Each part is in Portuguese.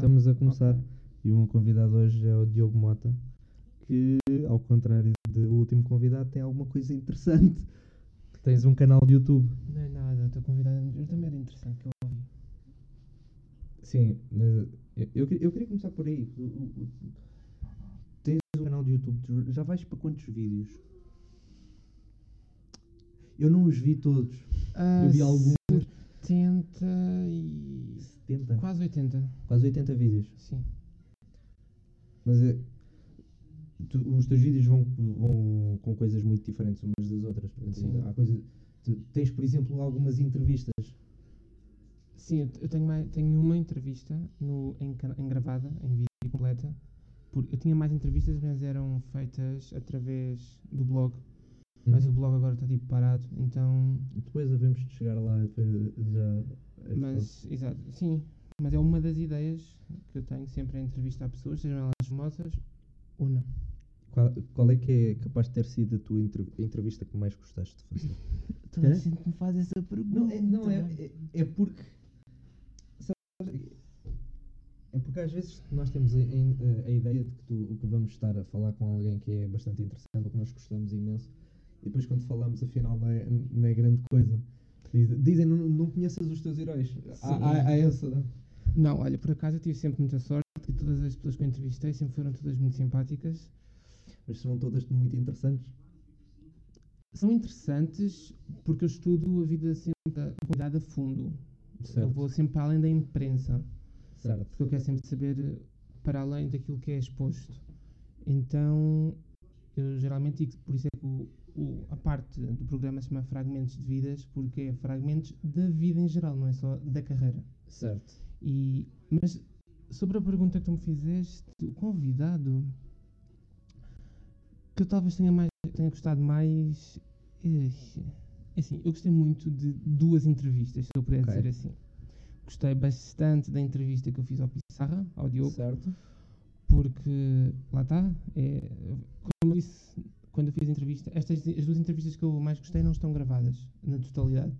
começar? Estamos a começar. Ok. E o meu convidado hoje é o Diogo Mota, que, ao contrário do último convidado, tem alguma coisa interessante. Tens um canal de YouTube. Não é nada, estou convidado. Eu também era interessante que eu ouvi. Sim, mas eu, eu, queria- eu queria começar por aí. O- o- o- Tens um canal de YouTube, tu já vais para quantos vídeos? Eu não os vi todos. eu vi alguns. 70 e. 70? Quase 80. Quase 80 vídeos. Sim. Mas é, tu- os teus vídeos vão, vão com coisas muito diferentes umas das outras. Sim. Há coisa, tu tens, por exemplo, algumas entrevistas. Sim, eu, tenho, mais, tenho uma entrevista no, em, em gravada, em vídeo completa. Por, eu tinha mais entrevistas, mas eram feitas através do blog. Mas o blog agora está tipo parado, então. Depois havemos de chegar lá. depois Já, é Mas, exato, sim. Mas é uma das ideias que eu tenho sempre a entrevistar pessoas, sejam elas famosas ou não. qual, qual é que é capaz de ter sido a tua entrevista que mais gostaste de fazer? Toda a gente me faz essa pergunta. Não, é, não é, é, é porque. sabes, É porque às vezes nós temos a, a- a ideia de que tu, o que vamos estar a falar com alguém que é bastante interessante ou que nós gostamos imenso, e depois quando falamos, afinal, não é, não é grande coisa. Diz- Dizem, não, não conheças os teus heróis. Há, há, há essa. Não, olha, por acaso eu tive sempre muita sorte e todas as pessoas que eu entrevistei sempre foram todas muito simpáticas. Mas são todas muito interessantes. São interessantes porque eu estudo a vida sempre da comunidade a fundo. Eu Certo. vou sempre para além da imprensa, certo. porque eu quero sempre saber eh, para além daquilo que é exposto. Então, eu geralmente digo, por isso é que o, o- a parte do programa se chama Fragmentos de Vidas, porque é fragmentos da vida em geral, não é só da carreira. Certo. E, mas sobre a pergunta que tu me fizeste, o convidado que eu talvez tenha, mais, tenha gostado mais. eh, é assim, eu gostei muito de duas entrevistas, se eu puder Ok. dizer assim. Gostei bastante da entrevista que eu fiz ao Pissarra, ao Diogo, Certo. porque lá está. É, como eu disse quando eu fiz a entrevista, estas as duas entrevistas que eu mais gostei não estão gravadas na totalidade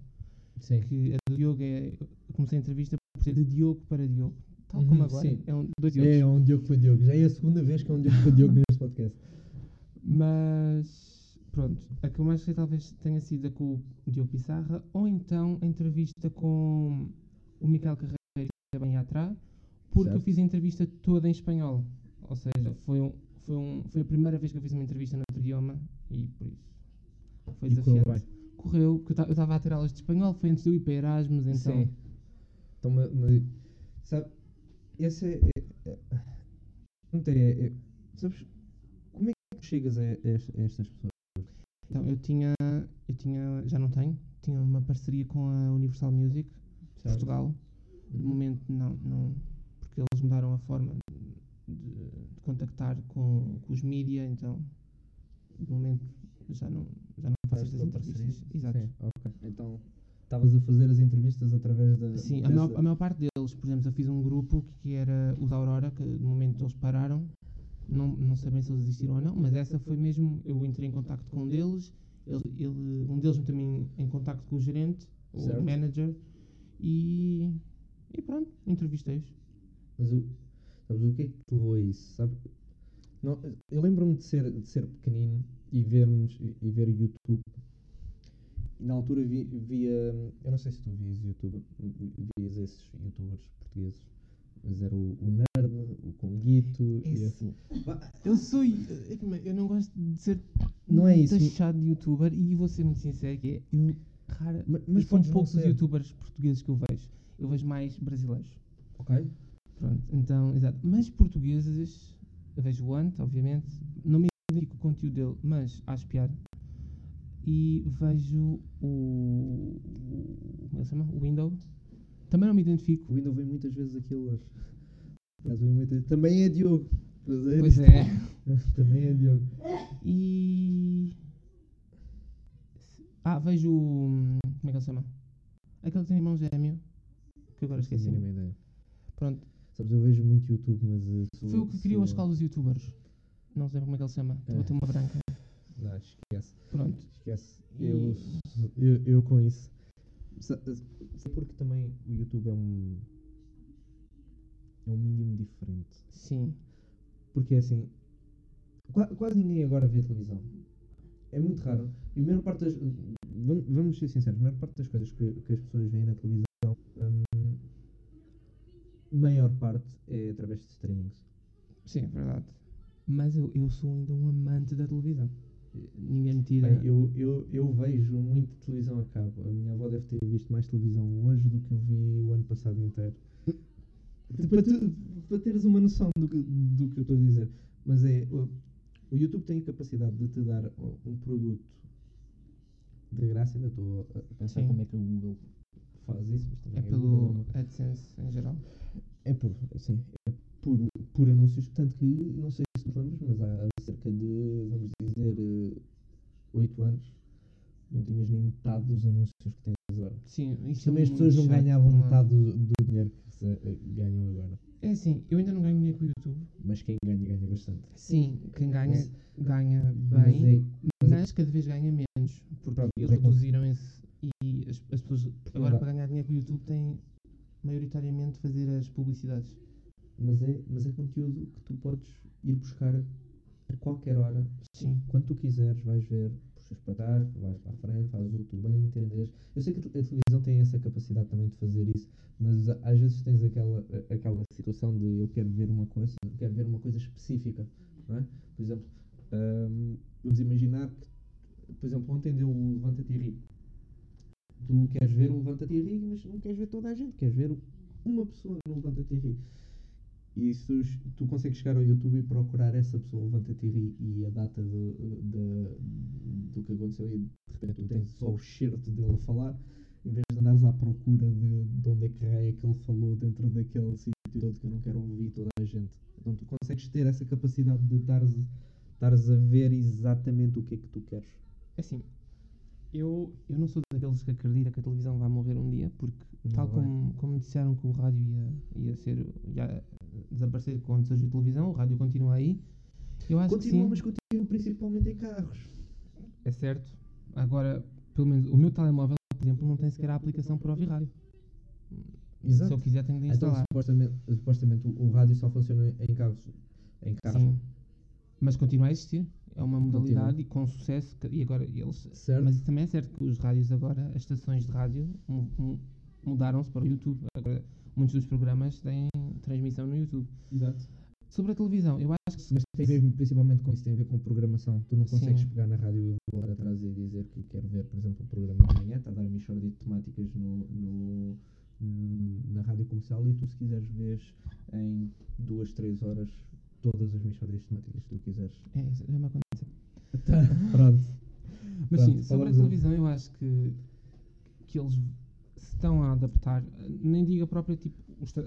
Sim. que a do Diogo é. Eu comecei a entrevista por ser de Diogo para Diogo. Tal Uhum, como agora. sim. É um, dois Diogos. É um Diogo para Diogo. Já é a segunda vez que é um Diogo para Diogo neste podcast. Mas. Pronto. A que eu mais gostei talvez tenha sido a com o Diogo Pissarra. Ou então a entrevista com o Miquel Carreiro também atrás. Porque eu Certo. fiz a entrevista toda em espanhol. Ou seja, foi, um, foi, um, foi a primeira vez que eu fiz uma entrevista no outro idioma. E por isso. Foi E correu desafiante. Correu, porque eu estava a ter aulas de espanhol. Foi antes de eu ir para Erasmus. Então. Sim. Então, ma- ma- sabe, esse é. é, é, a pergunta é, é, sabes, como é que chegas a, es- a estas pessoas? Então, eu tinha, eu tinha, já não tenho, tinha uma parceria com a Universal Music Certo. Portugal. De Uhum. momento não, não, porque eles mudaram a forma de, de contactar com, com os mídia, então de momento já não, já não faço estas entrevistas. Exato. Sim, ok. Então, estavas a fazer as entrevistas através da. Sim, a maior, a maior parte deles, por exemplo, eu fiz um grupo que era os Aurora, que de momento eles pararam, não, não sabem se eles existiram ou não, mas essa foi mesmo, eu entrei em contacto com um deles, ele, ele- um deles também em contacto com o gerente, o Certo. manager, e, e pronto, entrevistei-os. Mas o, sabes, o que é que te levou a isso? Sabe? Não, eu lembro-me de ser, de ser pequenino e vermos e, e ver YouTube. E na altura vi- via. Eu não sei se tu vias YouTube, vias esses youtubers portugueses. Mas era o, o Nerd, o Conguito. e esse- assim, eu sou, eu não gosto de ser Não é isso. taxado de youtuber e vou ser muito sincero que é, eu, rara, Ma- mas mas são poucos youtubers portugueses que eu vejo, eu vejo mais brasileiros. Ok? Pronto, então, exato. Mas portugueses, vejo o Ant, obviamente, não me identifico com o conteúdo dele, mas acho piada. E vejo o. como é que se chama? O Window. Também não me identifico. O Windows vem muitas vezes vem muitas- Também é Diogo. Prazer. Pois é. Também é Diogo. E. Ah, vejo. o- Como é que ele se chama? Aquele que tem irmão gêmeo. Que agora Não tenho esqueci. ideia. Pronto. Sabes, eu vejo muito YouTube, mas. sou- Foi o que criou a sou- escola dos youtubers. Não sei como é que ele se chama. É. Estou a ter uma branca. Não, esquece. Pronto. Esquece. Eu, eu, eu com isso. Porque também o YouTube é um. É um medium diferente. Sim. Porque é assim, qua- quase ninguém agora vê televisão. É muito raro. E a maior parte das. Vamos, ser sinceros, a maior parte das coisas que, que as pessoas veem na televisão, maior parte é através de streamings. Sim, é verdade. Mas eu, eu sou ainda um amante da televisão. Ninguém me tira. Bem, eu, eu, eu vejo muito televisão a cabo. A minha avó deve ter visto mais televisão hoje do que eu vi o ano passado inteiro. para, tu- para teres uma noção do que, do que eu estou a dizer. Mas é. O, o YouTube tem a capacidade de te dar um produto de graça. Ainda estou a a pensar Sim. como é que o Google faz isso. Mas também É é pelo AdSense em geral. é por, sim, é por, por anúncios, tanto que, não sei se te lembras, mas há cerca de, vamos dizer, 8 anos, não tinhas nem metade dos anúncios que tens agora. Sim, isso Também é as pessoas não ganhavam por um metade do, do dinheiro que eh, ganham agora. É assim, eu ainda não ganho dinheiro com o YouTube. Mas quem ganha, ganha bastante. Sim, quem ganha, Mas- ganha Mas bem, é, mas cada vez ganha menos. Porque Pronto, eles é reduziram esse. E as, as pessoas agora Ora. para ganhar dinheiro com o YouTube têm maioritariamente fazer as publicidades. mas, é, mas é conteúdo que tu podes ir buscar a qualquer hora. Sim. Quando tu quiseres, vais ver, puxas para trás, vais para a frente, fazes o que tu bem entenderes. Eu sei que a te- a televisão tem essa capacidade também de fazer isso, mas às vezes tens aquela, aquela situação de eu quero ver uma coisa, quero ver uma coisa específica, não é? Por exemplo, hum, vamos imaginar que, por exemplo, ontem deu o Levanta-te e ri. Tu queres ver o Levanta-te e ri, mas não queres ver toda a gente, queres ver uma pessoa no Levanta-te e ri. E se tu, consegues chegar ao YouTube e procurar essa pessoa, levanta-te e ri, e a data do, do, que aconteceu, e de repente tu tens só o certo dele a falar, em vez de andares à procura de, de onde é que é que ele falou dentro daquele sítio todo que eu não quero ouvir toda a gente. Então tu consegues ter essa capacidade de estares a ver exatamente o que é que tu queres. É Assim, eu, eu não sou daqueles que acredita que a televisão vai morrer um dia, porque Não tal vai. como, como disseram que o rádio ia, ia ser ia desaparecer quando surgiu a televisão, o rádio continua aí. Eu acho Continua, que mas sim, continua principalmente em carros. é certo. Agora, pelo menos o meu telemóvel, por exemplo, não tem sequer a aplicação para ouvir rádio. Se eu quiser tenho de Então, instalar. supostamente, supostamente o, o rádio só funciona em carros. Em carros. Sim. Mas continua a existir. É uma modalidade e com sucesso. que- E agora eles. Certo? Mas também é certo que os rádios agora, as estações de rádio mu- mu- mudaram-se para o YouTube. Agora, muitos dos programas têm transmissão no YouTube. Exato. Sobre a televisão, eu acho que Mas tem a ver principalmente com isso, tem a ver com programação. Tu não consegues Sim. pegar na rádio e voltar atrás e dizer que quero ver, por exemplo, o programa da manhã, está a dar a mixórdia de temáticas no, no, na rádio comercial e tu, se quiseres, vês em duas, três horas todas as mixórdias temáticas que tu quiseres. é, já me aconteceu. Pronto. Mas Pronto, sim, sobre a televisão, eu acho que, que eles se estão a adaptar. Nem digo a própria tipo,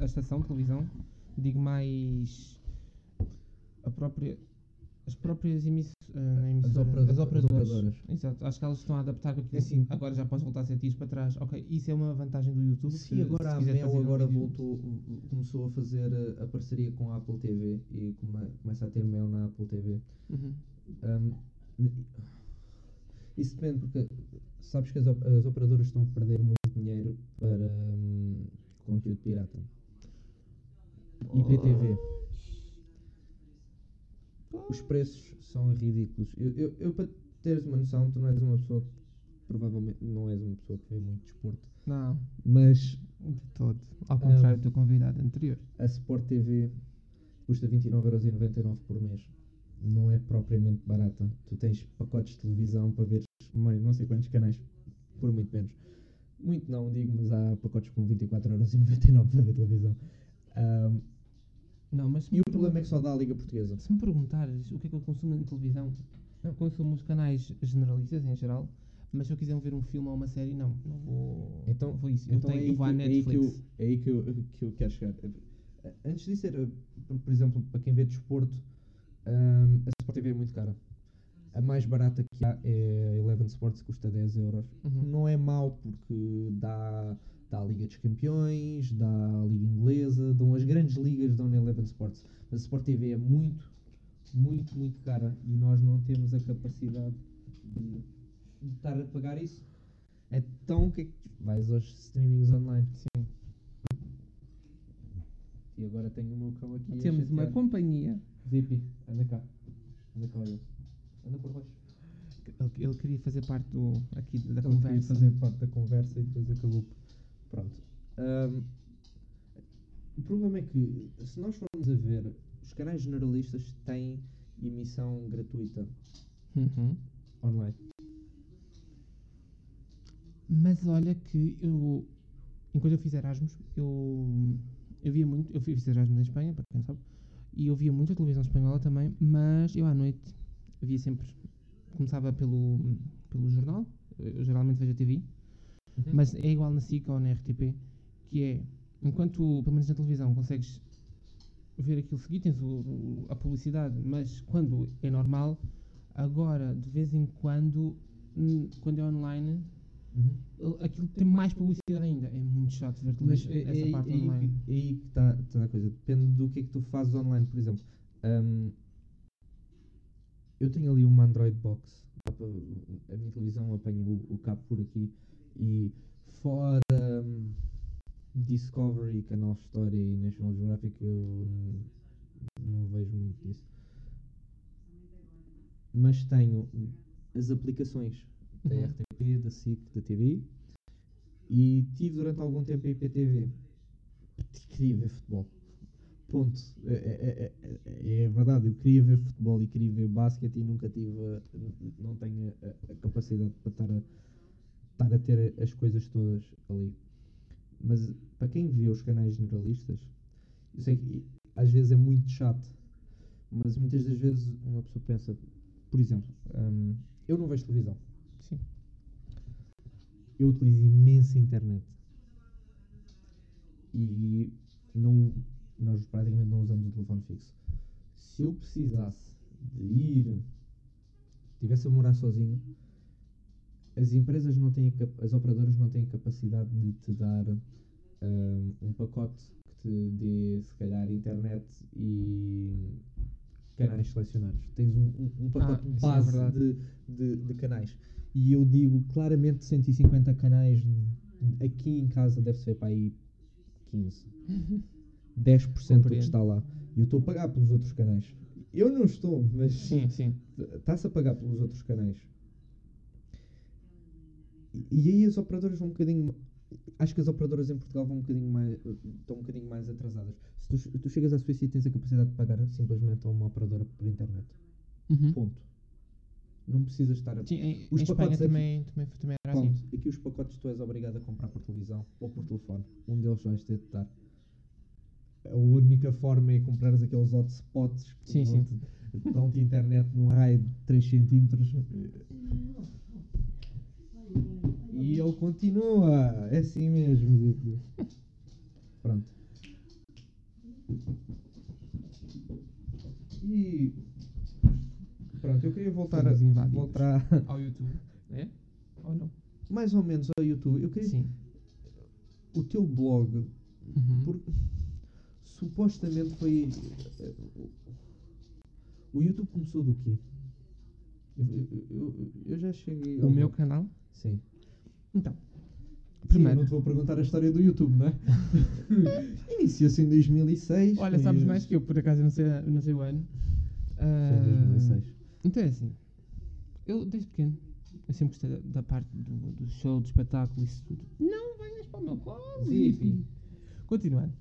a estação de televisão, digo mais a própria. As próprias emiss, ah, não é emissoras, operado- as as operadoras. operadoras. Exato, acho que elas estão a adaptar com aquilo É assim. Agora já podes voltar sete dias para trás. Ok, isso é uma vantagem do YouTube. Sim, se- agora se a Mel um agora vídeo- voltou, começou a fazer a, a parceria com a Apple TV e come- começa a ter Mel na Apple TV. Uhum. Um, isso depende, porque sabes que as, as operadoras estão a perder muito dinheiro para hum, conteúdo pirata. IPTV. Os preços são ridículos. Eu, eu, eu, para teres uma noção, tu não és uma pessoa que provavelmente não és uma pessoa que vê muito desporto, Não, mas de todo. Ao contrário do teu convidado anterior. a Sport TV custa 29,99€ por mês. Não é propriamente barata. Tu tens pacotes de televisão para ver meio, não sei quantos canais, por muito menos. Muito não digo, mas há pacotes com 24,99€ para ver televisão. Ahm, Não, mas e o problema é que só dá a Liga Portuguesa. Se me perguntares o que é que eu consumo na televisão, eu consumo os canais generalistas em geral, mas se eu quiser ver um filme ou uma série, não, não vou. Então, não vou isso. Eu, então tenho, é, eu vou à que, é aí que eu, Netflix. é aí que eu, que eu quero chegar. Antes disso, era, por, por exemplo, para quem vê desporto, ahm, a Sport TV é muito cara. A mais barata que há é a Eleven Sports, custa 10 euros. Uhum. Não é mau porque dá, dá a Liga dos Campeões, dá a Liga Inglesa, dão as grandes ligas dão na Eleven Sports. Mas a Sport TV é muito, muito, muito cara e nós não temos a capacidade de, de estar a pagar isso. Então o que é que vais aos streamings online? Sim. E agora tenho o meu cão aqui. a Temos uma companhia. Zippy, anda cá. Anda cá, olha. Anda por baixo. Ele, ele queria fazer parte do, aqui da Ele queria conversa. fazer parte da conversa e depois acabou. Pronto. Ahm, o problema é que, se nós formos a ver, os canais generalistas têm emissão gratuita Uhum. online. Mas olha que eu, enquanto eu fiz Erasmus, eu, eu via muito, eu fiz Erasmus em Espanha, para quem sabe, e eu via muito a televisão espanhola também, mas eu à noite via sempre, começava pelo, pelo jornal, eu geralmente vejo a TV, mas é igual na SIC ou na RTP, que é, enquanto, pelo menos na televisão, consegues ver aquilo seguir, tens o- o- a publicidade, mas quando é normal, agora, de vez em quando, quando é online, Uhum. aquilo tem mais publicidade ainda. É muito chato ver Mas televisão, é, essa é, parte é online. é aí que está a coisa. Depende do que é que tu fazes online, por exemplo. Ahm, eu tenho ali uma Android Box. A minha televisão apanha o, o cabo por aqui e fora ahm, Discovery, Canal História e National Geographic eu não vejo muito disso. Mas tenho as aplicações da Uhum. RTP, da SIC, da TV e tive durante algum tempo a IPTV. Queria ver futebol. Ponto. É, é- é- é- é verdade, eu queria ver futebol e queria ver basquete e nunca tive, a- não tenho a, a capacidade para estar a, estar a ter as coisas todas ali. Mas para quem vê os canais generalistas, eu sei que às vezes é muito chato, mas muitas das vezes uma pessoa pensa, por exemplo, hum, eu não vejo televisão. Eu utilizo imenso a internet e não, nós praticamente não usamos o telefone fixo. Se eu precisasse de ir, estivesse a morar sozinho, as empresas não têm, as operadoras não têm capacidade de te dar ahm, um pacote que te dê, se calhar, internet e canais selecionados. Tens um, um, um pacote isso é base verdade. de, de, de canais. E eu digo claramente 150 canais aqui em casa deve ser para aí 15. 10% do que está lá. E eu estou a pagar pelos outros canais. Eu não estou, mas Sim, sim. está-se a pagar pelos outros canais. E, e aí as operadoras vão um bocadinho. Acho que as operadoras em Portugal vão um bocadinho mais, estão um bocadinho mais atrasadas. Se tu, tu chegas à Suíça e tens a capacidade de pagar simplesmente a uma operadora por internet. Uhum. Ponto. Não precisas estar a. Sim, em, Os em Espanha pacotes aqui- também, também, também era assim. Ponto. Aqui os pacotes tu és obrigado a comprar por televisão ou por telefone. Um deles vais ter de dar. A única forma é comprares aqueles hotspots que Sim, sim. dão-te- internet num raio de 3 cm. E ele continua. É assim mesmo. Zico. Pronto. E pronto, eu queria voltar a voltar Ao YouTube. É? Ou não? mais ou menos ao YouTube. Eu queria Sim. o teu blog, Uhum. por- supostamente foi eh, o YouTube começou do quê? Eu, eu- eu- eu já cheguei O meu canal? Sim. Então, Primeiro. Sim, não te vou perguntar a história do YouTube, não é? Iniciou-se em 2006. Olha, sabes os- mais que eu, por acaso, não sei, não sei o ano. Em Ah, 2006. Então é assim, eu desde pequeno, eu sempre gostei da, da parte do, do show, do espetáculo, isso tudo. Não venhas para o meu colo. Zipi. Continuando.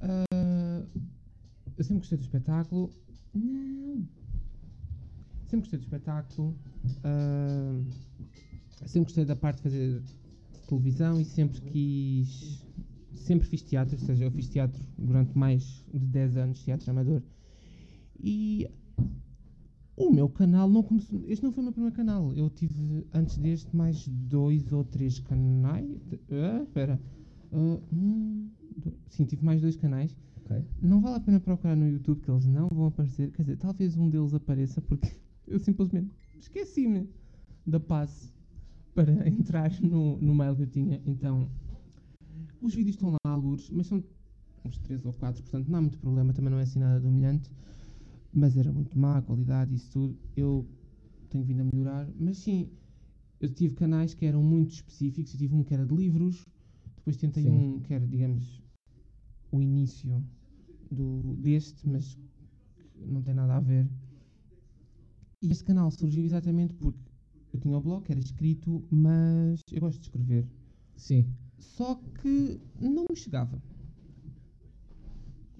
Ah, eu sempre gostei do espetáculo. Não. Sempre gostei do espetáculo. ah, sempre gostei da parte de fazer televisão e sempre quis. Sempre fiz teatro, ou seja, eu fiz teatro durante mais de 10 anos, teatro amador. E o meu canal não começou. Este não foi o meu primeiro canal. Eu tive antes deste mais dois ou três canais. Ah, espera. Um, do- sim, tive mais dois canais. Ok. Não vale a pena procurar no YouTube que eles não vão aparecer. Quer dizer, talvez um deles apareça porque eu simplesmente esqueci-me da passe para entrar no, no mail que eu tinha. Então, os vídeos estão lá alguns, mas são uns 3 ou 4, portanto não há muito problema, também não é assim nada de humilhante. Mas era muito má a qualidade, isso tudo. Eu tenho vindo a melhorar, mas sim, eu tive canais que eram muito específicos. Eu tive um que era de livros, depois tentei Sim. um que era, digamos, o início do, deste, mas não tem nada a ver. E este canal surgiu exatamente porque eu tinha o blog, era escrito, mas eu gosto de escrever. Sim. Só que não me chegava.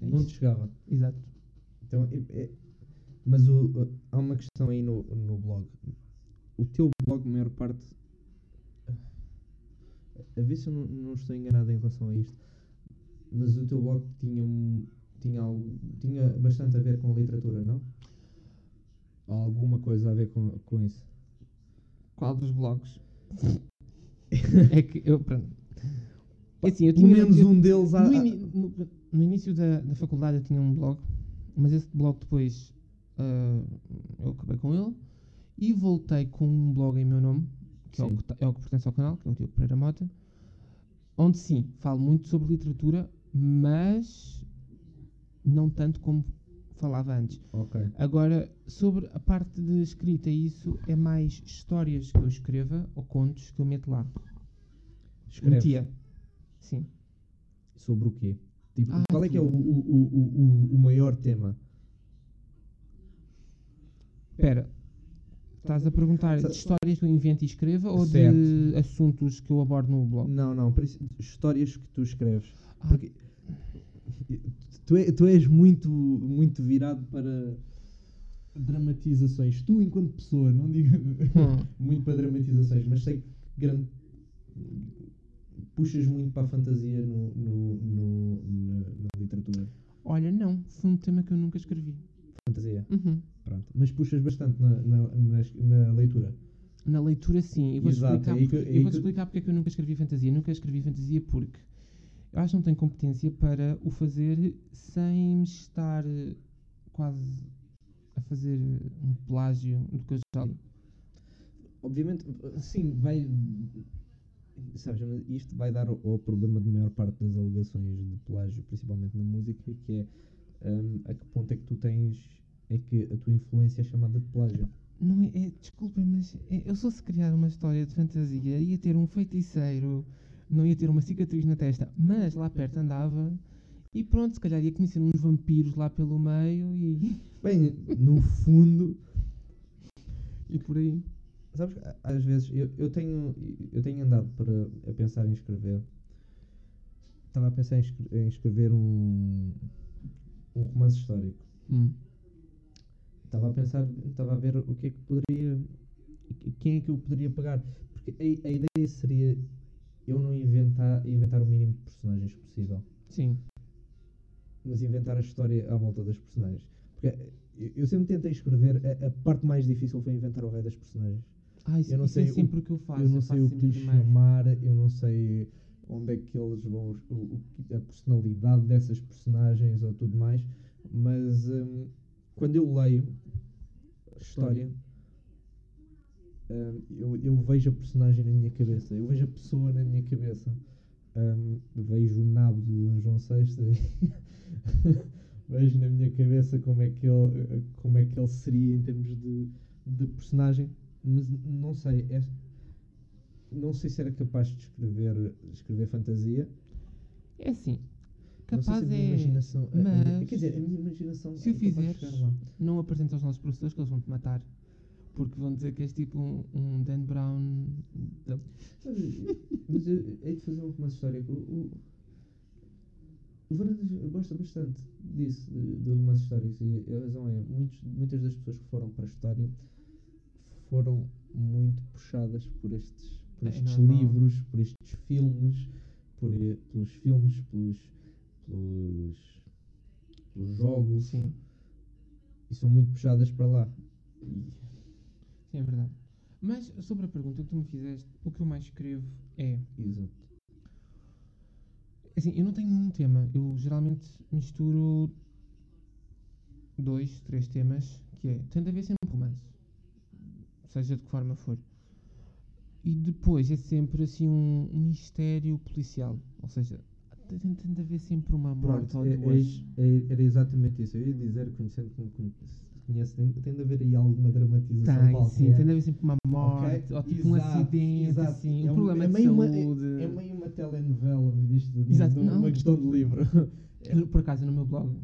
É Não te chegava. Exato. Então, é- é- mas o- há uma questão aí no, no blog. O teu blog, a maior parte. A ver se eu não, não estou enganado em relação a isto. Mas o teu blog tinha, um- tinha, algo, tinha bastante a ver com a literatura, não? Alguma coisa a ver com, com isso? Qual dos blogs? é que eu, pronto. É assim, eu Pelo tinha, menos eu- um deles há. no, ini- no- no início da, da faculdade eu tinha um blog, mas esse blog depois ah, eu acabei com ele e voltei com um blog em meu nome, que é o que, ta- é o que pertence ao canal, que é o Diogo Pereira Mota, onde sim, falo muito sobre literatura, mas não tanto como falava antes. Ok. Agora, sobre a parte de escrita, isso é mais histórias que eu escreva ou contos que eu meto lá. Escreves. Metia. Sim. Sobre o quê? Tipo, Ah, qual é que é o, o, o, o maior tema? Espera. Estás a perguntar de histórias que eu invento e escreva ou de Certo. assuntos que eu abordo no blog? Não, não, histórias que tu escreves. Ah, Porque tu, é- tu és muito, muito virado para dramatizações. Tu, enquanto pessoa, não digo Hum. muito para dramatizações, mas sei que grande, puxas muito para a fantasia no, no, no- na, na literatura. Olha, não. Foi um tema que eu nunca escrevi. Fantasia, Uhum. pronto. Mas puxas bastante na, na, na, na leitura. Na leitura, sim. Eu vou-te Exato, explicar, que- porque- aí eu vou-te que- explicar porque é que eu nunca escrevi fantasia. Nunca escrevi fantasia porque eu acho que não tenho competência para o fazer sem estar eh, quase a fazer um plágio do que eu já li. Obviamente, sim, vai. Sabes, isto vai dar ao, ao problema de maior parte das alegações de plágio, principalmente na música, que é hum, a que ponto é que tu tens. é que a tua influência é chamada de plágio. Não é, é- desculpem, mas é- eu só se criar uma história de fantasia ia ter um feiticeiro, não ia ter uma cicatriz na testa, mas lá perto andava e pronto, se calhar ia conhecer uns vampiros lá pelo meio e, Bem, no fundo, e por aí. sabes, às vezes eu, eu, tenho, eu tenho andado para, a pensar em escrever. Estava a pensar em, escre- em escrever um, um romance histórico. Hum. Estava a pensar, estava a ver o que é que poderia. Quem é que eu poderia pagar? Porque a, a ideia seria eu não inventar, inventar o mínimo de personagens possível, Sim. mas inventar a história à volta das personagens. Porque eu, sempre tentei escrever, a, a parte mais difícil foi inventar o rei das personagens. Ah, isso, Eu não isso sei é o- sempre o que eu faço. eu não eu sei o que lhe chamar, eu não sei onde é que eles vão, o- a personalidade dessas personagens ou tudo mais, mas hum, quando eu leio a história, hum, eu, eu vejo a personagem na minha cabeça, eu vejo a pessoa na minha cabeça. Hum, vejo o nabo Dom João VI vejo na minha cabeça como é que ele, como é que ele seria em termos de, de personagem, mas não sei, é- não sei se era capaz de escrever, escrever fantasia. É assim, não sei capaz se a minha é. imaginação, a- a mas quer dizer, a minha imaginação se o é de fizeres, não apresentes aos nossos professores que eles vão-te matar. Porque vão dizer que és tipo um, um Dan Brown. Sabe, mas eu hei de fazer uma história. O, o, o Varandas gosta bastante disso, de, de romances históricos. E a razão é: muitos, muitas das pessoas que foram para a história foram muito puxadas por estes, por É estes normal. livros, por estes filmes, por, pelos filmes, pelos, pelos, pelos jogos. Sim, E são muito puxadas para lá. Sim, é verdade. Mas sobre a pergunta que tu me fizeste, o que eu mais escrevo é. Exato. Assim, eu não tenho um tema. Eu geralmente misturo dois, três temas, que é, de haver sempre um romance. Seja de que forma for. E depois é sempre assim um, um mistério policial. Ou seja, de haver sempre uma morte Pronto, ou é- duas. é- é- era exatamente isso. Eu ia dizer, conhecendo como conhe- conhece, tem, tem de haver aí alguma dramatização Tem, qualquer. sim, tem de haver sempre uma morte, ou tipo um Exato, acidente, exato. assim, um É um- problema é de meio uma- saúde. É meio uma telenovela, viste? De, Exato, de uma não. questão de livro. Eu, por acaso, no meu blog,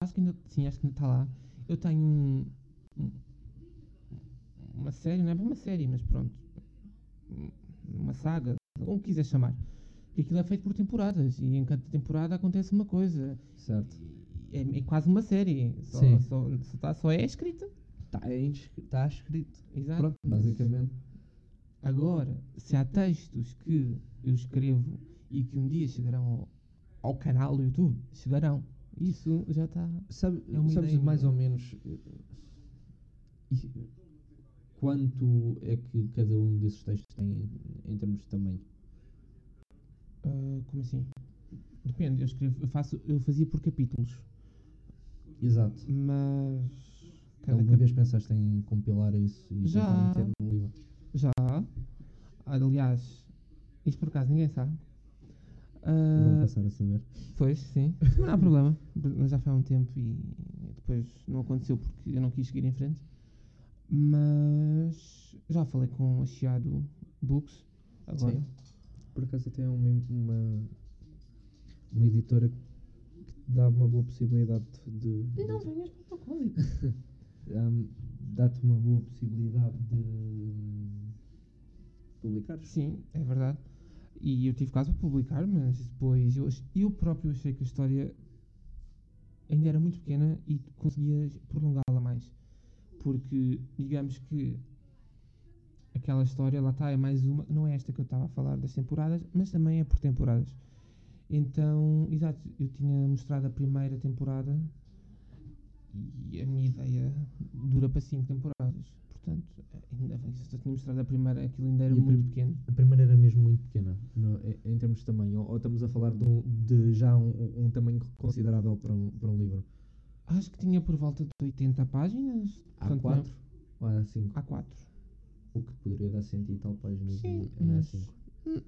acho que ainda, sim, acho que ainda está lá. Eu tenho um, um- uma série, não é bem uma série, mas pronto, uma saga, como quiser chamar. Que aquilo é feito por temporadas e em cada temporada acontece uma coisa. Certo. É, é quase uma série, só, Sim. só, só, tá- só é escrita. Está tá escrito. Exato. Pronto, basicamente. Agora, se há textos que eu escrevo e que um dia chegarão ao, ao canal do YouTube, chegarão. Isso já está. Sabe, É sabes ideia mais ou menos eh, e- quanto é que cada um desses textos tem em, termos de tamanho? ah, como assim? Depende, eu escrevo, eu faço, eu fazia por capítulos, Exato. mas cada Alguma cap- vez pensaste em compilar isso e Já. meter no livro? já. Aliás, isto por acaso ninguém sabe. Vão Ah, passar a saber. Pois, sim. Mas não há problema. Mas já foi há um tempo e depois não aconteceu porque eu não quis seguir em frente. Mas já falei com a Chiado Books agora. Sim. Por acaso até é uma, uma, uma editora que te dá uma boa possibilidade de. de- Não venhas para o código. um, dá-te uma boa possibilidade de hum, publicar. Sim, é verdade. E eu tive quase para publicar, mas depois eu, eu próprio achei que a história ainda era muito pequena e conseguia prolongá-la mais. Porque, digamos que aquela história, lá está, é mais uma, não é esta que eu estava a falar das temporadas, mas também é por temporadas. Então, exato, eu tinha mostrado a primeira temporada e a minha ideia dura para cinco temporadas. Portanto, ainda eu tinha mostrado a primeira, aquilo ainda era E muito pequeno. A primeira era mesmo muito pequena, no- em, em termos de tamanho, ou, ou estamos a falar de, um- de já um, um tamanho considerável para um, para um livro? Acho que tinha por volta de 80 páginas. portanto, A4 ou A5? não- A4. O que poderia dar 100 e tal páginas Sim, em, mas- A5. hum,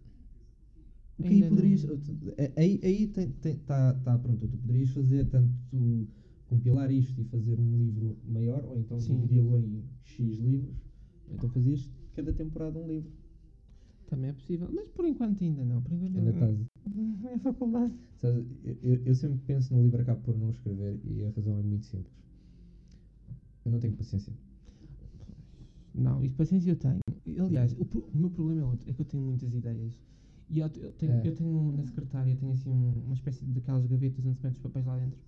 O que aí poderias. não- eh, Aí, aí tem, tem, tá, tá pronto. Tu poderias fazer tanto compilar isto e fazer um livro maior, ou então dividi-lo em X livros. Então fazias cada temporada um livro. Também é possível. Mas por enquanto ainda não. Por enquanto Ainda não. estás. É a faculdade. Sabes, eu, eu- sempre penso no livro acabo por não escrever e a razão é muito simples. Eu não tenho paciência. Não, isso paciência eu tenho. Aliás, o, o meu problema é outro. É que eu tenho muitas ideias. E eu, eu tenho, É. eu tenho na secretária, tenho assim um- uma espécie de daquelas gavetas onde se mete os papéis lá dentro.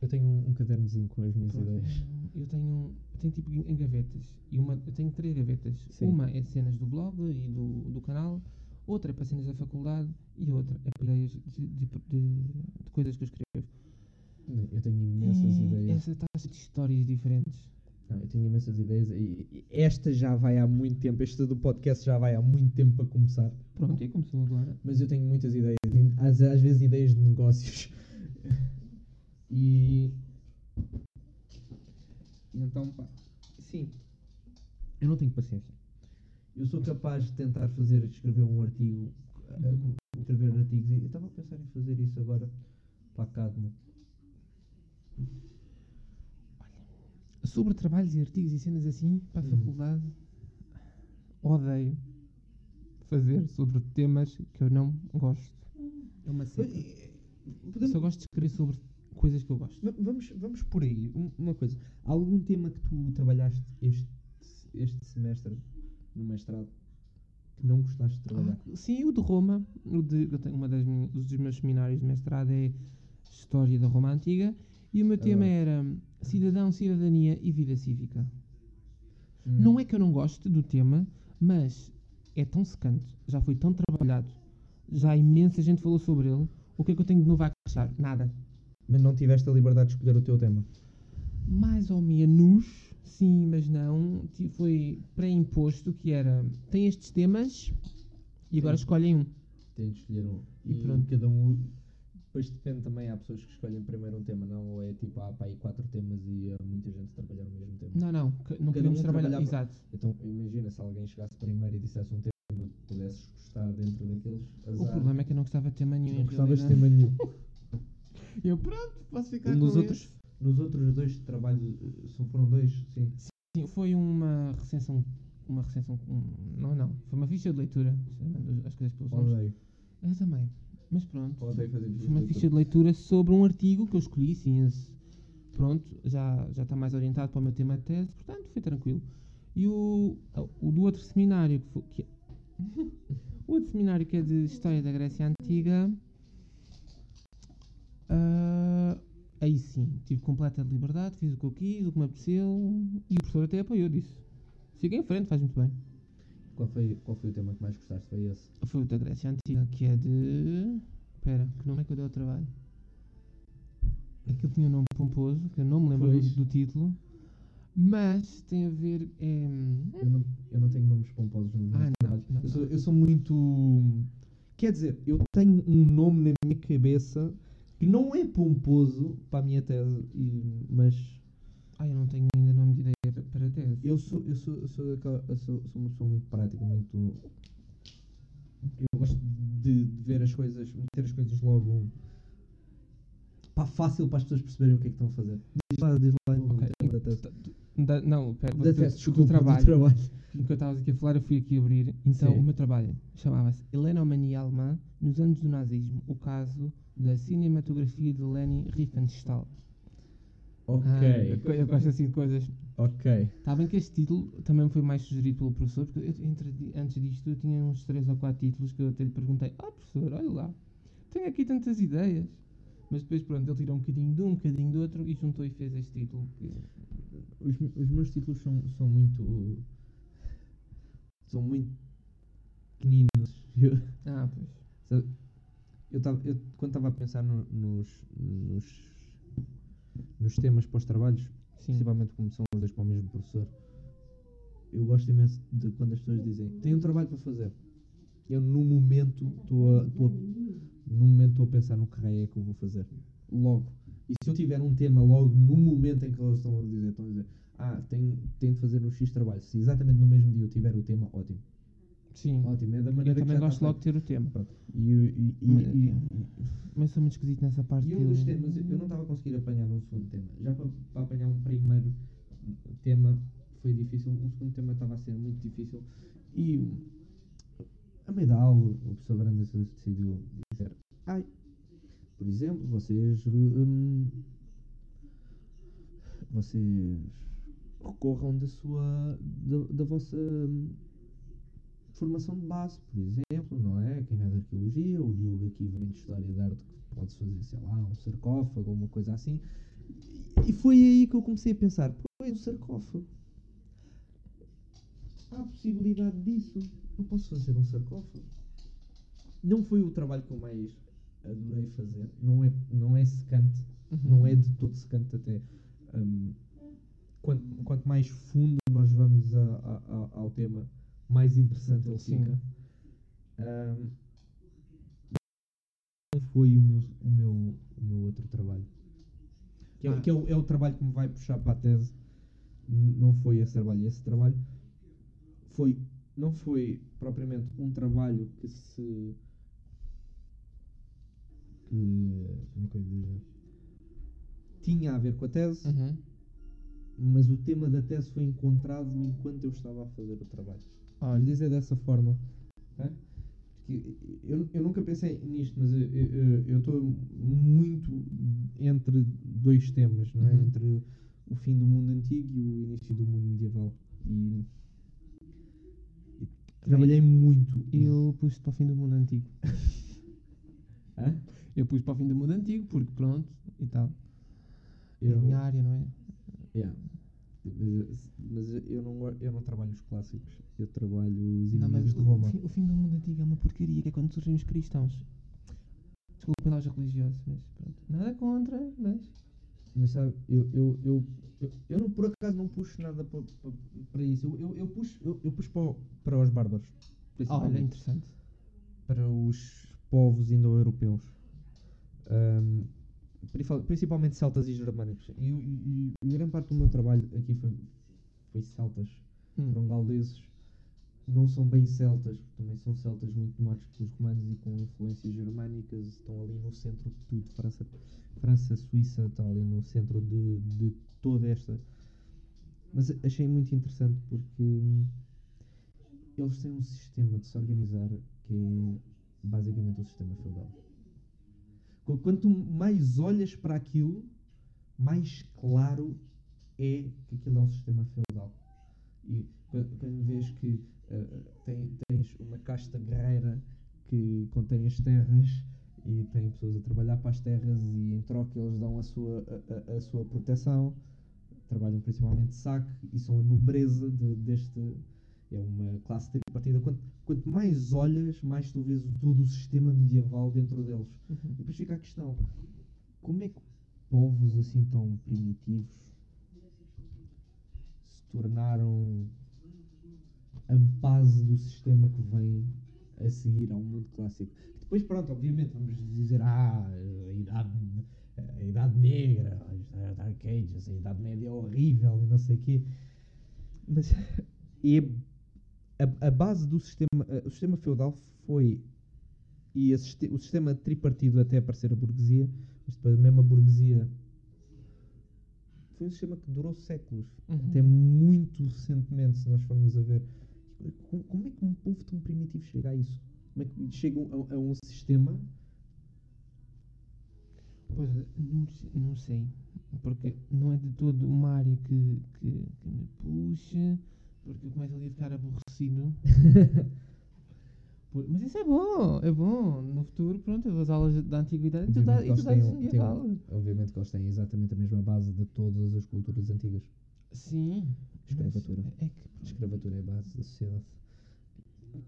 Eu tenho um, um cadernozinho com as minhas Pronto, ideias. Eu tenho, eu tenho tipo em em gavetas. E uma, eu tenho três gavetas. Sim. Uma é de cenas do blog e do, do canal, outra é para cenas da faculdade e outra é para ideias de, de, de- de coisas que eu escrevo. Eu tenho imensas E ideias. Essa taxa de histórias diferentes. Não, eu tenho imensas ideias e, esta já vai há muito tempo. Esta do podcast já vai há muito tempo para começar. Pronto, e começou agora. Mas eu tenho muitas ideias. Às, às vezes ideias de negócios. E então, pá. Sim. Eu não tenho paciência. Eu sou capaz de tentar fazer, escrever um artigo, eh, Uhum. escrever artigos. e Eu estava a pensar em fazer isso agora para a Cadmo. Sobre trabalhos e artigos e cenas assim, para a Uhum. faculdade, odeio fazer sobre temas que eu não gosto. É uma seca. Eu só gosto de escrever sobre coisas que eu gosto. Va- Vamos, vamos por aí. Um- Uma coisa. Há algum tema que tu trabalhaste este, este semestre no mestrado que não gostaste de trabalhar? Ah, sim, o de Roma, o de, eu tenho uma das minhas, um dos meus seminários de mestrado é História da Roma Antiga e o meu tema era Cidadão, Cidadania e Vida Cívica. Hum. Não é que eu não goste do tema, mas é tão secante, já foi tão trabalhado, já imensa gente falou sobre ele. O que é que eu tenho de novo a acrescentar? Nada. Mas não tiveste a liberdade de escolher o teu tema? Mais ou menos, sim, mas não. Foi pré-imposto que era, tem estes temas e agora Sim. escolhem um. Tens de escolher um. E E, pronto. cada um. Depois depende também, há pessoas que escolhem primeiro um tema, não? Ou é tipo, há pá, aí quatro temas e há muita gente trabalhar o mesmo tema. Não, não, que- não podemos um trabalhar. trabalhava- Exato. Então imagina se alguém chegasse primeiro e dissesse um tema que pudesses gostar dentro daqueles. O Azar. problema é que eu não gostava de tema nenhum. não gostavas de tema nenhum. Eu pronto, posso ficar nos, com outros, esse. Nos outros dois trabalhos, só foram dois, sim. Sim, foi uma recensão. Uma recensão. não, não. Foi uma ficha de leitura. As coisas pelos nomes. Odeio. Eu também. Mas pronto. Odeio fazer Foi fichas uma ficha de leitura sobre um artigo que eu escolhi, sim, esse, pronto, já, já está mais orientado para o meu tema de tese, portanto foi tranquilo. E o, o do outro seminário, que, foi, que é- o outro seminário que é de História da Grécia Antiga, ah, aí sim, tive completa liberdade, fiz o que eu quis, o que me apeteceu, e o professor até apoiou disso. Siga em frente, faz muito bem. Qual foi, qual foi o tema que mais gostaste? Foi esse? Foi o da Grécia Antiga, que é de. Espera, que nome é que eu dei ao trabalho? Aquilo tinha um nome pomposo, que eu não me lembro do, do título, mas tem a ver. É... Eu não, eu não tenho nomes pomposos nos meus Ah, não, não. Eu, sou, eu sou muito. Quer dizer, eu tenho um nome na minha cabeça que não é pomposo para a minha tese, e- mas Ah, eu não tenho ainda nome de ideia pa- para a tese. eu sou, eu sou, eu sou, daquela- eu sou, sou uma pessoa muito prática, muito. Eu gosto de, de ver as coisas, meter as coisas logo. Pá, fácil para as pessoas perceberem o que é que estão a fazer. Diz lá, diz lá o Ok. tema da tese. Da- não, pera, Da tese, do desculpa, do trabalho. trabalho. Enquanto estavas aqui a falar, eu fui aqui abrir. Então, Sim. o meu trabalho chamava-se Helenomania Alemã nos anos do nazismo. O caso da cinematografia de Leni Riefenstahl. Ok, Ah, eu, eu gosto assim de coisas. ok. Está bem que este título também foi mais sugerido pelo professor, porque eu, entre, antes disto eu tinha uns 3 ou 4 títulos que eu até lhe perguntei: Ah, professor, olha lá, tenho aqui tantas ideias. Mas depois, pronto, ele tirou um bocadinho de um, um bocadinho do outro e juntou e fez este título. Que... Os, os meus títulos são, são muito. são muito pequeninos. Ah, pois. Eu, tava, eu quando estava a pensar no- nos, nos, nos temas para os trabalhos, Sim. principalmente como são os dois para o mesmo professor, eu gosto imenso de quando as pessoas dizem tenho um trabalho para fazer. Eu no momento estou a, a- no momento estou a pensar no que raio é que eu vou fazer. Logo. E se eu tiver um tema logo no momento em que eles estão a dizer, estão a dizer, ah, tenho, tenho de fazer um X trabalho. Se exatamente no mesmo dia eu tiver o tema, ótimo. Sim. Ótimo, é da eu maneira que também já gosto logo de ter o tema. E, e, e, Mas- e- Mas sou muito esquisito nessa parte. e que um dos eu- temas, eu não estava a conseguir apanhar um segundo tema. Já para, para apanhar um primeiro tema foi difícil, um segundo tema estava a ser muito difícil. E a meio da aula, o professor Brandas decidiu dizer: Ai, por exemplo, vocês. hum, vocês recorram da sua. da, da vossa. hum, formação de base, por exemplo, não é? Quem é de arqueologia, o Diogo aqui vem de história de arte, que pode fazer, sei lá, um sarcófago uma coisa assim. E foi aí que eu comecei a pensar, pois, um sarcófago. Há possibilidade disso. Eu posso fazer um sarcófago. Não foi o trabalho que eu mais adorei fazer. Não é, não é secante. Uhum. Não é de todo secante até. hum, quanto, quanto mais fundo nós vamos a- a- a- ao tema, mais interessante ele fica. Não foi o meu, o meu, o meu outro trabalho. Que, é, Ah. que é, o, é o trabalho que me vai puxar para a tese. Não foi esse trabalho. Esse trabalho foi, não foi propriamente um trabalho que se. que. como é que eu dizer? Tinha a ver com a tese, Uhum. mas o tema da tese foi encontrado enquanto eu estava a fazer o trabalho. Olha, dizer dessa forma. Porque eu, eu nunca pensei nisto, mas eu- estou muito entre dois temas, não é? Uhum. Entre o fim do mundo antigo e o início do mundo medieval. E, trabalhei muito. eu pus para o fim do mundo antigo. Hã? Eu pus para o fim do mundo antigo, porque pronto, e tal. É a Eu- minha área, não é? Yeah. Mas, mas eu não, eu não trabalho os clássicos, eu trabalho os inimigos de o, Roma. fim, o fim do mundo antigo é uma porcaria, que é quando surgem os cristãos. Desculpem lá os religiosos, mas pronto. Nada contra, mas. Mas sabe, eu, eu, eu, eu, eu não, por acaso não puxo nada para, para, para isso. Eu, eu, eu puxo, eu, eu puxo para, o- para os bárbaros. Olha, principalmente. interessante. para os povos indo-europeus. Principal- principalmente celtas e germânicos. E, e- e grande parte do meu trabalho aqui foi, foi celtas. Hum. Foram gauleses. Não são bem celtas, também são celtas muito tomados pelos romanos e com influências germânicas. Estão ali no centro de tudo. França, França Suíça está ali no centro de, de toda esta. Mas achei muito interessante porque hum, eles têm um sistema de se organizar que é basicamente o sistema feudal. Qu- Quanto mais olhas para aquilo, mais claro é que aquilo é um sistema feudal. E qu- quando vês que eh, tem- tens uma casta guerreira que contém as terras e tem pessoas a trabalhar para as terras e em troca eles dão a sua, a- a sua proteção, trabalham principalmente de saque e são a nobreza de- deste. É uma classe tripartida. Quanto, quanto mais olhas, mais tu vês todo o sistema medieval dentro deles. E depois fica a questão: como é que povos assim tão primitivos se tornaram a base do sistema que vem a seguir ao mundo clássico? Depois, pronto, obviamente, vamos dizer: ah, a idade, a idade negra, a Dark Ages, a Idade Média é horrível e não sei o quê. Mas é a, a base do sistema, eh, o sistema feudal foi e o sistema tripartido até aparecer a burguesia, mas depois mesmo a burguesia foi um sistema que durou séculos, Uhum. até muito recentemente, se nós formos a ver. Como, como é que um povo tão primitivo chega a isso? Como é que chegam a, a um sistema? Pois, não, não sei. Porque não é de todo uma área que, que, que me puxa. Porque eu começo ali a ficar aborrecido. Por- mas isso é bom, é bom. No futuro, pronto, eu dou as aulas da antiguidade e tu, eles dás têm um- medieval. têm obviamente que eles têm exatamente a mesma base de todas as culturas antigas. Sim. Escravatura. É que, A escravatura é a base da sociedade.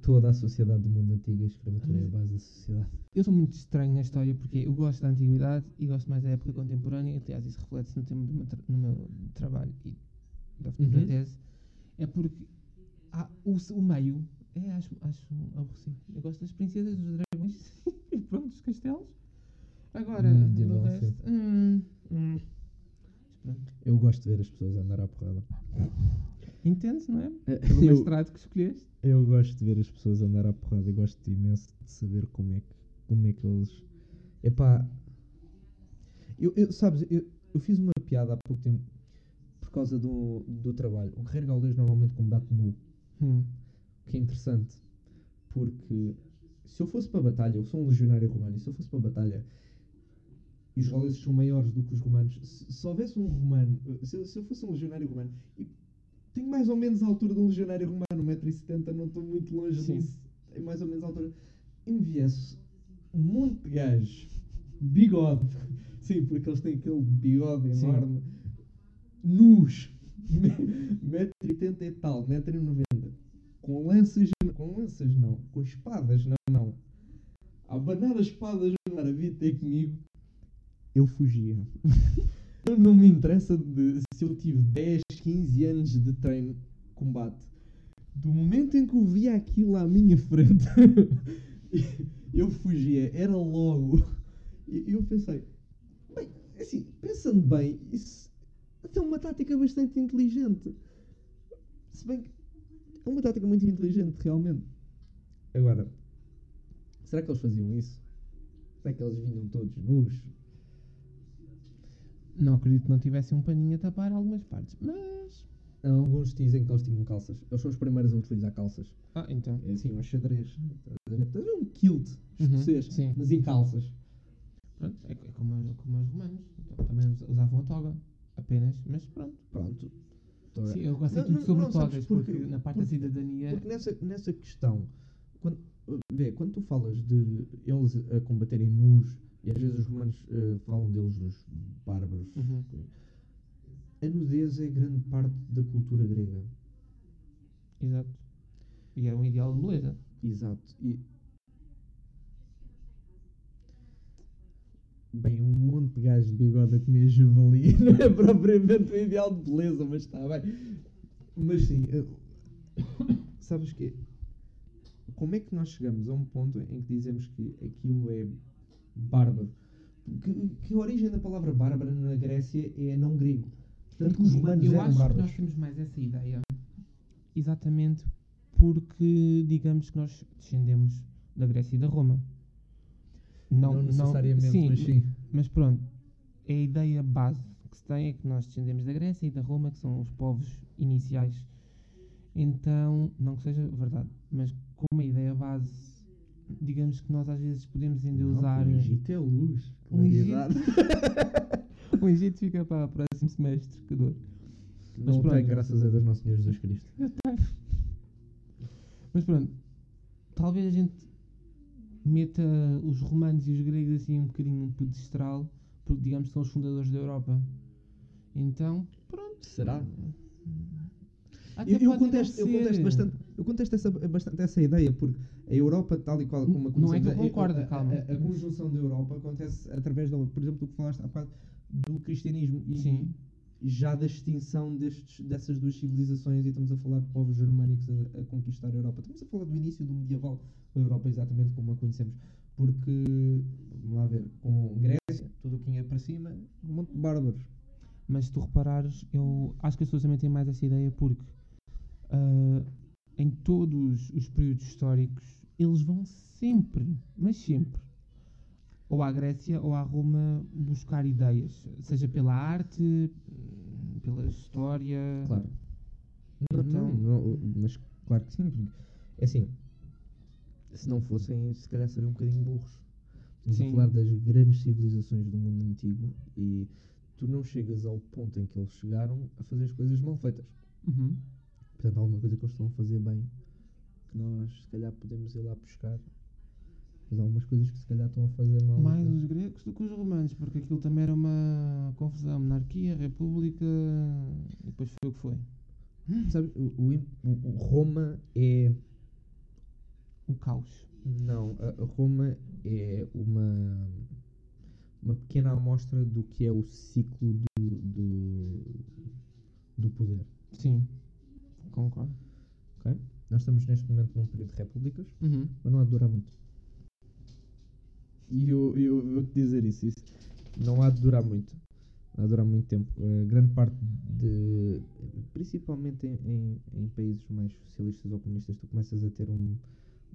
Toda a sociedade do mundo antigo, a escravatura é a base da sociedade. eu sou muito estranho na história porque eu gosto da antiguidade e gosto mais da época contemporânea. Aliás, isso reflete-se no tema do meu, tra- no meu trabalho e da futura Uhum. tese. É porque há o, o meio, é, acho, acho aborrecido. Eu gosto das princesas, dos dragões e pronto, dos castelos. Agora, Hum, do resto. hum, hum. Eu gosto de ver as pessoas andar à porrada. Entendes, não é? Pelo Eu, mestrado que escolheste. eu gosto de ver as pessoas andar à porrada e gosto imenso de saber como é que, como é que eles. Epá. Eu, eu, sabes, eu, eu fiz uma piada há pouco tempo por causa do, do trabalho. O guerreiro gaulês normalmente combate nu. Hum. O que é interessante, porque se eu fosse para a batalha, eu sou um legionário romano, e se eu fosse para a batalha e os gauleses são maiores do que os romanos, se, se houvesse um romano, se, eu- se eu fosse um legionário romano, e tenho mais ou menos a altura de um legionário romano, 1,70m, não estou muito longe Sim. disso, tenho mais ou menos a altura, e me viesse um monte de gajos, bigode, sim, porque eles têm aquele bigode Sim. enorme, nus, 1,80m e tal, 1,90m, com lanças, com lanças não, com espadas na mão, a abanar as espadas no ar a vir ter comigo, eu fugia. Não me interessa de, se eu tive 10, 15 anos de treino combate. Do momento em que eu via aquilo à minha frente, eu fugia, era logo. E eu pensei, bem, assim, pensando bem, isso até é uma tática bastante inteligente. Se bem que é uma tática muito inteligente, realmente. Agora, será que eles faziam isso? Será que eles vinham todos nus? Não acredito que não tivesse um paninho a tapar algumas partes, mas. Alguns dizem que eles tinham calças. Eles são os primeiros a utilizar calças. Ah, então. É assim, aos xadrez. Estás um kilt Uhum, escocês, sim. mas em calças. Pronto, é, é como, como os romanos. Então, também us- usavam a toga. Apenas, mas pronto. Pronto. Sim, eu gosto Não, tudo sobre não, togas, porque- porque, na parte porque- da cidadania. Porque nessa, nessa questão, quando, vê, quando tu falas de eles a combaterem nus, e às vezes os romanos eh, falam deles nos bárbaros, Uhum. a nudez é grande parte da cultura grega. Exato. E era um ideal de beleza. Exato. E... Bem, um monte de gajos de bigode a comer javali não é propriamente o ideal de beleza, mas está bem. Mas sim, eu- sabes que como é que nós chegamos a um ponto em que dizemos que aquilo é bárbaro? Que, que a origem da palavra bárbara na Grécia é não grego. Tanto que os romanos eu acho que nós temos mais essa ideia. Exatamente porque, digamos que nós descendemos da Grécia e da Roma. Não, necessariamente, mas sim. Mas pronto, a ideia base que se tem é que nós descendemos da Grécia e da Roma, que são os povos iniciais. Então, não que seja verdade, mas como a ideia base digamos que nós às vezes podemos ainda Não, usar. O Egito é luz. O Egito- o Egito fica para o próximo semestre, que dor. Mas Não pronto. tem, graças a Deus, Nosso Senhor Jesus Cristo. Mas pronto, talvez a gente meta os romanos e os gregos assim um bocadinho no pedestral, porque digamos que são os fundadores da Europa. Então, pronto. Será? Até Eu, eu, contesto, eu contesto bastante, eu contesto essa, bastante essa ideia, porque a Europa, tal e qual como a Não é que eu a- concordo, a, a- calma. A, a conjunção da Europa acontece através, da, por exemplo, do que falaste há bocado, do cristianismo e Sim. Já da extinção destes, dessas duas civilizações, e estamos a falar de povos germânicos a, a conquistar a Europa. Estamos a falar do início do medieval, a Europa exatamente como a conhecemos. Porque, vamos lá ver, com Grécia, tudo o que ia para cima, um monte de bárbaros. Mas se tu reparares, eu acho que as pessoas também têm mais essa ideia porque ah, em todos os períodos históricos eles vão sempre, mas sempre, ou à Grécia ou à Roma buscar ideias, seja pela arte, pela história. Claro. Não, Então- não, não, mas claro que sim. porque, É assim, se não fossem, se calhar seriam um bocadinho burros. Estamos Sim. a falar das grandes civilizações do mundo antigo e tu não chegas ao ponto em que eles chegaram a fazer as coisas mal feitas. Uhum. Portanto, há alguma coisa que eles estão a fazer bem que nós, se calhar, podemos ir lá buscar. Mas há algumas coisas que, se calhar, estão a fazer mal. Mais os gregos do que os romanos, porque aquilo também era uma confusão, monarquia, república, e depois foi o que foi. Sabe, o, o, o- Roma é. O caos. Não, a a Roma é uma, uma pequena amostra do que é o ciclo do, do, do poder. Sim, concordo. ok? Nós estamos neste momento num período de repúblicas, Uhum. mas não há de durar muito. E eu, eu vou-te dizer isso, isso. Não há de durar muito. Há de durar muito tempo. Eh, grande parte de. Principalmente em, em, em países mais socialistas ou comunistas, tu começas a ter um-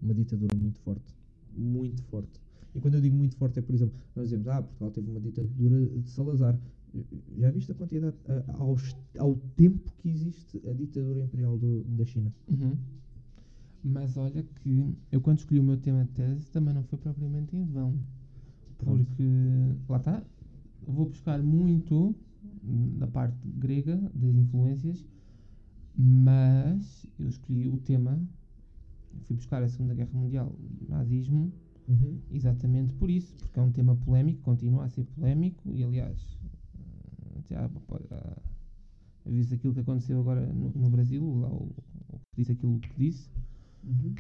uma ditadura muito forte. Muito forte. E quando eu digo muito forte é, por exemplo, nós dizemos, ah, Portugal teve uma ditadura de Salazar. Já viste a quantidade, a- aos- ao tempo que existe a ditadura imperial do- da China? Uhum. Mas olha que eu quando escolhi o meu tema de tese também não foi propriamente em vão. Porque lá está, vou buscar muito da parte grega, das influências, mas eu escolhi o tema, fui buscar a Segunda Guerra Mundial e o nazismo Uhum. exatamente por isso, porque é um tema polémico, continua a ser polémico e aliás já já visto aquilo que aconteceu agora no, no Brasil, lá o, o que disse aquilo que disse. Uhum.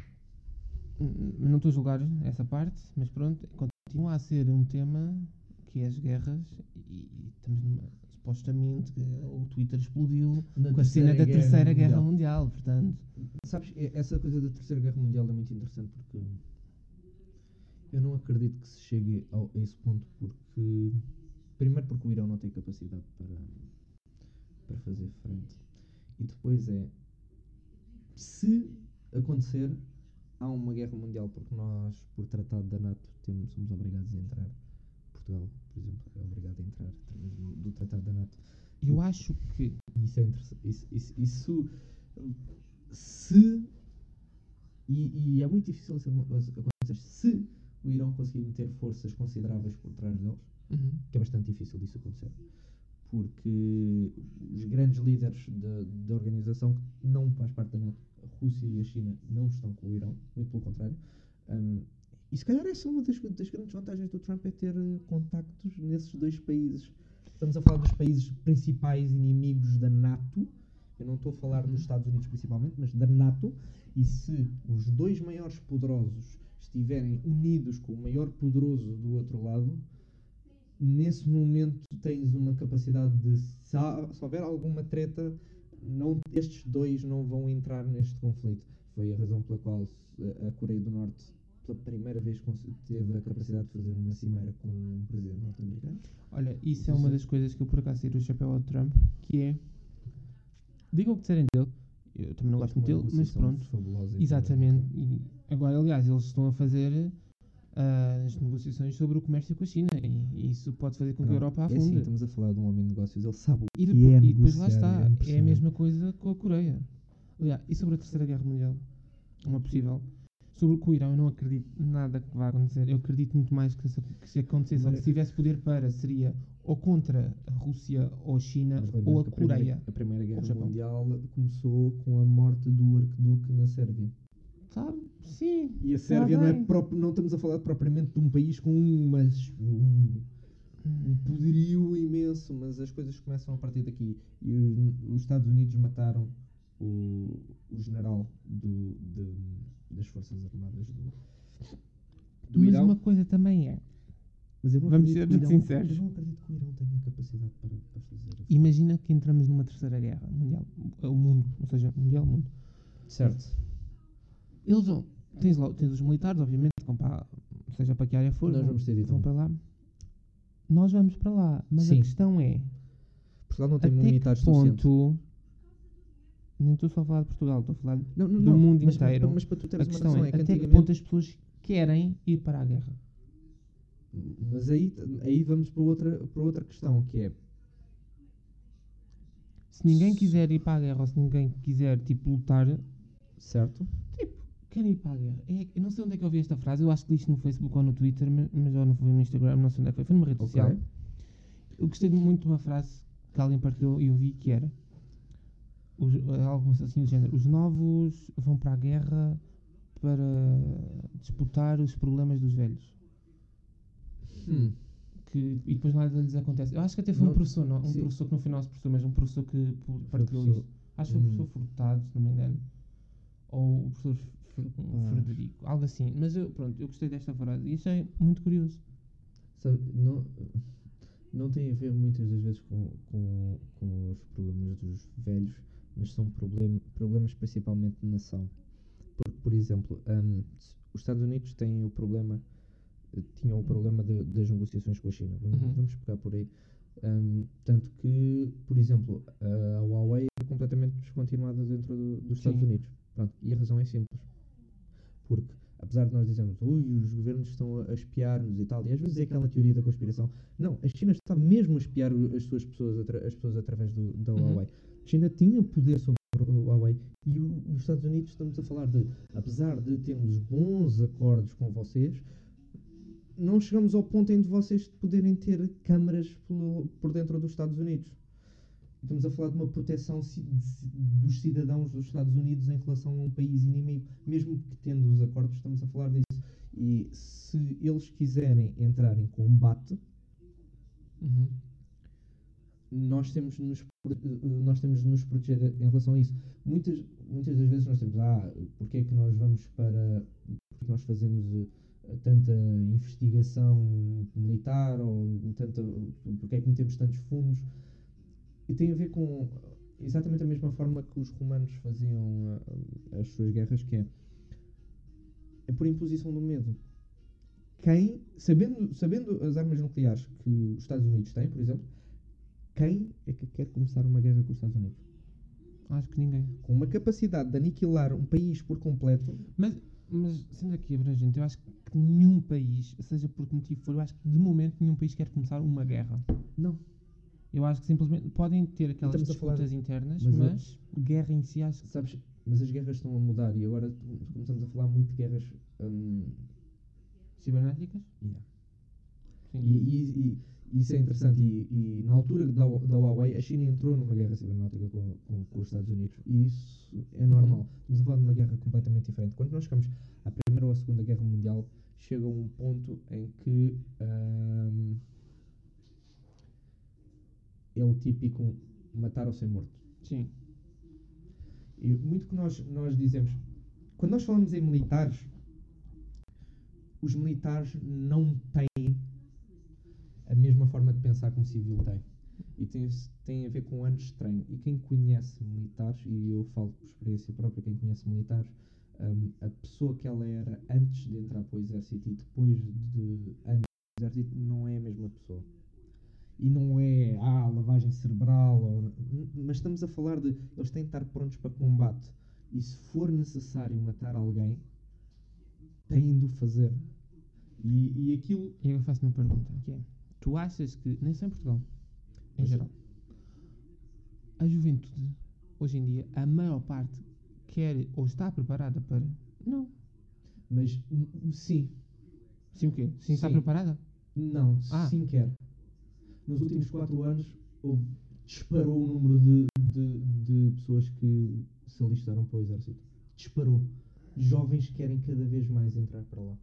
Hum, Não estou a julgar essa parte, mas pronto, continua a ser um tema que é as guerras e, e estamos numa, supostamente o Twitter explodiu Na com a cena da Terceira Terceira Guerra Mundial. Mundial, portanto. Sabes, essa coisa da Terceira Guerra Mundial é muito interessante porque eu não acredito que se chegue ao- a esse ponto porque primeiro porque o Irão não tem capacidade para, para fazer frente e depois é se acontecer há uma guerra mundial porque nós por tratado da NATO temos, somos obrigados a entrar Portugal, por exemplo, é obrigado a entrar através do, do tratado da NATO Eu acho que isso é interessante. Isso, isso, isso, se. E, e é muito difícil acontecer. Se o Irão conseguir meter forças consideráveis por trás deles, Uhum. que é bastante difícil disso acontecer. Porque os grandes líderes da organização, que não faz parte da NATO, a Rússia e a China, não estão com o Irão, muito pelo contrário. Um, e se calhar essa é uma das, das grandes vantagens do Trump é ter eh, contactos nesses dois países. Estamos a falar dos países principais inimigos da NATO. Eu não estou a falar dos Estados Unidos principalmente, mas da NATO. E se os dois maiores poderosos estiverem unidos com o maior poderoso do outro lado, nesse momento tens uma capacidade de, se, há- se houver alguma treta, não, estes dois não vão entrar neste conflito. Foi a razão pela qual se- a Coreia do Norte, pela primeira vez, teve a capacidade de fazer uma cimeira com um presidente norte-americano. Olha, isso é uma das coisas que eu por acaso tiro o chapéu ao Trump, que é digam o que disserem dele, eu também não gosto muito dele, mas pronto. Exatamente. E agora, aliás, eles estão a fazer ah, as negociações sobre o comércio com a China e, isso pode fazer com que a Não, Europa é assim, afunde. estamos a falar de um homem de negócios, ele sabe o e, que depois, é e depois lá negociar, está, é a impressionante. mesma coisa com a Coreia. Aliás, e sobre a Terceira Guerra Mundial? Uma possível. Sobre o Irão, eu não acredito nada que vá acontecer. Eu acredito muito mais que se, que se acontecesse, ou que Mas- se tivesse poder para, seria ou contra a Rússia ou a China Mas ou lembrando a que Primeira, Coreia. a Primeira Guerra. Mundial começou com a morte do arqueduque na Sérvia. Sabe? Sim. E a Sérvia não, é prop- não estamos a falar propriamente de um país com um, mas um, um poderio imenso, mas as coisas começam a partir daqui. E os, os Estados Unidos mataram o, o general do, de- das Forças Armadas do, do Mas Irão. uma coisa também é, vamos ser Irão- sinceros. Eu não acredito que o Irão tenha capacidade para, para fazer. imagina que entramos numa terceira guerra mundial. O mundo, ou seja, mundial, mundo. Certo. Eles vão, tens, lá, tens os militares, obviamente, que vão para, seja para que área for, Nós vão, vamos ter ido vão para lá. Nós vamos para lá, mas Sim. a questão é, Portugal não tem até militares que ponto, nem estou só a falar de Portugal, estou a falar Não, não, do não, mundo mas, inteiro. Mas, para tu A teres uma questão noção, é, é que até que ponto as pessoas querem ir para a guerra. Mas aí, aí vamos para outra, para outra questão, que é Se ninguém quiser ir para a guerra ou se ninguém quiser tipo lutar, certo? tipo, a guerra. É, eu não sei onde é que eu vi esta frase, eu acho que li isto no Facebook ou no Twitter, mas, mas ou não foi no Instagram, não sei onde é que foi, foi numa rede social. Eu gostei muito de uma frase que alguém partilhou e eu vi que era os, algo assim do género. Os novos vão para a guerra para disputar os problemas dos velhos. Hum. Que, e depois nada lhes acontece. Eu acho que até foi um Não, professor, não, um sim. professor que no final se professor, mas um professor que partilhou isto. Acho que foi o Hum. professor Furtado, se não me engano. Ou o professor. Frederico, algo assim. Mas eu, pronto, eu gostei desta frase e achei muito curioso. Sabe, não, não tem a ver muitas das vezes com, com, com os problemas dos velhos, mas são problem, problemas principalmente de nação. Porque, por exemplo, s- os Estados Unidos têm o problema, tinham o problema de- das negociações com a China. Vamos, Uhum. vamos pegar por aí. Hum, tanto que, por exemplo, a Huawei é completamente descontinuada dentro do- dos Estados Sim. Unidos. Pronto, e a razão é simples. Porque, apesar de nós dizermos, ui, os governos estão a espiar-nos e tal, e às vezes é aquela teoria da conspiração. Não, a China está mesmo a espiar as suas pessoas, as pessoas através do, da Uhum. Huawei. A China tinha poder sobre o Huawei e o- os Estados Unidos estamos a falar de, apesar de termos bons acordos com vocês, não chegamos ao ponto em de vocês poderem ter câmaras pelo- por dentro dos Estados Unidos. Estamos a falar de uma proteção dos cidadãos dos Estados Unidos em relação a um país inimigo. Mesmo que tendo os acordos, estamos a falar disso. E se eles quiserem entrar em combate, Uhum. nós temos de nos, eh, nós temos de nos proteger em relação a isso. Muitas, muitas das vezes nós temos, ah, porque é que nós vamos para. Porque nós fazemos eh, tanta investigação militar ou tanta. Porque é que metemos tantos fundos? E tem a ver com exatamente a mesma forma que os romanos faziam ah, as suas guerras, que é, é por imposição do medo. Quem, sabendo, sabendo as armas nucleares que os Estados Unidos têm, por exemplo, quem é que quer começar uma guerra com os Estados Unidos? Acho que ninguém. Com uma capacidade de aniquilar um país por completo, Mas, mas sendo aqui abrangente, eu acho que nenhum país, seja por que motivo for, eu acho que de momento nenhum país quer começar uma guerra. não. Eu acho que simplesmente podem ter aquelas Estamos a falar- disputas internas, mas mas, eu- guerra em si acho que Sabes, mas as guerras estão a mudar e agora começamos a falar muito de guerras. hum, cibernéticas. yeah. Sim. E, e- e- isso é interessante. E, e na altura da, da Huawei, a China entrou numa guerra cibernética com, com, com os Estados Unidos. E isso é normal. Estamos a falar de uma guerra completamente diferente. Quando nós chegamos à Primeira ou à Segunda Guerra Mundial, chega um ponto em que hum, é o típico matar ou ser morto. Sim. E muito que nós, nós dizemos, quando nós falamos em militares, os militares não têm a mesma forma de pensar que um civil tem. E tem, tem a ver com anos de treino. E quem conhece militares, e eu falo por experiência própria, quem conhece militares, hum, a pessoa que ela era antes de entrar para o exército e depois de anos do exército não é a mesma pessoa. E não é ah, lavagem cerebral, ou, mas estamos a falar de eles têm de estar prontos para combate. E se for necessário matar alguém, têm de o fazer. E, e aquilo. E eu faço uma pergunta, que é, tu achas que, nem só em Portugal, em Mas- geral, a juventude, hoje em dia, a maior parte quer ou está preparada para... Não. Mas hum, sim, Sim o quê? Sim, está Sim. preparada? não, Ah. sim quer. Nos últimos 4 anos houve- disparou o número de, de, de pessoas que se alistaram para o exército. Disparou. Jovens querem cada vez mais entrar para lá.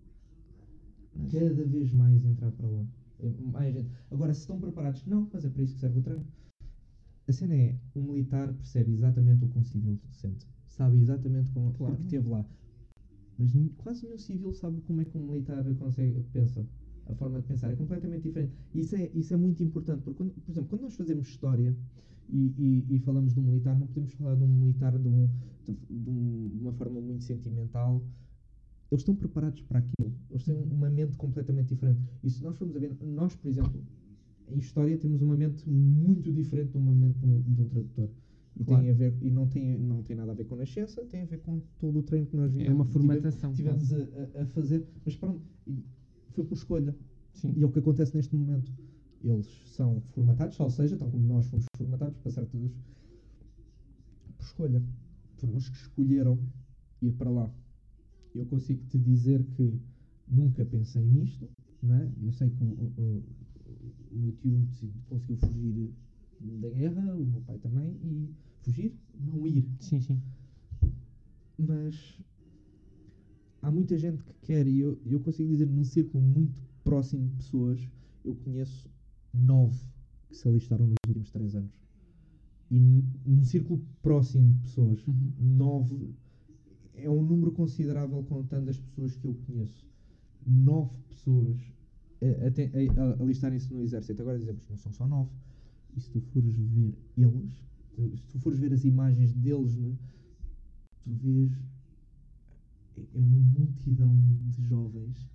Cada vez mais entrar para lá. É, Mais gente. Agora, se estão preparados, não, mas é para isso que serve o treino. A cena é, um militar percebe exatamente o que um civil sente. Sabe exatamente como, Claro. porque esteve lá. Mas quase nenhum civil sabe como é que um militar consegue, pensa. A forma de pensar é completamente diferente. E Isso é, isso é muito importante, porque, quando, por exemplo, quando nós fazemos história e, e, e falamos de um militar, não podemos falar de um militar de, um, de, um- de uma forma muito sentimental. Eles estão preparados para aquilo. Eles têm uma mente completamente diferente. E se nós formos a ver, nós, por exemplo, em história temos uma mente muito diferente de uma mente de um, de um tradutor. E, Claro. tem a ver, e não, tem, não tem nada a ver com nascença, tem a ver com todo o treino que nós É vivemos- uma formatação. tivemos a, a- a fazer. Mas pronto, foi por escolha. Sim. E é o que acontece neste momento. Eles são formatados, ou seja, tal como nós fomos formatados para certas. por escolha. Foram os que escolheram ir para lá. Eu consigo te dizer que nunca pensei nisto, não é? Eu sei que o, o- o- meu tio conseguiu fugir da guerra, o meu pai também, e fugir, não ir. Sim, sim. Mas há muita gente que quer, e eu, eu consigo dizer num círculo muito próximo de pessoas, eu conheço nove que se alistaram nos últimos três anos. E num círculo próximo de pessoas, Uhum. nove é um número considerável contando as pessoas que eu conheço. Nove pessoas a, a, a- alistarem-se no exército. Agora dizemos, não são só nove. E se tu fores ver eles, se tu fores ver as imagens deles, né, tu vês é é uma multidão de jovens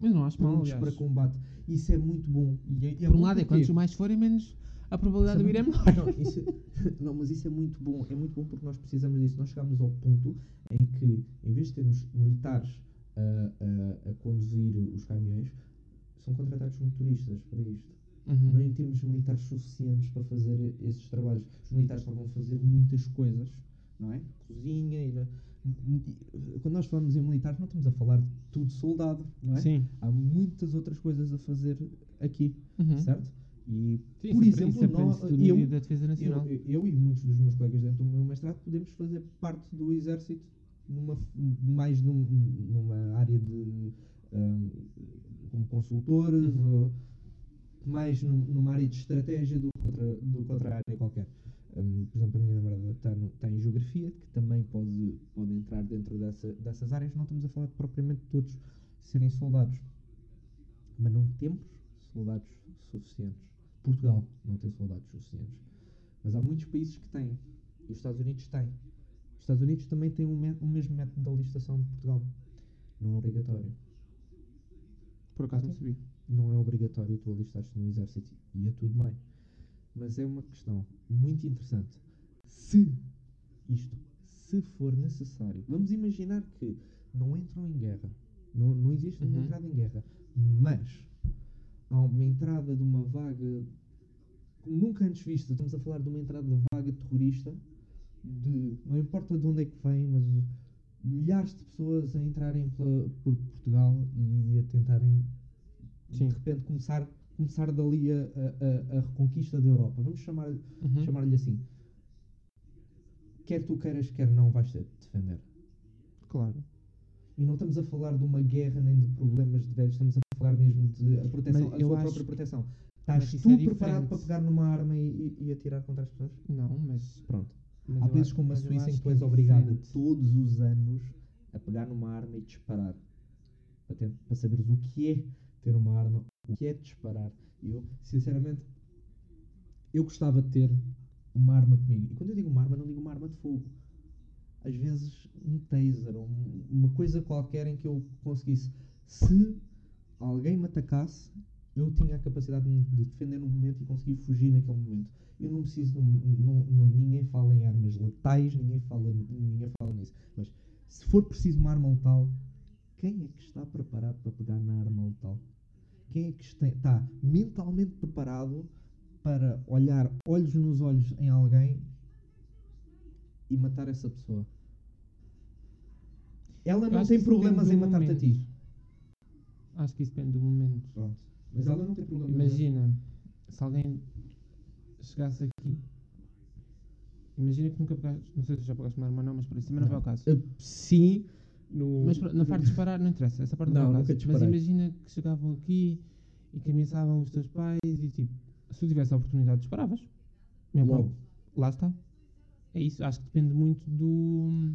Mas não acho mal, para combate. Isso é muito bom. E é, e é Por um lado é quantos mais forem, menos a probabilidade de Isso eu ir é muito- menor. Não, isso é- não, mas isso é muito bom. É muito bom porque nós precisamos disso. Nós chegamos ao ponto em que, em vez de termos militares a, a- a conduzir os caminhões, são contratados motoristas para isto. Uhum. Não temos militares suficientes para fazer esses trabalhos. Os militares só vão fazer muitas coisas, não é? Cozinha e. e- Quando nós falamos em militares, não estamos a falar de tudo soldado, não é? Sim. Há muitas outras coisas a fazer aqui, Uhum. certo? E, Sim, por apre- exemplo, aprende-se nós, eu, Nacional. eu, eu e muitos dos meus colegas dentro do meu mestrado podemos fazer parte do exército numa, mais num- numa área de ahm, como consultores Uhum. ou mais num- numa área de estratégia do outra, do que outra área qualquer. Ahm, por exemplo, a minha namorada está, no- está em geografia, que também pode, pode entrar dentro dessa, dessas áreas. Não estamos a falar de propriamente todos serem soldados, mas não temos soldados suficientes. Portugal não tem soldados suficientes. Mas há muitos países que têm. E os Estados Unidos têm. Os Estados Unidos também têm o, me- o mesmo método de alistação de Portugal. Não é obrigatório. Por acaso não sabia. Não é obrigatório tu alistares-te no exército. E é tudo bem. Mas é uma questão muito interessante. Se isto, se for necessário, vamos imaginar que não entram em guerra. Não, não existe uma Uhum. entrada em guerra. Mas há uma entrada de uma vaga nunca antes vista. Estamos a falar de uma entrada de vaga terrorista. De, não importa de onde é que vem, mas milhares de pessoas a entrarem pela- por Portugal e a tentarem Sim. de repente começar, começar dali a, a- a- reconquista da Europa. Vamos chamar, Uhum. chamar-lhe assim. Quer tu queiras, quer não, vais ter de defender. Claro. E não estamos a falar de uma guerra nem de problemas de velhos, estamos a falar mesmo de a proteção, Mas a sua própria proteção. Estás isso tu é preparado para pegar numa arma e, e- atirar contra as pessoas? Não, mas. Pronto. mas Há países acho- como a Suíça em que tu és é obrigado todos os anos a pegar numa arma e disparar. Para, ter- para saberes o que é ter uma arma, que é disparar. Eu, sinceramente, eu gostava de ter uma arma comigo. E quando eu digo uma arma, não digo uma arma de fogo. Às vezes um taser, um- uma coisa qualquer em que eu conseguisse. Se alguém me atacasse, eu tinha a capacidade de me de defender no momento e conseguir fugir naquele momento. Eu não preciso, não, não- ninguém fala em armas letais, ninguém fala, ninguém fala nisso. Mas se for preciso uma arma letal, quem é que está preparado para pegar na arma letal? Quem é que está, mentalmente preparado para olhar olhos nos olhos em alguém e matar essa pessoa? Ela não tem problemas em matar-te a ti. Acho que isso depende do momento. Pronto. Mas ela não tem problemas. Imagina, se alguém chegasse aqui. Imagina que nunca pegaste. Não sei se já pegaste uma arma ou não, mas por isso também não, vai ao caso. Uh, sim, no. Mas na parte de disparar, não interessa. Essa parte não, Não, ao nunca. Mas imagina que chegavam aqui e que ameaçavam os teus pais e tipo, se tu tivesse a oportunidade, disparavas. Mesmo Logo. Lá está. É isso. Acho que depende muito do.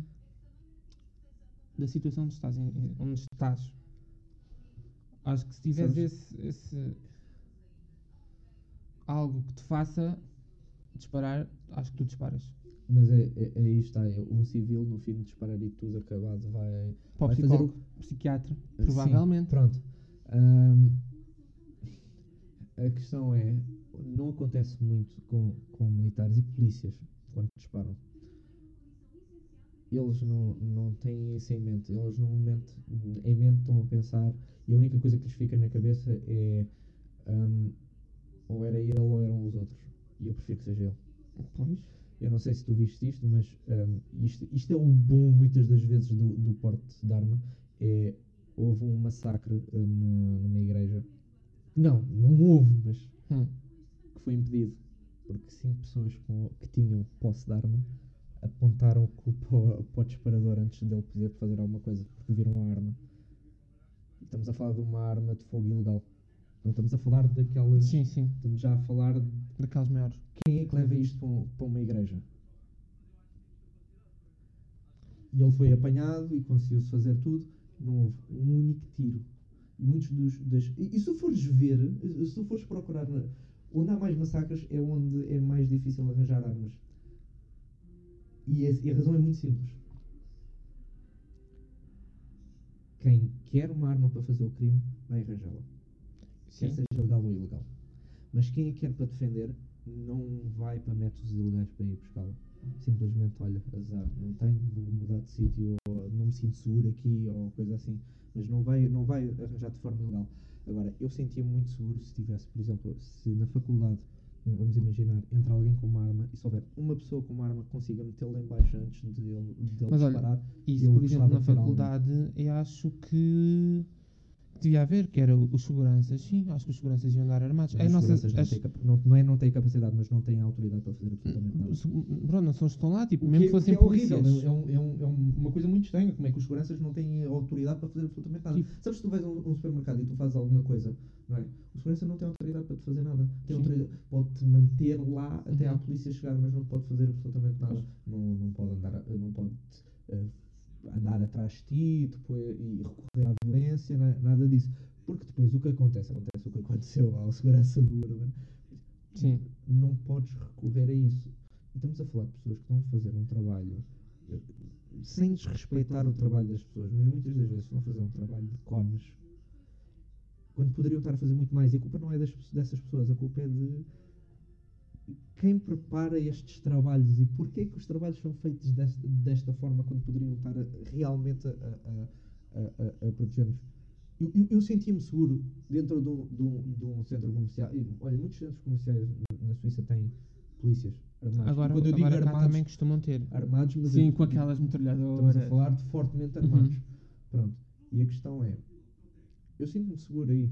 da situação onde estás. Onde estás. Acho que se tiveres esse, esse. algo que te faça disparar, acho que tu disparas. Mas é, é, aí está. É, um civil, no fim de disparar e tudo acabado, vai. Para vai fazer psicólogo, o- psiquiatra, Sim, provavelmente. pronto. Ahm, a questão é, não acontece muito com, com militares e polícias quando disparam. Eles não, não têm isso em mente. Eles no momento, em mente estão a pensar e a única coisa que lhes fica na cabeça é ahm, ou era ele ou eram os outros. E eu prefiro que seja ele. Pois. Eu não sei se tu viste isto, mas ahm, isto, isto é o bom muitas das vezes do, do porte de arma. É, houve um massacre na- numa igreja. Não, não houve, mas Hum. que foi impedido. Porque cinco pessoas com- que tinham posse de arma apontaram com- para o, para o disparador antes dele poder fazer alguma coisa, porque viram a arma. Estamos a falar de uma arma de fogo ilegal. Não estamos a falar daquelas. Sim, sim. Estamos já a falar de Daquelas maiores. quem é que leva isto para, um- para uma igreja? E ele foi apanhado e conseguiu-se fazer tudo. Não houve um único tiro. E muitos dos. Das, e, e se tu fores ver, se tu fores procurar na- onde há mais massacres é onde é mais difícil arranjar armas. E, é- e a razão é muito simples. Quem quer uma arma para fazer o crime vai arranjá-la quer Sim. seja legal ou ilegal. Mas quem a quer para defender não vai para métodos ilegais para ir buscá-la. Simplesmente, olha, azar, não tenho, vou mudar de sítio, ou não me sinto seguro aqui, ou coisa assim. Mas não vai, não vai arranjar de forma ilegal. Agora, eu sentia muito seguro se tivesse, por exemplo, se na faculdade, vamos imaginar, entra alguém com uma arma e se houver uma pessoa com uma arma que consiga metê-la em baixo antes de ele, de ele Mas olha, disparar. Isso, eu por exemplo, na faculdade, eu acho que devia haver, que era os seguranças. Sim, acho que os seguranças iam andar armados. É, os nossa, seguranças não, as- têm não, não é não têm capacidade, mas não têm autoridade para fazer absolutamente nada. pronto, não são os que estão lá, tipo, O mesmo que, que fossem que é horrível, polícias. é, um- é um- é um- uma coisa muito estranha, como é que os seguranças não têm autoridade para fazer absolutamente nada. Tipo- Sabes se tu vais a um, um supermercado e tu fazes alguma coisa, não é? O segurança não tem autoridade para te fazer nada. Tem Sim. autoridade, pode-te manter lá até à Uhum. polícia chegar, mas não pode fazer absolutamente nada. Não, não pode andar, não pode eh, andar atrás de ti depois, e recorrer à violência, na- nada disso. Porque depois o que acontece? Acontece o que aconteceu ao segurança do Urban. Sim. Não podes recorrer a isso. Estamos a falar de pessoas que estão a fazer um trabalho eh, sem desrespeitar o trabalho das pessoas, mas muitas das vezes estão a fazer um trabalho de cones quando poderiam estar a fazer muito mais. E a culpa não é das, dessas pessoas, a culpa é de quem prepara estes trabalhos e porquê que os trabalhos são feitos desta, desta forma quando poderiam estar a- realmente a, a, a, a, a proteger-nos. Eu, eu, eu sentia-me seguro dentro de um, de, um, de um centro comercial. E, olha, muitos centros comerciais na- Suíça têm polícias armados. Agora, e quando eu digo agora armados, também costumam ter. armados, mas Sim, eu- com aquelas Estamos a metralhadoras. falar de fortemente Uhum. armados. Pronto. E a questão é, eu sinto-me seguro aí.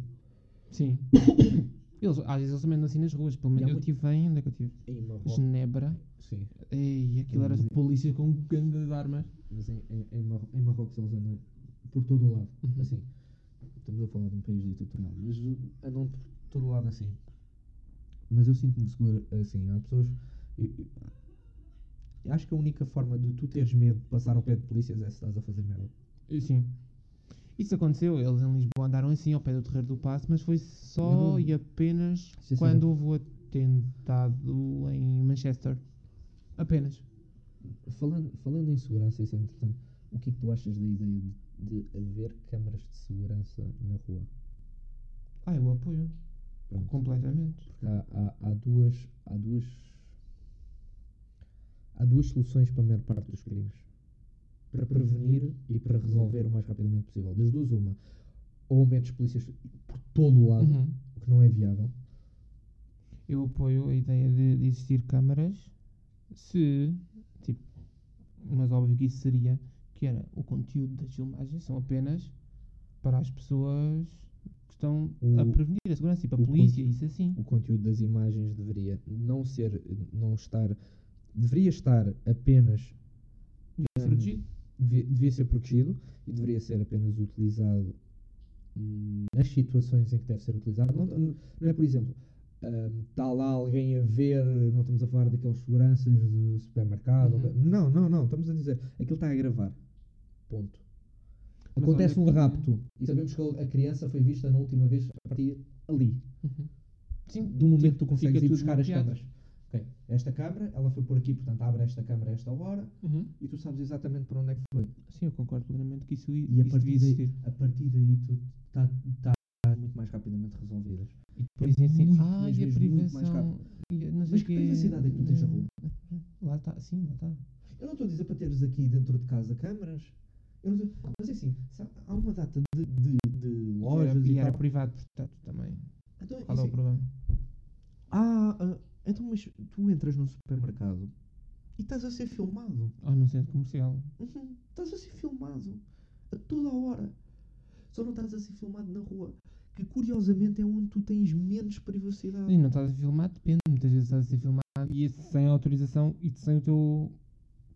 Sim. Eles, às vezes eles também andam assim nas ruas. Pelo E menos eu tive em. Onde é que eu tive? Em Marrocos. Genebra. Sim. Ei, aquilo era polícia com grandes armas. Mas em, em, em, Mar- em Marrocos eles andam por todo o lado. Uhum. Assim. Estamos a falar de um país ditatorial. Mas uh, andam por todo o lado assim. Mas eu sinto-me seguro assim. Há pessoas. eu- eu- acho que a única forma de tu teres medo de passar ao pé de polícias é se estás a fazer merda. E Sim. Isso aconteceu, eles em Lisboa andaram assim ao pé do Terreiro do Passo, mas foi só não- e apenas Sinceramente. quando houve o atentado em Manchester. Apenas. Falando, falando em segurança, isso é interessante. O que é que tu achas da ideia de, de haver câmaras de segurança na rua? Ah, eu apoio. Pronto. Completamente. Porque há, há, há duas. Há duas. Há duas soluções para a maior parte dos crimes. Para prevenir e para resolver o mais rapidamente possível. Das duas, uma. Ou metes polícias por todo o lado, Uhum. o que não é viável. Eu apoio a ideia de, de existir câmaras se, tipo, mas óbvio que isso seria que era o conteúdo das filmagens são apenas para as pessoas que estão a O- prevenir a segurança para a polícia, isso assim. o conteúdo das imagens deveria não ser, não estar, deveria estar apenas, protegido. Devia, devia ser protegido e deveria ser apenas utilizado hum, nas situações em que deve ser utilizado. Não, não é, por exemplo, está lá alguém a ver, não estamos a falar daqueles seguranças de supermercado. Uhum. Não, não, não, estamos a dizer, aquilo está a gravar. Ponto. Mas Acontece um que- rapto e sabemos que a criança foi vista na última vez a partir ali. Uhum. Sim, do momento que tu consegues ir buscar as câmaras. Ok, esta câmara, ela foi por aqui, portanto abre esta câmara a esta hora Uhum. e tu sabes exatamente para onde é que foi. Sim, eu concordo plenamente que isso, E a isso devia partir, daí, existir. a partir daí tu está tá muito mais rapidamente resolvidas. E depois dizem assim, ah, e a privação. e a Mas que quê." privacidade é que tu tens na rua? Lá está, sim, lá está. Eu não estou a dizer para teres aqui dentro de casa câmaras. Eu não estou- mas é assim, sabe, há uma data de, de, de lojas e e, era, tal. privado, portanto, também. Então, Qual é o assim, problema? ah, ah, então mas tu entras num supermercado e estás a ser filmado. Ou num centro comercial. Uhum, Estás a ser filmado a toda a hora. Só não estás a ser filmado na rua. Que curiosamente é onde tu tens menos privacidade. E não estás a filmar, depende. Muitas vezes estás a ser filmado e esse sem autorização e sem o teu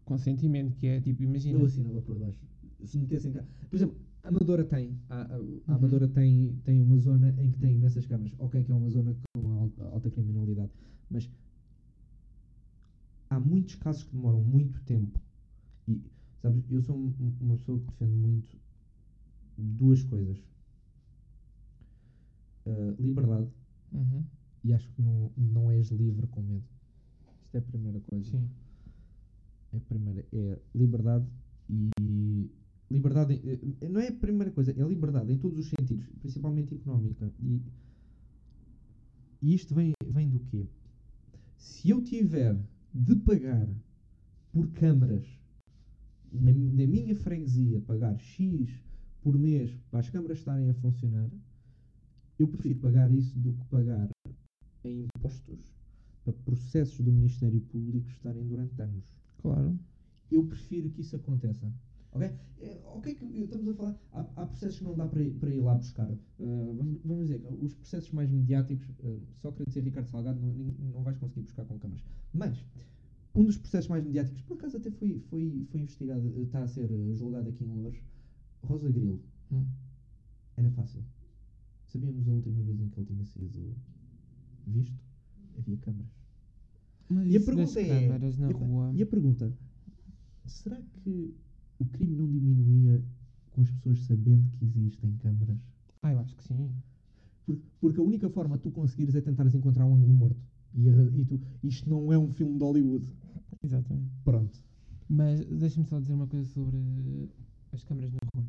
consentimento, que é tipo, imagina. Eu assinava por baixo. Se metessem cá. Por exemplo, a Amadora tem. A, a, a Uhum. Amadora tem, tem uma zona em que tem imensas câmaras. Ok, que é uma zona com alta, alta criminalidade. Mas há muitos casos que demoram muito tempo. E, sabes, eu sou um- um- uma pessoa que defende muito duas coisas. Uh, liberdade. Uhum. E acho que não, não és livre com medo. Isto é a primeira coisa. Sim. É a primeira. É liberdade e. Liberdade. eh, Não é a primeira coisa, é liberdade em todos os sentidos, principalmente económica. E, e isto vem, vem do quê? Se eu tiver de pagar por câmaras na, na minha freguesia, pagar X por mês para as câmaras estarem a funcionar, eu prefiro pagar isso do que pagar em impostos para processos do Ministério Público estarem durante anos. Claro. Eu prefiro que isso aconteça. Ok? É, ok que estamos a falar. Há, há processos que não dá para ir, para ir lá buscar. Uh, vamos, vamos dizer, os processos mais mediáticos, uh, Sócrates e Ricardo Salgado, não, não vais conseguir buscar com câmaras. Mas, um dos processos mais mediáticos, por acaso até foi, foi, foi investigado, uh, está a ser julgado aqui em Louros, Rosa Grilo. Hum. Era fácil. Sabíamos a última vez em que ele tinha sido visto? Havia câmaras. Mas E a pergunta é. câmaras na e rua. E a pergunta: será que o crime não diminuía com as pessoas sabendo que existem câmaras? Ah, eu acho que sim. Por- Porque a única forma de tu conseguires é tentares encontrar um ângulo morto. E, e tu, isto não é um filme de Hollywood. Exatamente. Pronto. Mas deixa-me só dizer uma coisa sobre as câmaras na rua.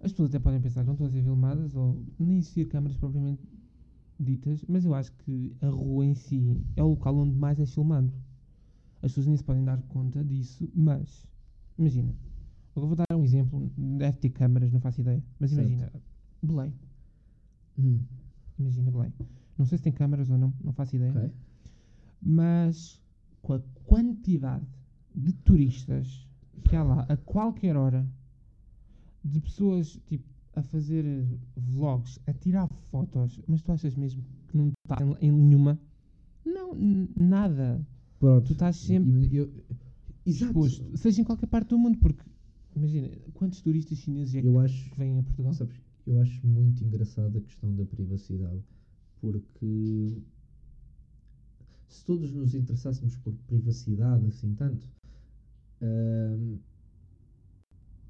As pessoas até podem pensar que não estão a ser filmadas ou nem existir câmaras propriamente ditas, mas eu acho que a rua em si é o local onde mais é filmado. As pessoas nem se podem dar conta disso, mas imagina, eu vou dar um exemplo, deve ter câmaras, não faço ideia, mas Certo. imagina, Belém, Hum. imagina Belém. Não sei se tem câmaras ou não, não faço ideia. Ok. mas com a quantidade de turistas que há lá a qualquer hora, de pessoas tipo a fazer vlogs, a tirar fotos, mas tu achas mesmo que não está em, em nenhuma? Não, nada. Pronto. Tu estás sempre eu- Exato. exposto, seja em qualquer parte do mundo, porque imagina quantos turistas chineses é que Eu acho. vêm a Portugal? Sabes, eu acho muito engraçada a questão da privacidade, porque se todos nos interessássemos por privacidade assim tanto, ahm,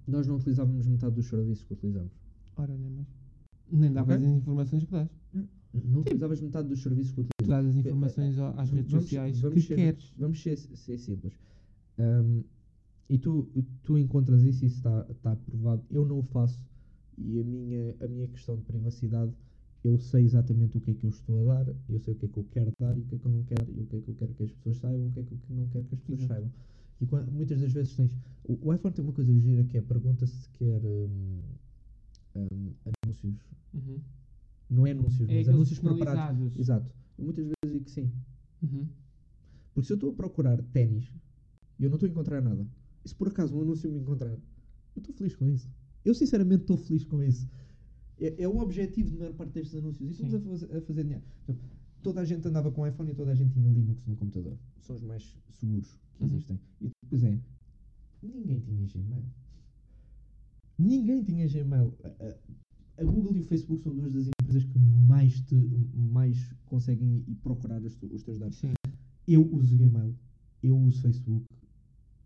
nós não utilizávamos metade dos serviços que utilizamos. Ora, nem mais. Nem davas Ok. as informações que dás. Não utilizavas metade dos serviços que Tu utilizamos. dás as informações às redes Vamos- sociais vamos que ser- queres. Vamos ser, ser simples. Ahm, e tu, tu encontras isso e isso está está aprovado. Eu não o faço. E a minha, a minha questão de privacidade, eu sei exatamente o que é que eu estou a dar, eu sei o que é que eu quero dar e o que é que eu não quero, e o que é que eu quero que as pessoas saibam, o que é que eu não quero que as pessoas Exato. saibam. E quan- muitas das vezes tens. O, o iPhone tem uma coisa gira que é pergunta se quer hum, hum, anúncios. Uhum. Não é anúncios, É mas anúncios preparados. Exato. Eu muitas vezes digo que sim. Uhum. Porque se eu estou a procurar ténis e eu não estou a encontrar nada, se por acaso um anúncio me encontrar, Eu estou feliz com isso. Eu sinceramente estou feliz com isso. É, é o objetivo de maior parte destes anúncios. E estamos a fazer, a fazer dinheiro. Toda a gente andava com iPhone e toda a gente tinha Linux no computador. São os mais seguros que Uhum. existem. E depois é, ninguém tinha Gmail. Ninguém tinha Gmail. A, a- Google e o Facebook são duas das empresas que mais te mais conseguem procurar os, os teus dados. Sim. Eu uso Gmail, eu uso Facebook.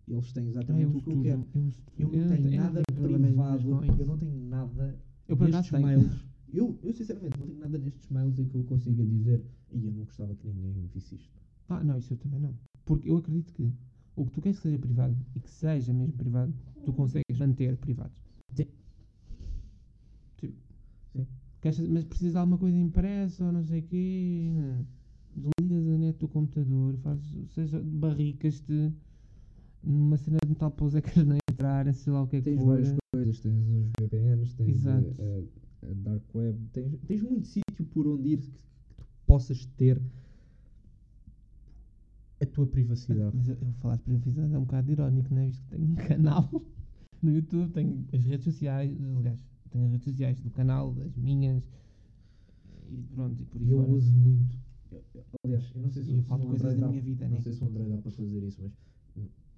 Eles têm Ah, exatamente eu o que eu quero. tudo, eu não tenho nada privado, eu não tenho nada Eu nestes tenho. mails. Eu, eu sinceramente não tenho nada nestes mails em que eu consiga dizer e eu não gostava que ninguém visse isto. Ah, não, isso eu também não. Porque eu acredito que o que tu queres que seja privado e que seja mesmo privado, tu consegues manter privado. Sim. Sim. queres- mas precisas de alguma coisa impressa ou não sei o quê. Desligas a net do computador, fazes, seja, barricas-te numa cena de metal para os ecrãs não entrarem, sei lá o que é que Tens for. várias coisas, tens os VPNs, tens Exato. a, a- a Dark Web, tens, tens muito sítio por onde ir que, que tu possas ter a tua privacidade. Mas eu, eu falar de privacidade é um bocado irónico, não é? Visto que tenho um canal no YouTube, tenho as redes sociais, aliás, tenho as redes sociais do canal, as minhas, e pronto, e por aí E eu fora. uso muito. aliás, eu não sei se, eu falo o coisas da minha vida, Não né? sei se o Android dá para fazer isso, mas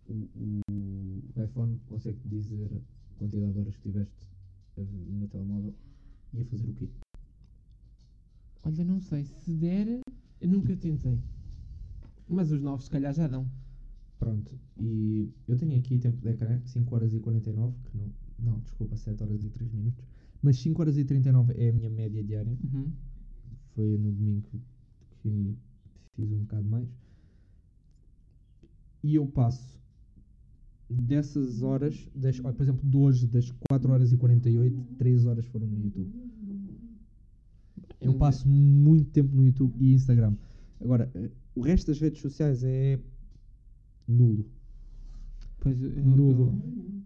o, o, iPhone consegue dizer a quantidade de horas que tiveste no telemóvel e a fazer o quê? Olha, não sei, se der, eu nunca tentei. Mas os novos se calhar já dão. Pronto, e eu tenho aqui tempo de ecrã 5 horas e 49, que não, não, desculpa, 7 horas e 3 minutos, mas 5 horas e 39 é a minha média diária. Uhum. Foi no domingo que fiz um bocado mais. E eu passo dessas horas, das, por exemplo, de hoje, das 4 horas e 48, 3 horas foram no YouTube. Eu Hum, passo muito tempo no YouTube e Instagram. Agora, eh, o resto das redes sociais é nulo. Pois eu, Nulo.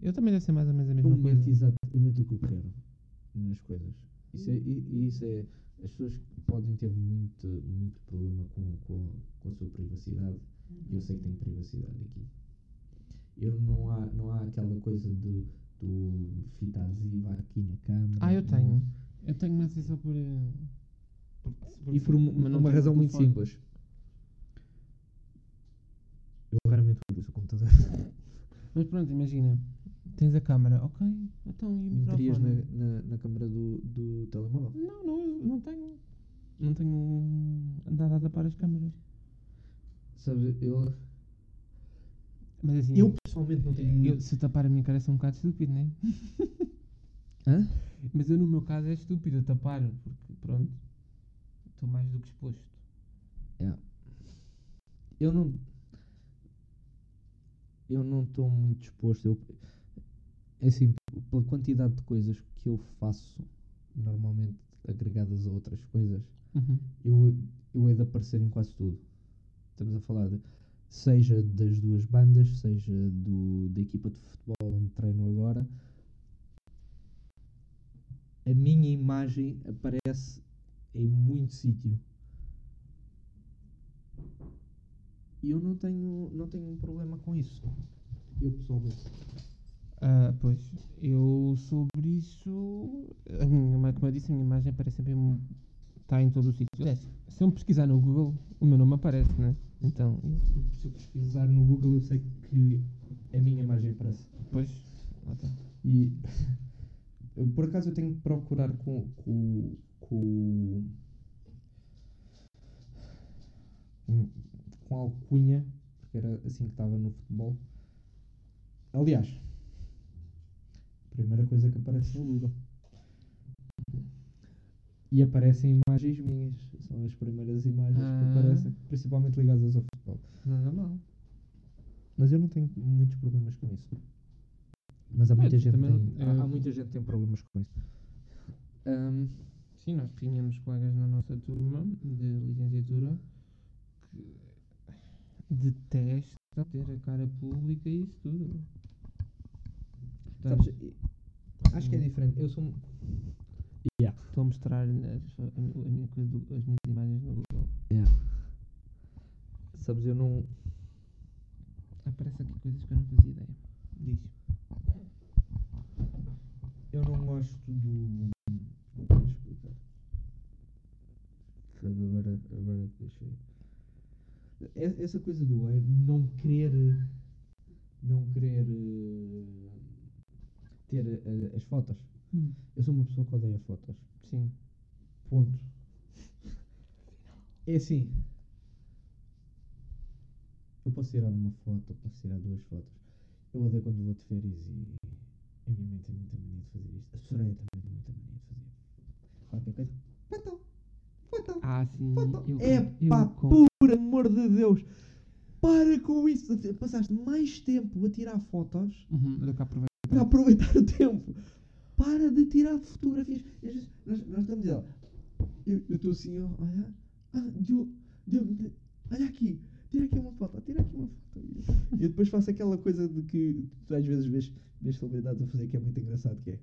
eu, eu também deve ser mais ou menos a Eu mesma meto, coisa. exato, eu meto o que eu quero nas coisas. Isso é, isso é. As pessoas podem ter muito, muito problema com, com, com a sua privacidade. E eu sei que tenho privacidade aqui. Eu não há, não há aquela coisa de do fita adesiva aqui na câmera. Ah, eu não. tenho. Eu tenho, mas é só por. eh, por- E por uma, razão muito simples. Eu raramente uso o computador. Mas pronto, imagina. Tens a câmara, ok. Então e o Meterias na, microfone? na, na câmera do, do telemóvel. Não, não, não tenho. Não tenho andado a tapar as câmaras. Sabe, eu, Mas assim, eu pessoalmente não tenho eu, muito. se tapar a minha cara sou um bocado estúpido, não é? Hã? Mas eu no meu caso é estúpido a tapar, porque pronto, estou mais do que exposto. Eu não. Eu não estou muito disposto. Eu, é assim, pela quantidade de coisas que eu faço, normalmente agregadas a outras coisas, Uhum. eu, eu hei de aparecer em quase tudo. Estamos a falar de. Seja das duas bandas, seja do, da equipa de futebol onde treino agora, a minha imagem aparece em muito sítio. E eu não tenho, não tenho um problema com isso. Eu pessoalmente. Ah, pois, eu sobre isso, a minha, como eu disse, a minha imagem aparece sempre em, está em todo o sítio. Se eu pesquisar no Google, o meu nome aparece, né? Então, e- Se eu pesquisar no Google, eu sei que a minha imagem aparece. pois, lá está. E por acaso eu tenho que procurar com, com, com, com, com alcunha, porque era assim que estava no futebol. Aliás, primeira coisa que aparece no Google. E aparecem imagens minhas. São as primeiras imagens Ah. que aparecem, principalmente ligadas ao futebol. Nada mal. Mas eu não tenho muitos problemas com isso. Mas há muita gente tem, há, há muita gente que tem problemas com isso. Ahm, Sim, nós tínhamos colegas na nossa turma de licenciatura que detestam ter a cara pública e isso tudo. Portanto, sabes, acho que é diferente. Eu sou. Yeah. Estou a mostrar as, a, minha- coisa do- as minhas imagens no Google. Sabes, eu não. Aparece aqui coisas que eu não fazia ideia. Diz. gosto do. Como é que eu explicar? Sabe, agora, agora deixei. E- Essa coisa do er, não querer. Não querer. eh, ter eh, as fotos. Hum. Eu sou uma pessoa que odeia fotos. Sim. Ponto. É assim. Eu posso tirar uma foto, eu posso tirar duas fotos. Eu odeio quando vou de férias e a minha mãe tem muita mania de fazer isto. A Soraya também tem muita mania de fazer. Qualquer coisa. Foto! Foto! Ah, sim. Foto! Eu, É pá, por amor de Deus! Para com isso! Passaste mais tempo a tirar fotos Uhum, do que aproveitar. para aproveitar o tempo. Para de tirar fotografias. Vezes nós, nós estamos a eu estou assim, ó, olha, ah, Diogo, Diogo, olha aqui, tira aqui uma foto, tira aqui uma foto. E eu depois faço aquela coisa de que tu às vezes vês, vês celebridades a fazer que é muito engraçado, que é.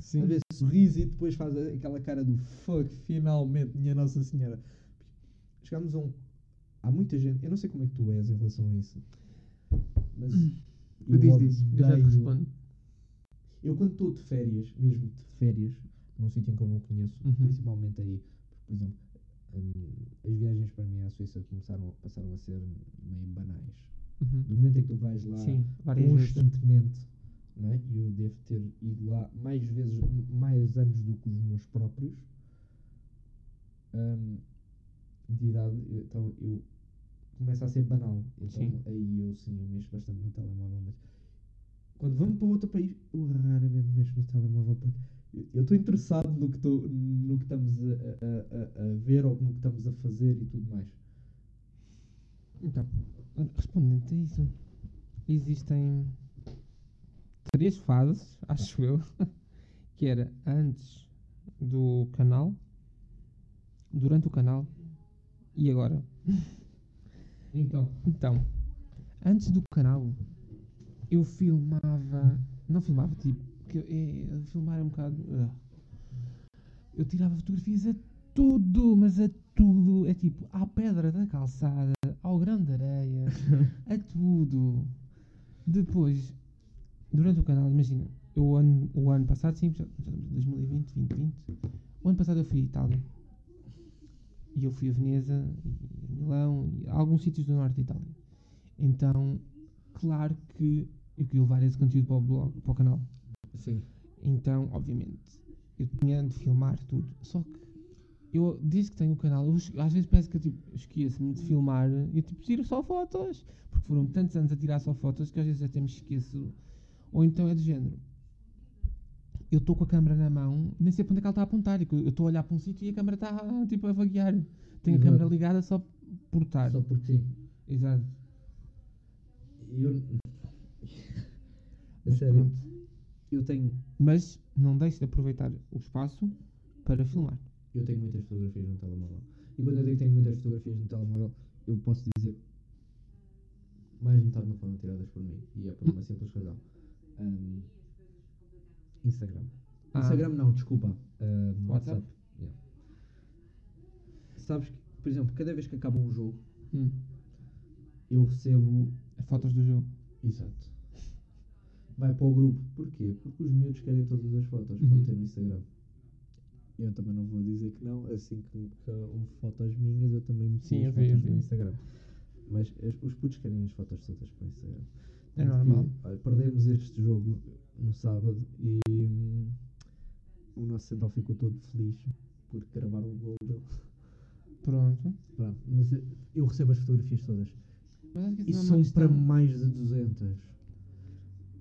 Sim. Às vezes sorriso e depois faz aquela cara do fuck, finalmente, minha Nossa Senhora. Chegámos a um. Há muita gente, eu não sei como é que tu és em relação a isso, mas. eu Diz, diz. Eu já te respondo. Eu quando estou de férias, mesmo de férias, num sítio em que eu não conheço, Uhum. principalmente aí, por exemplo, hum, as viagens para mim à Suíça começaram, passaram a ser meio banais. Uhum. Do momento em que tu vais lá Sim, constantemente, não é? E eu devo ter ido lá mais vezes, mais anos do que os meus próprios, hum, de idade, então eu começa a ser banal. Então Sim. aí eu sim, eu mexo bastante no telemóvel, mas quando vamos para outro país, eu raramente mexo no telemóvel porque eu- estou interessado no que, tô, no que estamos a, a- a- a ver ou no que estamos a fazer e tudo mais. Então, respondendo a isso, existem três fases, acho eu, que era antes do canal, durante o canal e agora. Então, Então, antes do canal, eu filmava. Não filmava, tipo. Que, é, filmar é um bocado. ah. Eu tirava fotografias a tudo, mas a tudo. É tipo, à pedra da calçada, ao grão de areia, a tudo. Depois, durante o canal, imagina, eu o ano, o ano passado, sim, já, já estamos em 2020, 2020. O ano passado eu fui à Itália. E eu fui a Veneza, e a Milão, e a alguns sítios do norte da Itália. Então, claro que eu queria levar esse conteúdo para o blog, para o canal. sim. Então, obviamente, eu tinha de filmar tudo. Só que eu, desde que tenho o canal, eu às vezes parece que eu tipo, esqueço-me de filmar e eu tipo, tiro só fotos. Porque foram tantos anos a tirar só fotos que às vezes até me esqueço. Ou então é do género. Eu estou com a câmera na mão, nem sei para onde é que ela está a apontar. Eu estou a olhar para um sítio e a câmera está tipo a vaguear. Tenho a Exato. câmera ligada só por estar. Só porque sim. Exato. Eu. A Mas sério, pronto. eu tenho, Mas não deixe de aproveitar o espaço para filmar. eu tenho muitas fotografias no telemóvel. E quando eu digo que tenho muitas fotografias no telemóvel, eu posso dizer mais de metade não foram tiradas por mim. E é por uma simples razão. Ahm, Instagram. Ah. Instagram não, desculpa. WhatsApp? WhatsApp. yeah. Sabes que, por exemplo, cada vez que acaba um jogo, Hum. eu recebo Fotos do jogo. Exato. Vai para o grupo. Porquê? Porque os miúdos querem todas as fotos para Uhum. meter no Instagram. Eu também não vou dizer que não. Assim que, que houve fotos minhas, eu também meti Sim, as vi, fotos vi. no Instagram. Mas as- os putos querem as fotos todas para o Instagram. É Tanto que, normal. olha, perdemos este jogo no sábado e hum, o nosso central ficou todo feliz por gravar o gol dele. Pronto. Pronto, mas eu- recebo as fotografias todas. Mas acho que E são é uma para mais de 200.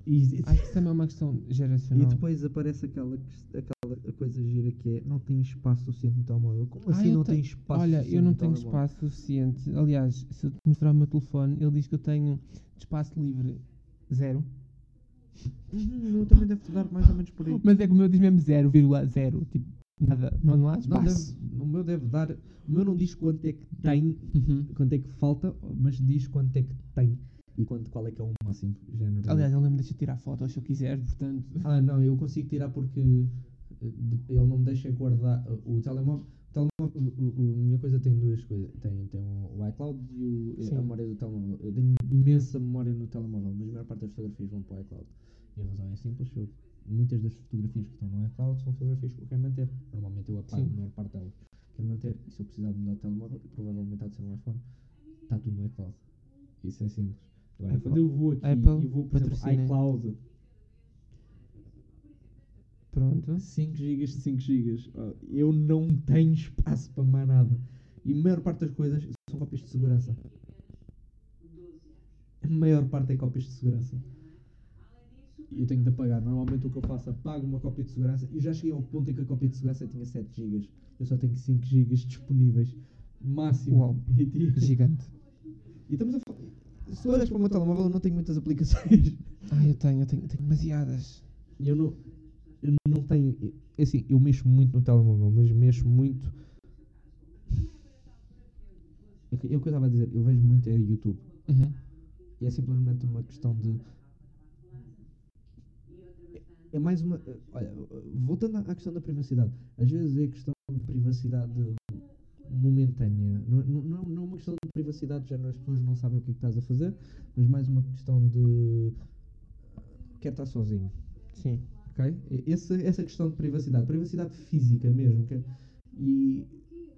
E, e- acho que isso também é uma questão E geracional. depois aparece aquela, aquela coisa gira que é não tem espaço suficiente no telemóvel. Como Ah, assim não te- tem espaço Olha, suficiente eu não tenho telemóvel? espaço suficiente. Aliás, se eu te mostrar o meu telefone, ele diz que eu tenho espaço livre zero. Uhum, eu também deve dar mais ou menos por aí. Mas é que o meu diz mesmo 0,0. Tipo, nada. Não, não há Não espaço. deve, o meu deve dar. O meu não diz quanto é que tem, Uhum. quanto é que falta, mas diz quanto é que tem e quanto, qual é que é o máximo. género Aliás, ele não me deixa tirar fotos se eu quiser, portanto. Ah, não, eu consigo tirar porque eh, ele não me deixa guardar uh, o telemóvel. o o- o- o- a minha coisa tem duas coisas. Tem, tem o iCloud e o, Sim. a memória do telemóvel. Eu tenho imensa memória no telemóvel, mas a maior parte das fotografias vão para o iCloud. E a razão é simples, eu muitas das fotografias que estão no iCloud são fotografias que eu quero manter. Normalmente eu apago Sim. a maior parte delas. Quero manter. E se eu precisar de mudar de telemóvel, provavelmente há de ser um iPhone, está tudo no iCloud. Isso é simples. Agora, Apple- quando eu vou aqui Apple e vou, por exemplo, patrocina. iCloud, Pronto. 5 GB de 5 GB, eu não tenho espaço para mais nada. E a maior parte das coisas são cópias de segurança. A maior parte é cópias de segurança. E eu tenho de apagar. Normalmente o que eu faço, apago uma cópia de segurança e já cheguei ao ponto em que a cópia de segurança tinha 7 GB. Eu só tenho 5 GB disponíveis. Máximo. Uau. Gigante. e estamos a falar. Se tu olhas para o meu telemóvel, eu não tenho muitas aplicações. Ah, eu tenho, eu tenho, tenho demasiadas. Eu não, eu não tenho. é Assim, eu mexo muito no telemóvel, mas mexo muito. É o que é o que eu estava a dizer, eu vejo muito é YouTube. Uhum. E é simplesmente uma questão de. É mais uma. Olha, voltando à à questão da privacidade. Às vezes é questão de privacidade momentânea. Não, não, não é uma questão de privacidade, de género, as pessoas não sabem o que é que estás a fazer, mas mais uma questão de. Quer estar sozinho. Sim. Ok? Essa, essa questão de privacidade, privacidade física mesmo. que- e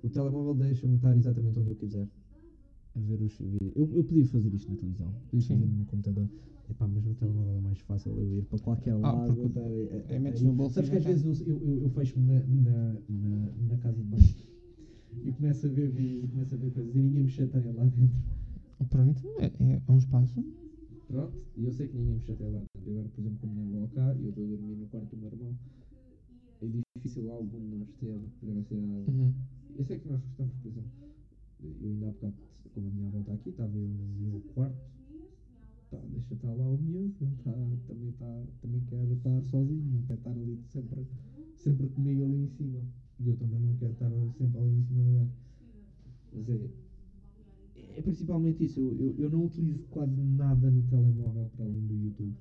o telemóvel deixa-me estar exatamente onde eu quiser a ver os vídeos. Eu, eu podia fazer isto na televisão, podia Sim. fazer no computador. Epá, mas no telemóvel é mais fácil eu ir para qualquer Ah, lado. porque estar aí- é, aí- metes no bolso Sabes que às já vezes eu, eu, eu fecho-me na, na, na, na casa de banho e começo a ver vídeos e começo a ver coisas e ninguém me chateia lá dentro. Pronto, é, é um espaço. Pronto, e eu sei que ninguém me chateia lá dentro. Agora, por exemplo, com a minha avó cá e eu estou a dormir no quarto do meu irmão, é difícil algum de nós ter privacidade. Uhum. Eu sei que nós gostamos, por exemplo, eu ainda há bocado, como a minha avó está aqui, estava eu no meu quarto, tá, deixa estar lá o miúdo, ele tá, também, tá, também quer estar sozinho, não quer estar ali sempre, sempre comigo ali em cima. E eu também não quero estar sempre ali em cima do gajo. Mas é, é principalmente isso, eu, eu, eu não utilizo quase nada no telemóvel para além do YouTube.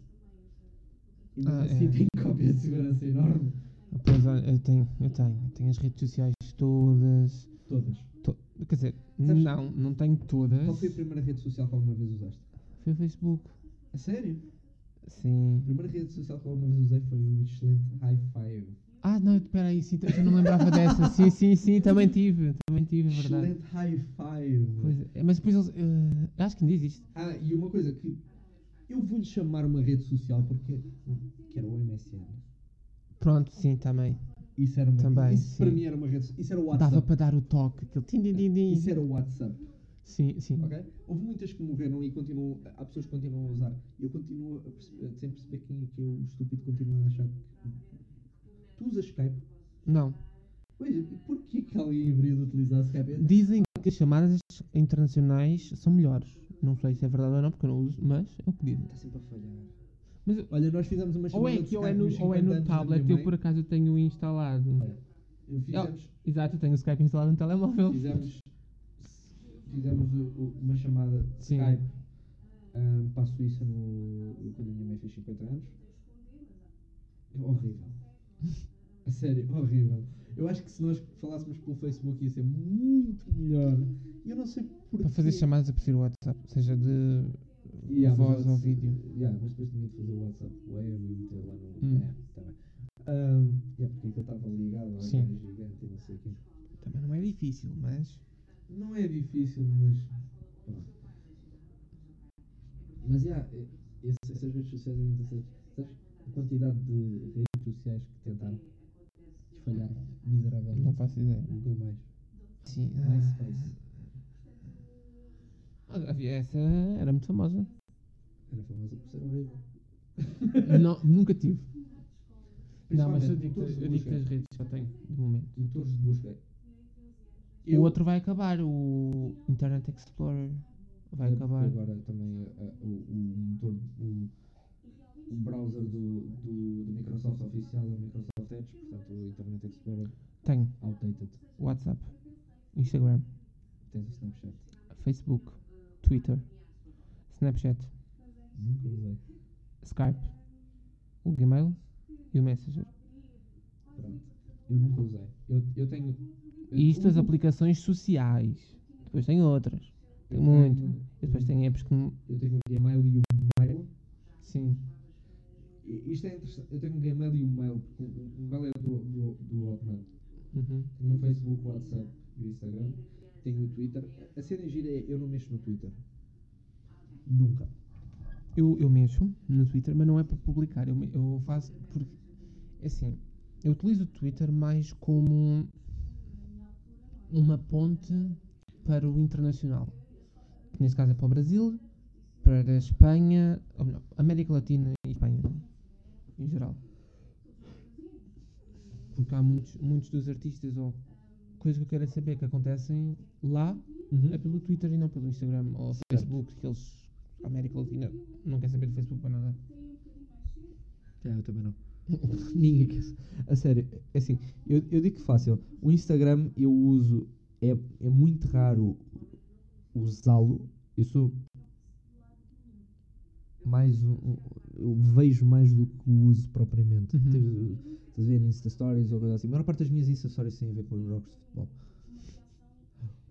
E mesmo Ah, assim é. tem cópia de segurança enorme. Pois olha, eu tenho, eu tenho. Tenho as redes sociais todas. Todas. to- quer dizer, Sabes- não, não tenho todas. Qual foi a primeira rede social que alguma vez usaste? Foi o Facebook. A sério? Sim. A primeira rede social que alguma vez usei foi o excelente High Five. Ah, não, espera aí, sim, eu não me lembrava dessa. Sim, sim, sim, também tive. Também tive, é verdade. Excelente High Five. Pois é, mas depois eles. eh, acho que ainda existe. Ah, e uma coisa que eu vou-lhe chamar uma rede social porque que era o MSN. Pronto, sim, também. Isso era uma Também, Isso para sim. mim era uma rede Isso era o Dava WhatsApp. para dar o toque. Aquele tim, tim, tim. Isso era o WhatsApp. Sim, sim. Ok? Houve muitas que morreram e continuam. Há pessoas que continuam a usar. Eu continuo a perceber, sem perceber quem é que eu, o estúpido, continua a achar que. Tu usas Skype? Não. Pois, e porquê que alguém haveria de utilizar Skype? Dizem que as chamadas internacionais são melhores. Não sei se é verdade ou não, porque eu não uso, mas é o que dizem. Está sempre a falhar. Mas Olha, nós fizemos uma chamada ou é aqui ou é no, ou é 50 no tablet, eu por acaso tenho instalado. Olha, eu fizemos, Exato, eu tenho o Skype instalado no telemóvel. fizemos, fizemos o- o- uma chamada de Sim. Skype ahm, para a Suíça no, quando a minha mãe fez 50 anos. É horrível. A sério, horrível. Eu acho que se nós falássemos pelo Facebook ia ser muito melhor. E eu não sei porquê. Para fazer chamadas eu prefiro o WhatsApp, seja de Yeah, voz ou vídeo. Yeah, mas depois tinha de fazer o WhatsApp web e meter lá no. Hum. É, tá bem. Ahm, yeah, porque aquilo estava ligado ao Sim. ecrã gigante e não sei o quê. Também não é difícil, mas. Não é difícil, mas. Mas, yeah, essas redes sociais são interessantes. Sabes a quantidade de redes sociais que tentaram e falharam miseravelmente? Não faço ideia. Google mais. Sim. MySpace. Ah, havia essa era muito famosa. Era famosa por ser horrível. não, nunca tive. Não, mas eu digo, eu digo que as redes só tenho, de momento. Motores de busca. O outro vai acabar, o Internet Explorer vai acabar. Agora também eh, o, o motor, o, o browser do, do, do Microsoft oficial é o Microsoft Edge, portanto o Internet Explorer Tenho outdated. WhatsApp, Instagram, Tens o Snapchat. Facebook, Twitter, Snapchat, Nunca usei. Skype, o Gmail e o Messenger. Pronto. Eu nunca usei. Eu, eu tenho. eu- E isto as aplicações sociais. Depois tem outras. Tem eu muito. tenho- E depois tem apps que. Eu tenho o Gmail e o Mail. Sim. Isto é interessante. Eu tenho um Gmail e um mail. porque O mail é do, do, do Hotmail. Uhum. Tenho o Facebook, o WhatsApp e o Instagram. Tenho o Twitter. A cena gira é eu não mexo no Twitter. Nunca. Eu, eu mexo no Twitter, mas não é para publicar. Eu, eu faço porque, é assim, eu utilizo o Twitter mais como uma ponte para o internacional. Que nesse caso é para o Brasil, para a Espanha, ou melhor, América Latina e Espanha, em geral. Porque há muitos, muitos dos artistas ou coisas que eu quero saber que acontecem lá é pelo Twitter e não pelo Instagram ou Facebook, que eles, a América Latina, não quer saber do Facebook para nada. É, eu também não. Ninguém quer. A sério, é assim, eu, eu digo que fácil. O Instagram eu uso, é, é muito raro usá-lo. Eu sou mais um, eu vejo mais do que uso propriamente. Uhum. Estás a ver Insta Stories ou coisa assim. A maior parte das minhas Insta Stories tem a ver com jogos de futebol.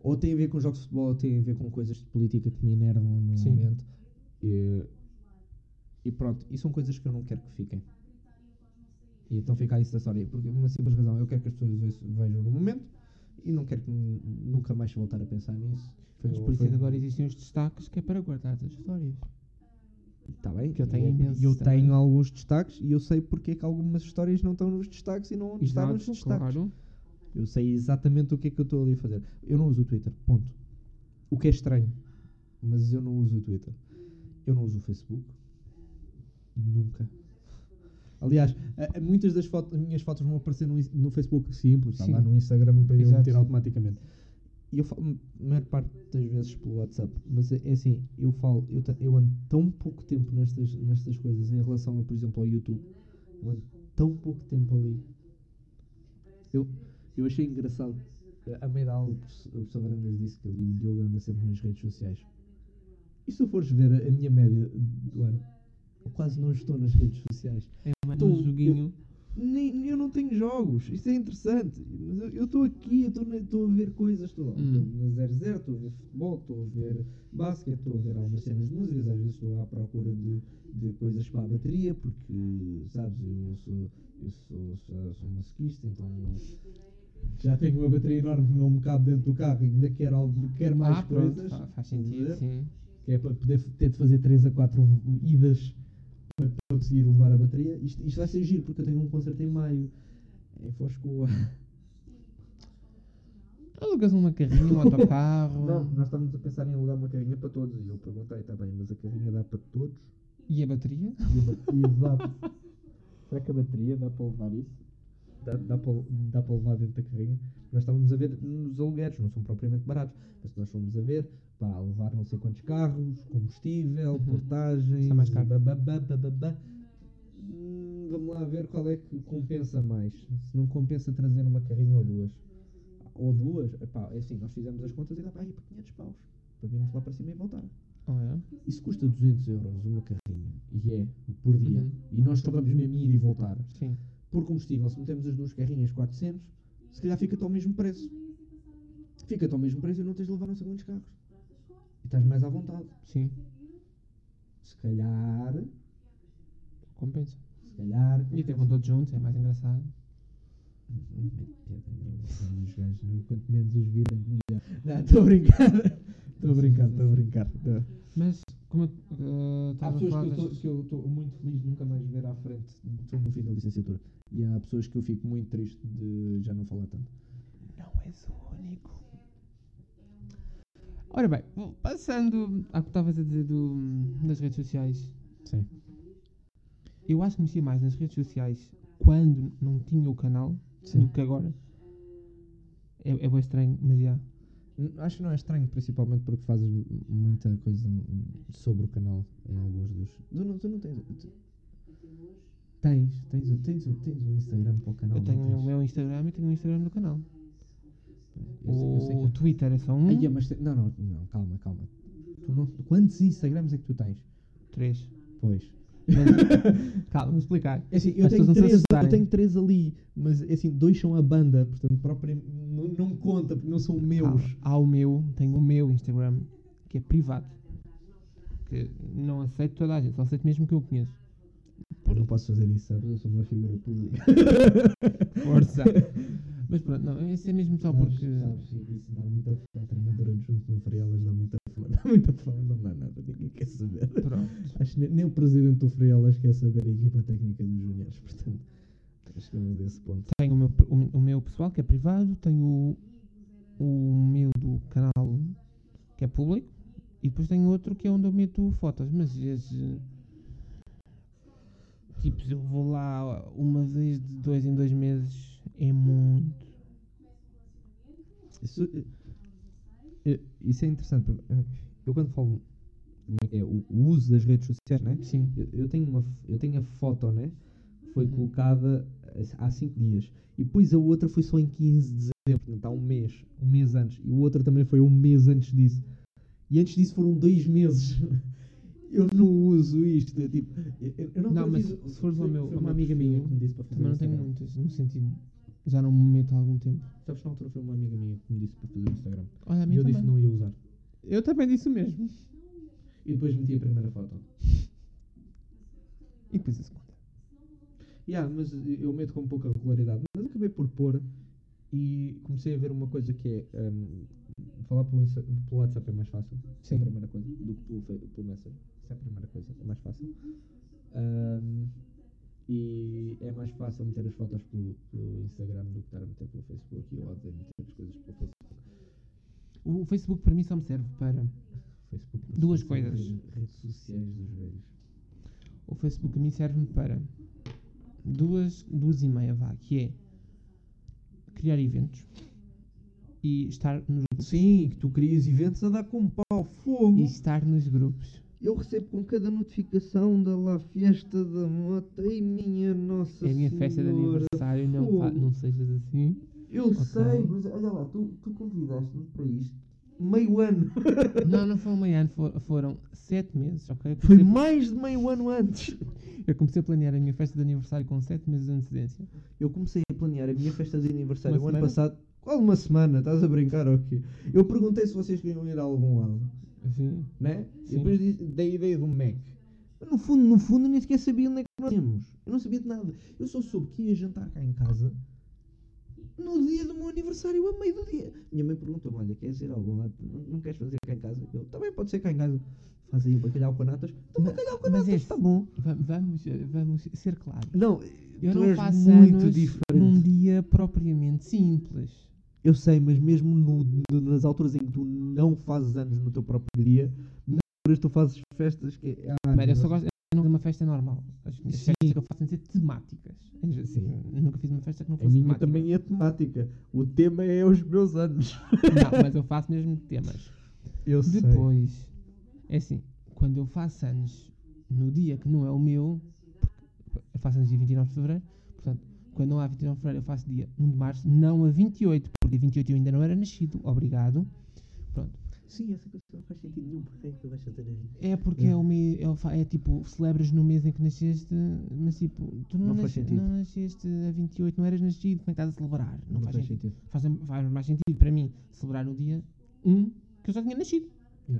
Ou tem a ver com jogos de futebol, ou tem a ver com coisas de política que me enervam no Sim. momento. E, e pronto, e são coisas que eu não quero que fiquem. E então fica a Insta Story. Porque por uma simples razão, eu quero que as pessoas vejam no momento e não quero que nunca mais voltar a pensar nisso. Foi, Mas por isso foi- é agora existem os destaques que é para guardar as histórias. Tá bem, que eu tenho imensos e eu também. tenho alguns destaques e eu sei porque é que algumas histórias não estão nos destaques e não estão nos destaques. claro. Eu sei exatamente o que é que eu estou ali a fazer. Eu não uso o Twitter, ponto. O que é estranho, mas eu não uso o Twitter. Eu não uso o Facebook. Nunca. Aliás, a- a- muitas das minhas fotos vão aparecer no, no Facebook simples, está lá no Instagram para eu Exato. meter automaticamente. E eu falo a maior parte das vezes pelo WhatsApp, mas é, é assim, eu falo, eu, eu ando tão pouco tempo nestas, nestas coisas em relação, a, por exemplo, ao YouTube. Eu ando tão pouco tempo ali. Eu, eu achei engraçado. A meio da aula, o professor- Varandas disse que o Diogo anda sempre nas redes sociais. E se tu fores ver a, a minha média do ano, eu quase não estou nas redes sociais. É mais um joguinho. Nem, eu não tenho jogos, isso é interessante. Mas eu- estou aqui, estou a ver coisas, estou Hum. na 00, estou a ver futebol, estou a ver basquete, estou a ver algumas cenas de músicas, às vezes estou à procura de, de coisas para a bateria, porque, sabes, eu sou, eu sou, sou, sou masoquista, então já tenho uma bateria enorme que não me cabe dentro do carro e ainda quero, algo, quero mais ah, pronto, coisas. fa- faz sentido, ver? sim. que é para poder ter de fazer 3 a 4 idas para conseguir levar a bateria. Isto, isto vai ser giro porque eu tenho um concerto em maio em Foscoa. Alugas uma carrinha, um autocarro. Não, nós estávamos a pensar em alugar uma carrinha para todos e eu perguntei, está bem, mas a carrinha dá para todos? E a bateria? E a bateria dá Será que a bateria dá para levar isso? Dá, dá, para, dá para levar dentro da carrinha? Nós estávamos a ver nos alugueres, não são propriamente baratos, mas nós fomos a ver para levar não sei quantos carros, combustível, Uhum. portagens, Está mais caro. bababá, bababá. Hum, Vamos lá ver qual é que compensa mais. Se não compensa trazer uma carrinha ou duas. Ou duas, epá, é assim, nós fizemos as contas e dá para ir para 500 paus. Para virmos lá para cima e voltar. Oh, é? Isso custa 200 euros uma carrinha. E é por dia. Uhum. E nós só vamos mesmo ir e voltar. Sim. Por combustível, se metemos as duas carrinhas 400, se calhar fica-te ao mesmo preço. Fica-te ao mesmo preço e não tens de levar não sei quantos carros. E estás mais à vontade. Sim. Se calhar. Compensa. Se calhar. E até com todos juntos, é mais engraçado. Os gajos, quanto menos os virem, melhor. Não, estou a brincar. Estou a brincar, estou a brincar. Mas, como eu uh, Há estava a pessoas que eu estou muito feliz de nunca mais ver à frente. Estou no fim da licenciatura. E há pessoas que eu fico muito triste de já não falar tanto. Não és o único. Ora bem, passando ao que estavas a dizer do, das redes sociais. Sim. Eu acho que mexia mais nas redes sociais quando não tinha o canal Sim. do que agora. É, é bem estranho, mas já. Acho que não é estranho, principalmente porque fazes muita coisa sobre o canal em alguns dos. Tu não, tu não tens. tu- Tens, tens, o- tens, o- tens um Instagram para o canal. Eu tenho tens? o meu Instagram e tenho o Instagram do canal. Eu sei, eu sei o que. Twitter é só um. Ai, é, mas não, não, não, calma, calma. Não, quantos Instagrams é que tu tens? Três. Pois. Mas- calma, vou explicar. É assim, eu As tenho, três, eu tenho três ali, mas é assim, dois são a banda, portanto, própria, não, não conta, porque não são meus. Calma. Há o meu, tenho o meu Instagram, que é privado. Que não aceito toda a gente, só aceito mesmo que eu conheço. não posso fazer isso, sabes? Eu sou uma figura pública. Força. Mas pronto, não, isso é mesmo só Sabes- porque. Sabes, isso dá muita fome. A treinadora adjunto no Frielas dá muita fome. Dá muita fome, não dá nada, ninguém quer saber. Pronto. Acho que nem, o presidente do Frielas quer saber a equipa técnica dos Júniores, portanto, chegamos a esse ponto. Tenho o meu, o, o meu pessoal que é privado, tenho o, o meu do canal que é público e depois tenho outro que é onde eu meto fotos. Mas esse. Tipo, se eu vou lá uma vez de dois em dois meses é muito. Isso, eh, eh, isso é interessante. eh, Eu quando falo é o, uso das redes sociais, né? Sim. Eu, eu tenho uma, eu tenho a foto, né? Foi Uhum. colocada há 5 dias. E depois a outra foi só em 15 de dezembro, portanto há um mês, um mês antes. E o outro também foi um mês antes disso. E antes disso foram dois meses. Eu não uso isto. tipo, eu, não, Não, mas se fores ao meu- foi uma amiga minha que me disse para fazer Também não tenho muitas, no sentido. Já não me meto há algum tempo. Sabes, na altura foi uma amiga minha que me disse para fazer o Instagram. Olha, a E minha eu disse que também. não ia usar. Eu também disse o mesmo. E depois meti a primeira foto. E depois a segunda. Yeah, mas eu meto com pouca regularidade. Mas acabei por pôr e comecei a ver uma coisa que é hum, falar pelo, pelo WhatsApp é mais fácil. É a Sim. primeira coisa. Do que pelo, pelo Messenger. Isso é a primeira coisa. É mais fácil. Hum, e é mais fácil meter as fotos pelo, pelo Instagram do que estar a meter pelo Facebook. E eu odeio meter as coisas pelo Facebook. O Facebook para mim só me serve para. Facebook Duas coisas. Redes, redes sociais dos velhos. O Facebook a mim serve-me para duas, duas e meia, vá, que é criar eventos e estar nos grupos. Sim, que tu crias eventos a dar com pau, fogo. E estar nos grupos. Eu recebo com cada notificação da La Fiesta da Moto. Ai, minha Nossa É a minha festa de Senhora. aniversário, não, não sejas assim. Eu Ok. sei, mas olha lá, tu, tu convidaste-me para isto meio ano. Não, não foi um meio ano, for- foram sete meses, ok? Foi mais de meio ano antes. eu comecei a planear a minha festa de aniversário com sete meses de antecedência. Eu comecei a planear a minha festa de aniversário o ano passado. Qual uma semana? Estás a brincar ou quê? Eu perguntei se vocês queriam ir a algum lado, Assim, né? E Sim. depois disse- dei a ideia do Mac. Mas no fundo, no fundo, eu nem sequer sabia onde é que nós íamos. Eu não sabia de nada. Eu só soube que ia jantar cá em casa no dia do meu aniversário, a meio do dia. Minha mãe perguntou-me: Olha, queres ir a algum lado? Não, não queres fazer cá em casa? Eu também pode ser cá em casa. Faz aí um bacalhau com natas. Então, bacalhau com natas, está bom. va- vamos, vamos ser claros. Não, Eu não faço muito anos diferente. num dia propriamente simples. Eu sei, mas mesmo no- no- nas alturas em que tu não fazes anos no teu próprio dia, nas alturas tu fazes festas que. Ah, Primeiro, eu só gosto de uma festa normal. As minhas Sim. festas que eu faço têm de ser temáticas. Assim, Sim. Nunca fiz uma festa que não A fosse minha temática. também é temática. O tema é os meus anos. Não, mas eu faço mesmo temas. Eu sei. Depois, é assim, quando eu faço anos no dia que não é o meu, porque eu faço anos dia 29 de fevereiro, portanto, quando não há 29 de fevereiro, eu faço dia 1 de março, não a 28, porque a 28 eu ainda não era nascido, obrigado. Pronto. Sim, essa coisa não faz sentido nenhum. Porque é que tu vais fazer aí? É porque é, o me, é, é tipo, celebras no mês em que nasceste, mas tipo, tu não, Não faz sentido. não nasceste a 28, não eras nascido, como é que estás a celebrar? Não, faz, sentido. sentido. Faz, faz mais sentido para mim celebrar no dia 1 que eu já tinha nascido.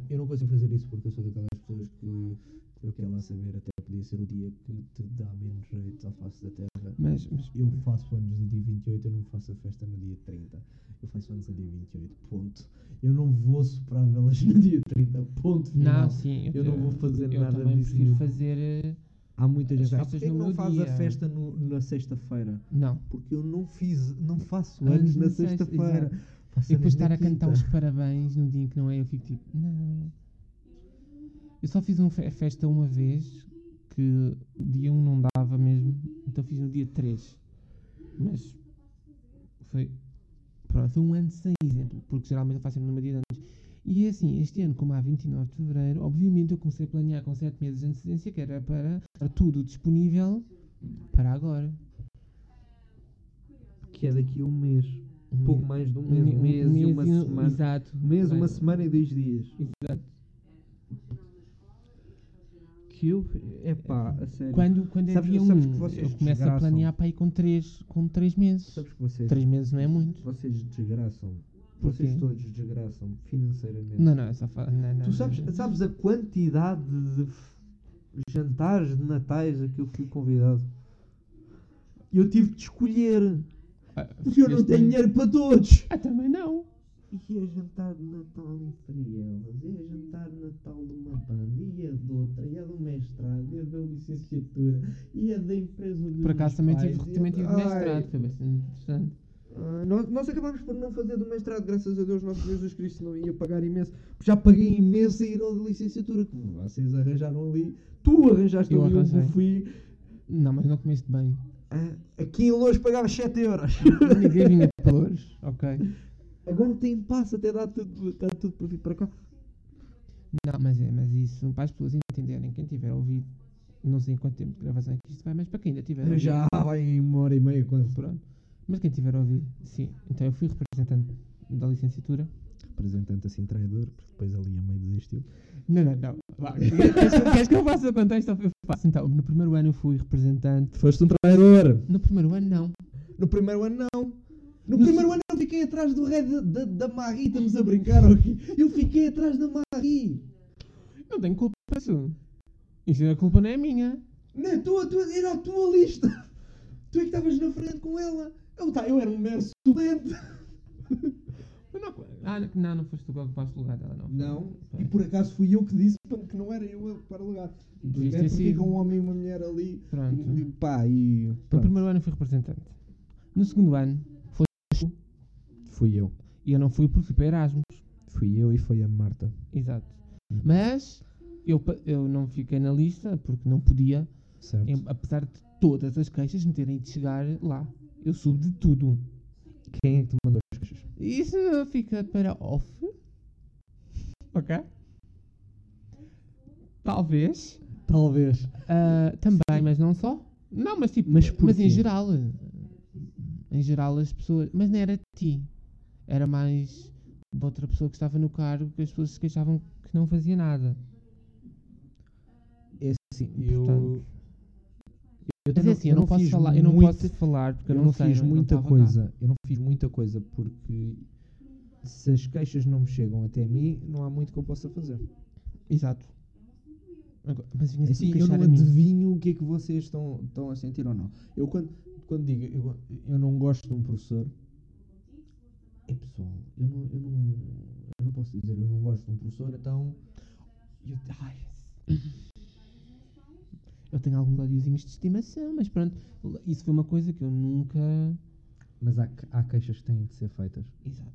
Eu não consigo fazer isso porque eu sou daquelas pessoas que eu quero lá saber, até podia ser o dia que te dá menos jeito à face da terra. Mas, mas Eu faço anos no dia 28, eu não faço a festa no dia 30. Eu faço anos no dia 28, ponto. Eu não vou soprar velas no dia 30, ponto final. não, sim, eu não vou fazer eu nada também disso. prefiro fazer. eh, Há muita as gente "Porquê que não faz a dia?" festa no- na sexta-feira. Não. Porque eu não fiz, não faço Anos anos na sexta, sexta-feira. Faço E depois estar a cantar os parabéns no dia em que não é, eu fico tipo, não. Eu só fiz uma fe- festa uma vez, que dia 1 não dava mesmo, então fiz no dia 3. Mas foi. Pronto, foi um ano sem exemplo, porque geralmente eu faço sempre no meu dia de anos. E é assim, este ano, como há 29 de fevereiro, obviamente eu comecei a planear com 7 meses de antecedência, que era para estar tudo disponível para agora. Que é daqui a um mês. Um Pouco mês- mais de um um mês. me- Um mês e uma um- semana. Exato. Um mês, uma semana e dois dias. Exato. É pá, a sério. Quando, quando é Sabes- dia 1, sabes que vocês eu começo a planear para ir com 3 com três meses. Sabes que vocês. 3 meses não é muito. Vocês desgraçam. Porquê? Vocês todos desgraçam financeiramente. Não, não, é só fa... não, não, Tu sabes, não, não. sabes a quantidade de, jantares de natais a que eu fui convidado. Eu tive de escolher. Ah, Porque eu não tenho dinheiro para todos. Ah, também não. E é jantar de Natal em Frielas, e é jantar de Natal de uma banda, é de outra, é do mestrado, é da licenciatura, é da empresa dos Por acaso também pais, tive, também de- tive mestrado, foi bastante interessante. ah, nós, nós acabámos por não fazer do mestrado, graças a Deus, nosso Jesus Cristo não ia pagar imenso. Já paguei imenso a ir ao de licenciatura, que vocês arranjaram ali. Tu arranjaste Eu ali, eu fui. Não, mas não comeste bem. Ah, aqui em Lourdes pagava 7 euros. Ninguém vinha para hoje, ok. Agora tem passo, até dá tudo, dá tudo para vir para cá. Não, mas é, mas isso, para as pessoas entenderem, quem tiver ouvido, não sei em quanto tempo de gravação é que isto vai, mas para quem ainda tiver ouvido, Já vai em uma hora e meia quase. pronto. Mas quem tiver ouvido, sim. Então eu fui representante da licenciatura. Representante assim traidor, porque depois ali a meio desistiu. Não, não, não. Vá, queres, que- queres que eu faça o contexto? Eu faço. Então, no primeiro ano eu fui representante. Foste um traidor. No primeiro ano, não. No primeiro ano não. No, No primeiro ano eu fiquei atrás do rei da, da, da Marie, estamos a brincar aqui. Eu fiquei atrás da Marie. Não tenho culpa disso. Isso a culpa não é minha. Não, é tua, tua, era a tua lista. Tu é que estavas na frente com ela. Eu, tá, eu era um mero suplente. Não, ah, não, não foste tu que ocupaste o lugar dela, não. Não, Foi. e por acaso fui eu que disse que não era eu a ocupar o lugar. Devias É porque sido. um homem e uma mulher ali. Pronto. E, pá, e. No pronto. primeiro ano fui representante. No segundo ano, Fui eu. e eu não fui porque fui para Erasmus. Fui eu e foi a Marta. Exato. Mas eu, eu não fiquei na lista porque não podia, Certo? em- apesar de todas as queixas me terem de chegar lá. Eu soube de tudo. Quem é que te mandou as queixas? Isso fica para off. Ok? Talvez. Talvez. Ah, também, mas não só. Não, mas tipo, Mas mas, em geral. Em geral as pessoas. Mas não era de ti. Era mais de outra pessoa que estava no cargo que as pessoas se queixavam que não fazia nada. É assim, eu. Portanto, eu Mas é assim, eu não, posso falar, eu não muito- posso falar porque Eu não, não, sei. fiz não- não muita cá. coisa. Eu não fiz muita coisa porque se as queixas não me chegam até mim, não há muito que eu possa fazer. Exato. Agora, mas vinha Assim, eu não adivinho o que é que vocês estão, estão a sentir ou não. Eu quando, quando digo eu, eu não gosto de um professor, é pessoal, eu não, eu, não, eu não posso dizer eu não gosto de um professor, então Eu, ai, eu tenho alguns ódiozinhos de estimação, mas pronto. Isso foi uma coisa que eu nunca. mas há, há queixas que têm de ser feitas. Exato.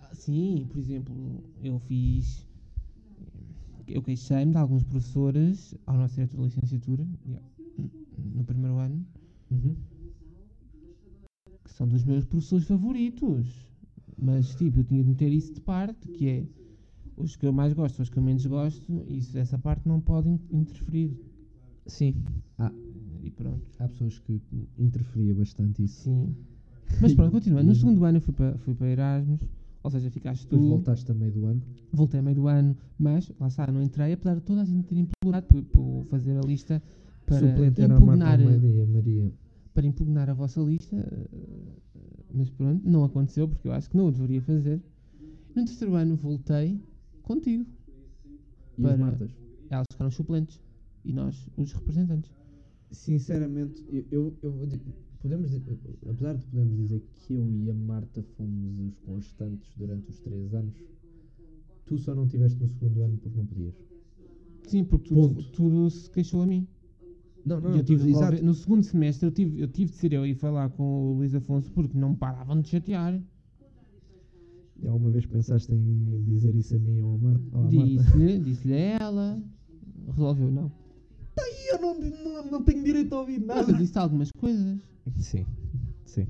Ah, Sim, por exemplo, eu fiz. Eu queixei-me de alguns professores ao nosso diretor de licenciatura, no primeiro ano, que são dos meus professores favoritos. Mas, tipo, eu tinha de meter isso de parte, que é os que eu mais gosto, os que eu menos gosto, isso, essa parte não pode in- interferir. Sim, E pronto. há pessoas que interferia bastante isso. Sim. Mas pronto, continuando. No segundo ano eu fui para, fui para Erasmus, ou seja, ficaste tu. Depois voltaste a meio do ano. Voltei a meio do ano, mas lá está, não entrei, apesar de toda a gente ter implorado por, por fazer a lista para Suplente era a Marta impugnar, Almeida e a Maria. Para impugnar a vossa lista, eh, mas pronto, não aconteceu porque eu acho que não o deveria fazer. No terceiro ano voltei contigo. E as Para- Martas? Elas ficaram suplentes e nós os representantes. Sinceramente, eu, eu, vou dizer, podemos, apesar de podermos dizer que eu e a Marta fomos os constantes durante os três anos, tu só não estiveste no segundo ano porque não podias. Sim, porque tudo se queixou a mim. Não, E eu tive resolver- no segundo semestre eu tive, eu tive de ser eu a ir falar com o Luís Afonso porque não paravam de chatear. E alguma vez pensaste em dizer isso a mim ou à Marta? Disse-lhe disse a ela, resolveu não. E eu não, não, não tenho direito a ouvir Mas eu disse algumas coisas. Sim, sim.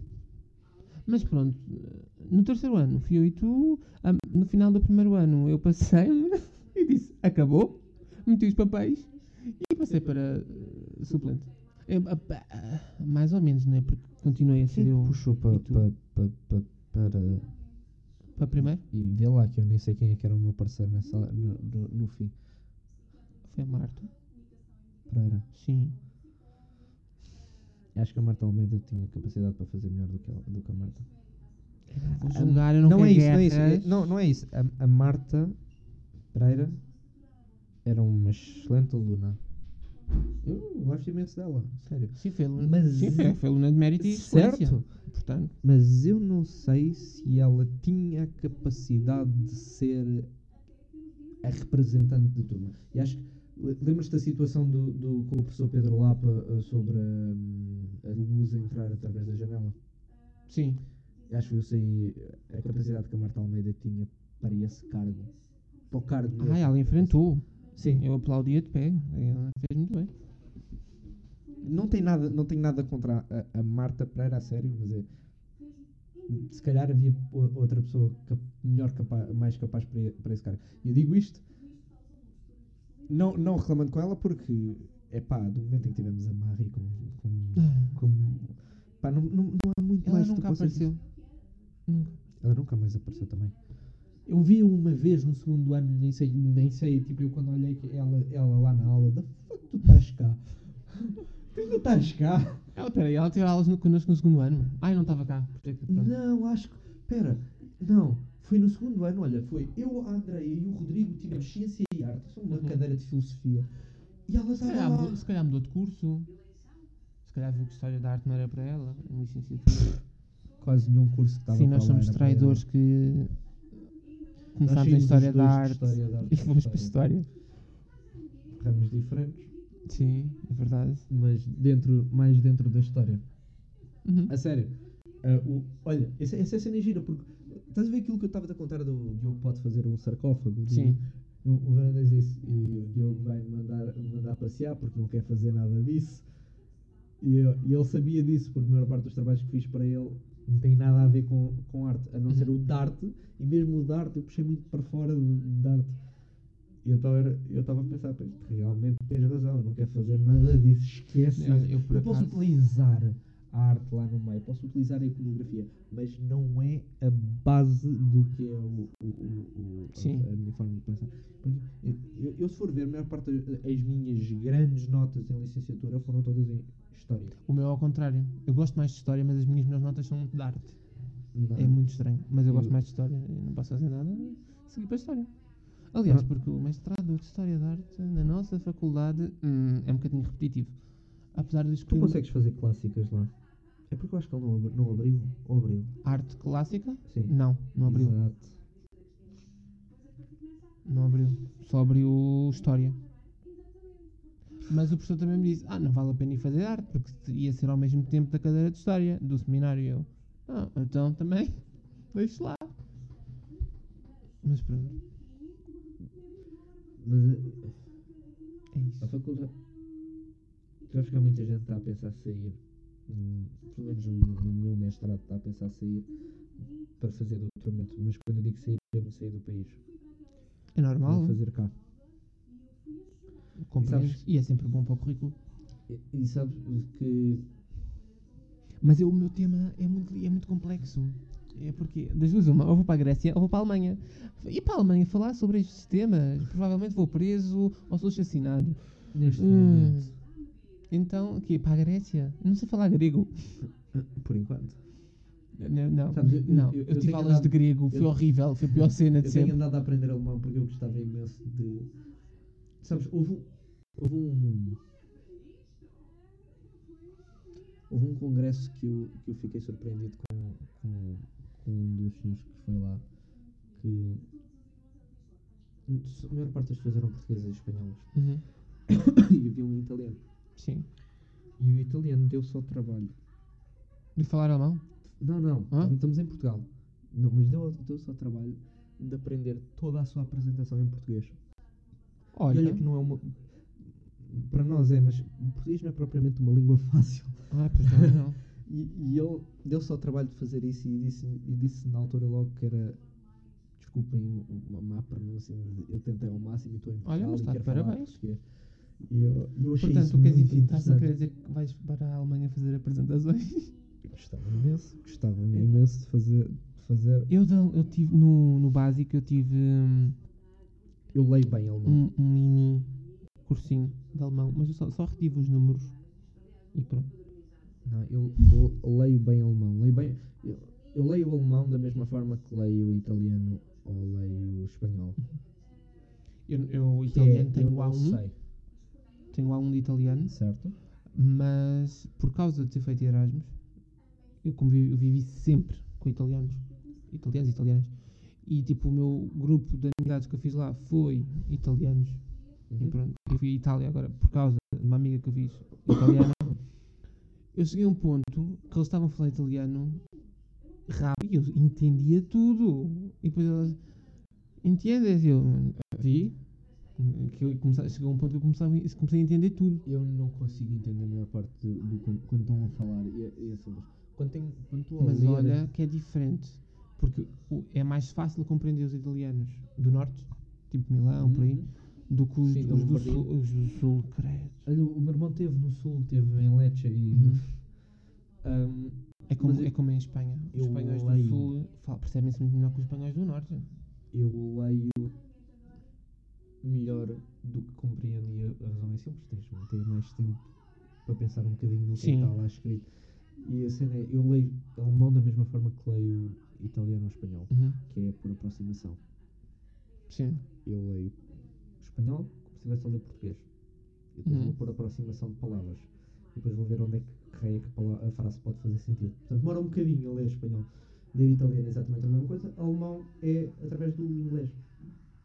Mas pronto, no terceiro ano fui eu e tu, a- no final do primeiro ano eu passei-me e disse acabou, meti os papéis e passei para suplente. É, ah, ah, mais ou menos, não é? Porque continuei a ser Quem eu puxou pa, e tu? pa, pa, pa, para. para primeiro. E vê lá que eu nem sei quem é que era o meu parceiro nessa, no, no, no fim. Foi a Marta. Pereira. Sim. Acho que a Marta Almeida tinha capacidade para fazer melhor do que, ela, do que a Marta. Vou julgar, eu não, é quero isso, não é isso. É- Não, não é isso. A, a Marta Pereira era uma excelente aluna. Eu gosto imenso dela, sério. Sim, foi aluna, Mas sim, foi, foi aluna de mérito e. Certo. Portanto, Mas eu não sei se ela tinha a capacidade de ser a representante de turma. E acho que. le- Lembras-te da situação do, do, com o professor Pedro Lapa eh, sobre hum, a luz a entrar através da janela? sim. Acho que eu sei a capacidade que a Marta Almeida tinha para esse cargo. Para o cargo. Ah, ela enfrentou. Sim. Eu aplaudia de pé. Ela fez muito bem. Não tem nada, não tenho nada contra a, a Marta Pereira a sério, mas é. Se calhar havia outra pessoa cap- melhor capaz, mais capaz para, para esse cargo. E eu digo isto não, não reclamando com ela porque é pá, do momento em que tivemos a Marie como. como, como pá, não, não, não há muito Ela mais nunca apareceu. Nunca. Ela nunca mais apareceu também. Eu vi uma vez no segundo ano, nem sei, nem sei, tipo, eu quando olhei ela, ela lá na aula, da fuck tu estás cá? Tu ainda estás cá? Ela, peraí, ela teve aulas no, connosco no segundo ano. Ai, não estava cá. Não, acho que. Pera, não. Foi no segundo ano, olha, foi eu, a Andreia e o Rodrigo tivemos Ciência e Arte, uma Uhum. cadeira de Filosofia. E ela estava lá. mudou, se calhar mudou de curso. Se calhar viu que História da Arte não era para ela. Em licenciatura. Quase nenhum curso que estava Sim, nós somos traidores que começámos em os História da Arte História da Arte e fomos para a História. Ramos diferentes, Sim, é verdade. mas dentro, mais dentro da história. Uhum. A sério. Ah, o- olha, essa, essa cena é gira, porque estás a ver aquilo que eu estava a contar do Diogo pode fazer um sarcófago? Sim. O, o Fernandes disse, e o Diogo vai me mandar, mandar passear porque não quer fazer nada disso. E, eu- e ele sabia disso, porque a maior parte dos trabalhos que fiz para ele não tem nada a ver com, com arte, a não ser Uhum. o de arte, e mesmo o de arte eu puxei muito para fora de, arte. E eu estava a pensar, "Pois, realmente tens razão, eu não quero fazer nada disso, esquece. Olha, isso." eu, por Eu posso utilizar a arte lá no meio, posso utilizar a iconografia, mas não é a base do que é o, o- o- o- a- minha forma de pensar. Porque eu, eu- eu, se for ver, a maior parte das as minhas grandes notas em licenciatura foram todas em História. O meu é ao contrário. Eu gosto mais de História, mas as minhas melhores notas são de arte. Não. É muito estranho. Mas eu gosto Eu- mais de História. e não posso fazer nada. Seguir para a História. Aliás, porque o mestrado de História da Arte na nossa faculdade hum, é um bocadinho repetitivo. Apesar de Tu escolher consegues fazer clássicas lá? É porque eu acho que ele não, abri- não abriu. Ou abriu? arte clássica, Sim. não, não abriu. Exato. Não abriu. Só abriu História. Mas o professor também me disse: Ah, não vale a pena ir fazer arte, porque ia ser ao mesmo tempo da cadeira de História, do seminário. E eu: Ah, então também, deixe lá. Mas pronto, Mas eh, é a isso. faculdade. Tu acho que há muita gente que está a pensar sair. hum, pelo menos no, meu mestrado está a pensar sair para fazer doutoramento. Mas quando eu digo sair, devo sair do país. É Vou normal, fazer cá. Compreendo. sabes- E é sempre bom para o currículo. E, e sabes que. Mas eu- o meu tema é muito, é muito complexo. É porque, das duas, uma, ou vou para a Grécia ou vou para a Alemanha. E para a Alemanha falar sobre estes temas, provavelmente vou preso ou sou assassinado. Neste Hum. momento. Então, o quê? Para a Grécia? Não sei falar grego. Por enquanto. Não, não, Sabes, eu- não. eu- eu, eu tive tenho aulas de andado- grego, foi eu- horrível, foi a pior cena de Eu tenho sempre. andado a aprender alemão porque eu gostava imenso de. Sabes, houve um. Houve um. Houve um congresso que eu, que eu fiquei surpreendido com, com, com um dos senhores que foi lá. Que. A maior parte das pessoas eram portuguesas e espanholas. Uhum, e havia um italiano. Sim. E o italiano deu só trabalho. De falar alemão? Não, não, Hã? estamos em Portugal. Não, mas deu, deu só trabalho de aprender toda a sua apresentação em português. E Olha. olha que não é uma. Para nós é, mas o português não é propriamente uma língua fácil. Ah, pois não, não. E, e ele deu só o trabalho de fazer isso e disse, e disse na altura logo que era. Desculpem uma má pronúncia, mas eu tentei ao máximo e estou em Olha, Portugal mas e está quer falar parabéns. E eu, eu achei Portanto, isso tu queres muito dizer, estás a querer dizer que vais para a Alemanha fazer apresentações? Gostava imenso, gostava imenso de fazer. De fazer. Eu, eu tive no, no básico, eu tive hum, Eu leio bem alemão. um, um mini cursinho de alemão, mas eu só, só retive os números e pronto. Não, eu, eu leio bem alemão. Leio bem, eu, eu leio o alemão da mesma forma que leio o italiano ou leio o espanhol. Eu, eu italiano é, tenho eu não A1, sei. tenho A1 de italiano, Certo. mas por causa de ter feito Erasmus, eu, convivi, eu vivi sempre com italianos, italianos e italianas. E tipo, o meu grupo de amizades que eu fiz lá foi italianos. E Uhum. pronto, eu fui à Itália agora por causa de uma amiga que eu fiz italiana. eu cheguei a um ponto que eles estavam a falar italiano rápido e eu entendia tudo. E depois elas, entendes? Eu, vi. Que eu comecei, chegou um ponto que eu comecei, comecei a entender tudo. Eu não consigo entender a maior parte do, do quando, quando estão a falar. E, e assim, quando, tem, quando a Mas ler- olha que é diferente. Porque é mais fácil compreender os italianos do norte, tipo Milão, por aí, Uhum. do que os, Sim, os do, sul, os do sul, credo. Olha, o meu irmão teve no sul, teve em Lecce e. Uhum. um, É como, é como em Espanha. Os espanhóis do leio- sul falam- percebem-se muito melhor que os espanhóis do norte. eu leio melhor do que compreendo e a, razão é simples, tens de ter mais tempo para pensar um bocadinho no que é está lá escrito. E a cena é, eu leio alemão da mesma forma que leio italiano ou espanhol, Uhum. que é por aproximação. Sim. Eu leio espanhol como se estivesse a ler português. E depois Uhum. vou por aproximação de palavras. E depois vou ver onde é que raio é que a, pala- a frase pode fazer sentido. Portanto, demora um bocadinho a ler espanhol. Ler italiano é exatamente a mesma coisa. Alemão é através do inglês.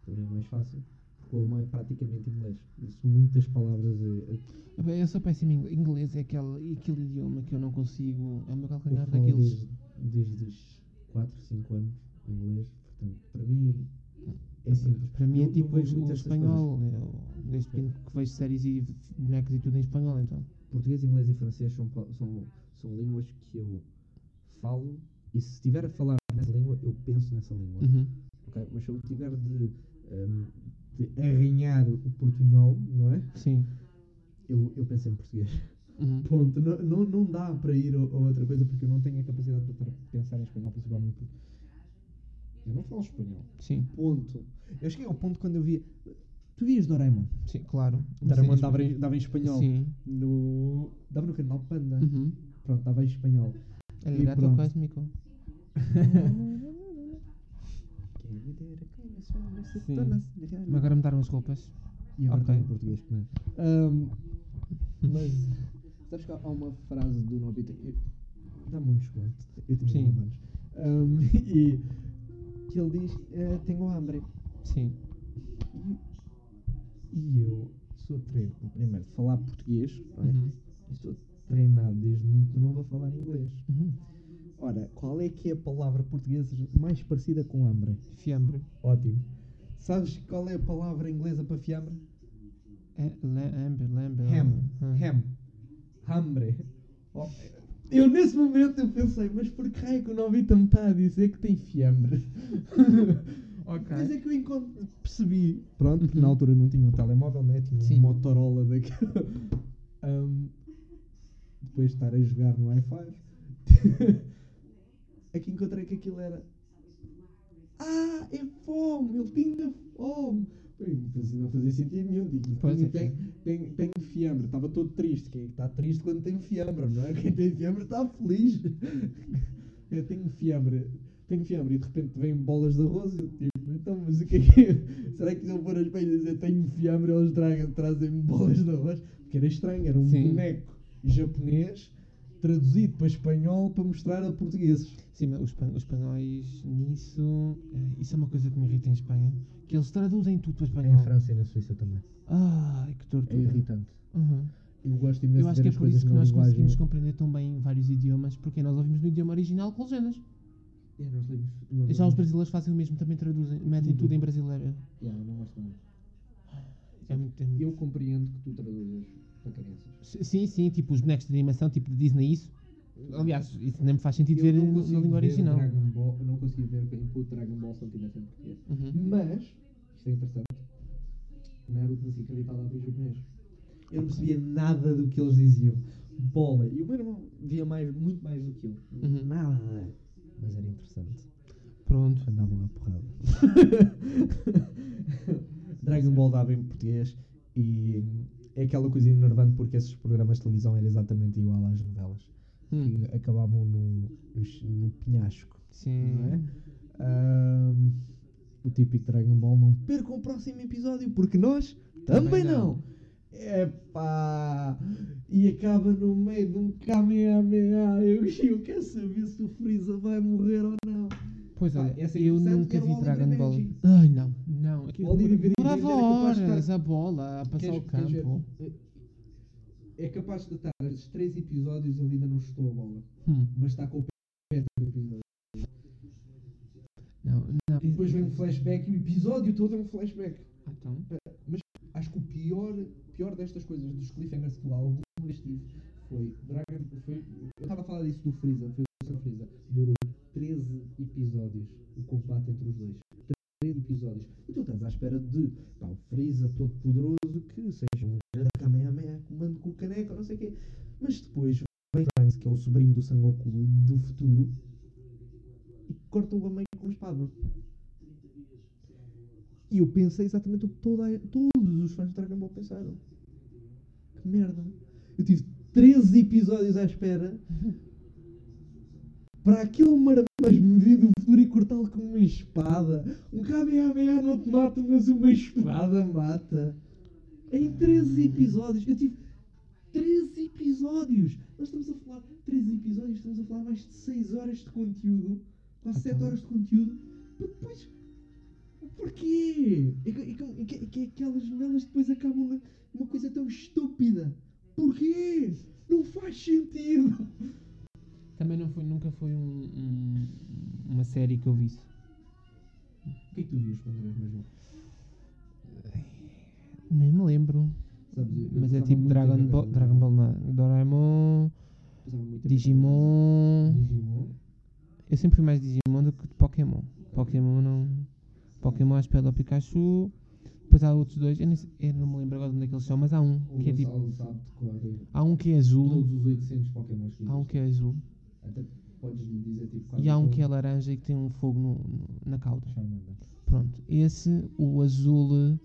Também é mais fácil. O alemão é praticamente inglês. Isso, muitas palavras é. é- Bem, Eu sou péssimo inglês. Inglês é aquele, aquele idioma que eu não consigo. É o meu Eu calcanhar daqueles. desde, desde os 4, 5 anos inglês. Portanto, para mim é simples. Para mim Eu- é eu tipo vejo o, espanhol. Eu, desde pequeno que vejo séries e bonecos e tudo em espanhol, então. Português, inglês e francês são, são, são línguas que eu falo e se estiver a falar nessa língua, eu penso nessa língua. Uhum. ok? Mas se eu tiver de, ehm, de arranhar o portunhol, não é? Sim. Eu, eu penso em português. Uhum. Ponto. Não, não, não dá para ir a, a outra coisa porque eu não tenho a capacidade para pensar em espanhol, principalmente porque eu não falo espanhol. Sim. Ponto. Eu cheguei ao ponto quando eu via. Tu vias Doraemon? Sim, claro. Doraemon dava em, dava em espanhol. Sim. No, dava no canal Panda. Uhum. Pronto, dava em espanhol. El gato cósmico. Sim. Agora mudaram as roupas. E agora Ok. está em português primeiro. Ahm, mas sabes que há uma frase do Nobita. Dá-me um desconto. Eu tenho Sim. 19 anos. Ahm, e que ele diz: eh, Tenho hambre. Sim. E, eu sou treinado, primeiro, de falar português. não é? Uhum. E sou treinado desde muito novo a falar inglês. Uhum. Ora, qual é que é a palavra portuguesa mais parecida com hambre? Fiambre. Ótimo. Sabes qual é a palavra inglesa para fiambre? É, lembre, lembre. Ham. Ah. Ham. Hambre. Oh, eu nesse momento eu pensei, mas por que raio que o Novita me está a dizer que tem fiambre? Ok. Mas é que eu encontro, percebi. Pronto, porque na altura não tinha o telemóvel, né? tinha Sim. um Motorola daquele. Ahm, depois de estar a jogar no Wi-Fi, aqui encontrei que aquilo era. Ah, é fome! Ele tinha fome! Não fazia- sentido nenhum. Digo, Pois tenho, é tenho, tenho, tenho fiambre. Estava todo triste. Quem é que está triste quando tem fiambre, não é? Quem tem fiambre está feliz. Eu tenho fiambre. Tenho fiambre e de repente vêm bolas de arroz eu tipo, então, mas o que é que é? Será que se eu for a Espanha e dizer tenho fiambre, eles trazem-me bolas de arroz? Porque era estranho, era um Sim. boneco japonês traduzido para espanhol para mostrar a portugueses. Sim, mas os, os espanhóis nisso. eh, Isso é uma coisa que me irrita em Espanha. Que eles traduzem tudo para espanhol. França e na Suíça também. Ai, que É tortura. irritante. Uhum. Eu gosto imenso Eu acho de que é por isso que nós linguagem. conseguimos compreender tão bem vários idiomas, porque nós ouvimos no idioma original com legendas. É, nós lemos- nós já os brasileiros fazem o mesmo, também traduzem, metem Tudo. tudo em brasileiro. Yeah, eu não gosto nada. É muito, é muito- Eu compreendo que tu traduzes para crianças. Sim, sim, tipo os bonecos de animação, tipo de Disney, isso. Aliás, isso nem me faz sentido ver não na- língua ver original. Dragon Ball, eu não consegui ver input Dragon Ball se não tivesse em português. Uhum. Mas, isto é interessante, Naruto na SIC habitava a ver japonês. Eu não percebia nada do que eles diziam. Bola. E o meu irmão via mais, muito mais do que eu. Uhum. Nada. Mas era interessante. Pronto. Andavam à porrada. Dragon Ball dava em português e é aquela coisa enervante porque esses programas de televisão eram exatamente igual às novelas. Hum. Que acabavam no, no penhasco. Sim. Não é? Ahm, o típico Dragon Ball não percam o próximo episódio porque nós também, Também não. não. Epá! E acaba no meio de um Kamehameha. Eu, eu quero saber se o Freeza vai morrer ou não. Pois Pá, é eu nunca vi Dragon Ball. Ai não, não. Aquilo demorava de horas estar- a bola a passar Queres- o queres ver? É capaz de estar estes três episódios ele ainda não chutou a bola. Hum, Mas está com o pé no episódio. não, não. E depois vem um flashback e o episódio todo é um flashback. Ah, então. Acho que o pior, pior destas coisas, dos cliffhangers que eu alguma vez tive, foi Dragon. Foi, eu estava a falar disso do Freeza, foi o Freeza. Durou 13 episódios o combate entre os dois. 13 episódios. E tu estás à espera de pá, o Freeza todo poderoso que seja um grande Comando com o caneco, não sei o quê. Mas depois vem Trunks, que é o sobrinho do Sangoku do futuro, e corta-o a meio com uma espada. E eu pensei exatamente o que toda todos os fãs de Dragon Ball pensaram. Que merda. Eu tive 13 episódios à espera para aquele marmanjo me vir do futuro e cortá-lo com uma espada. Um Kamehameha não te mata, mas uma espada mata. Em 13 episódios. Eu tive 13 episódios. Nós estamos a falar 13 episódios, estamos a falar mais de 6 horas de conteúdo. Quase 7 Então. horas de conteúdo. Para depois Porquê? E que, e que- que- que aquelas novelas depois acabam na- numa coisa tão estúpida? Porquê? Não faz sentido. Também não foi, nunca foi um- um- uma série que eu visse. O que é que tu vias quando eras mais novo? Nem me lembro. Sabes, Mas é tipo Dragon Ball, Dragon Ball não. Doraemon, a ver Digimon. Digimon. Eu sempre fui mais Digimon do que de Pokémon. Pokémon não. Pokémon espera do Pikachu. Depois há outros dois. Eu, sei- eu não me lembro agora de onde é que eles são, mas há um que é tipo. Há um que é azul. todos os 800 Pokémons que Há um que é azul. Tipo E há um que é laranja e que tem um fogo no, no- na cauda. Pronto. Esse, o azul.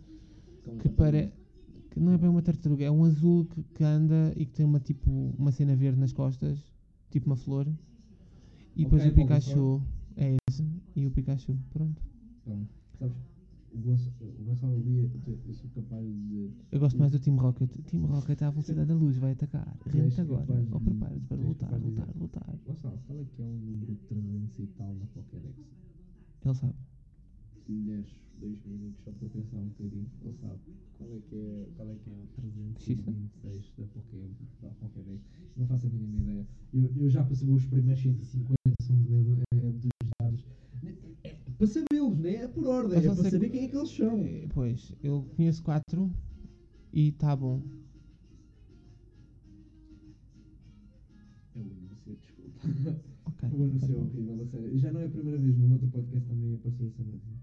Então, que para que não é bem uma tartaruga, é um azul que, que anda e que tem uma tipo uma cena verde nas costas, tipo uma flor. E depois Ok, o Pikachu é esse e o Pikachu, pronto. Então, sabes, o Gonçalo, o Gonçalo ali, eu, eu sou capaz de Eu gosto mais do Team Rocket. Team Rocket à velocidade da luz vai atacar. Rente agora. Ou de- prepara-te para lutar, lutar, lutar. Gonçalo, qual é que é o número 300 e tal na Pokédex? Ele sabe. Se lhe deres 2 minutos só para pensar um bocadinho, ele sabe qual é que é, qual é, que é o 326 da, Poké, da Pokédex. Não faço a mínima ideia. Eu, eu já saber os primeiros 150 são de dedo, é, dos dados. É, para sabê-los, não é? É por ordem, Mas é para saber que- quem é que eles são. Eh, Pois, eu conheço quatro e tá bom. É o anúncio, desculpa. Ok. O anúncio é horrível, a sério. Já não é a primeira vez, no outro podcast também apareceu essa notícia.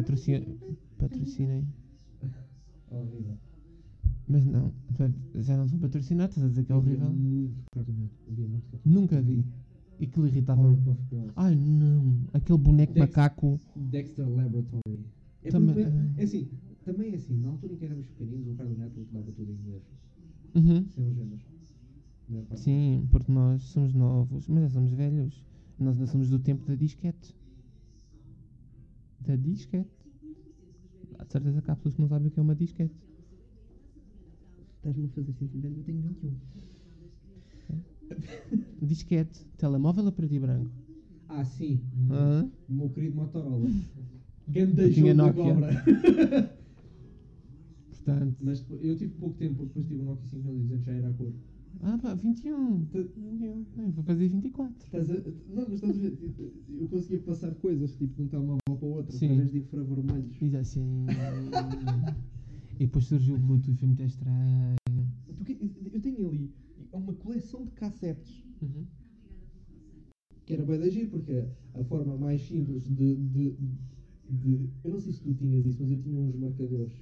Patrocina, patrocinem. Horrível. Mas não, já não são patrocinados, estás a dizer que é horrível? Nunca vi. E que lhe irritava. Ai não, aquele boneco Dex- macaco. Dexter Laboratory. É, Também- porque- é assim, também é assim, na altura em que éramos pequeninos, o Cartoon Network dava tudo em inglês, Uhum. sem legendas. Sim, porque nós somos novos, mas já somos velhos. Nós ainda somos do tempo da disquete. Da disquete. Há de certeza que há pessoas que não sabem o que é uma disquete. Estás-me a fazer sentir velho, eu tenho 21. Disquete, telemóvel a preto e branco. Ah, sim. O meu querido Motorola. Ganda jogo da cobra. Portanto. Mas eu tive pouco tempo, porque depois tive um Nokia 5200, já era a cor. Ah pá, 21. Tu- 21. Ai, Vou fazer 24. Estás a, não, mas estás a ver, eu conseguia passar coisas, tipo, de um telemóvel para o outro, Sim. através de infravermelhos. Diz assim. e depois surgiu o Bluetooth, foi muito estranho. Porque eu tenho ali uma coleção de cassetes Uhum. que era bem da giro, porque a forma mais simples de, de, de- Eu não sei se tu tinhas isso, mas eu tinha uns marcadores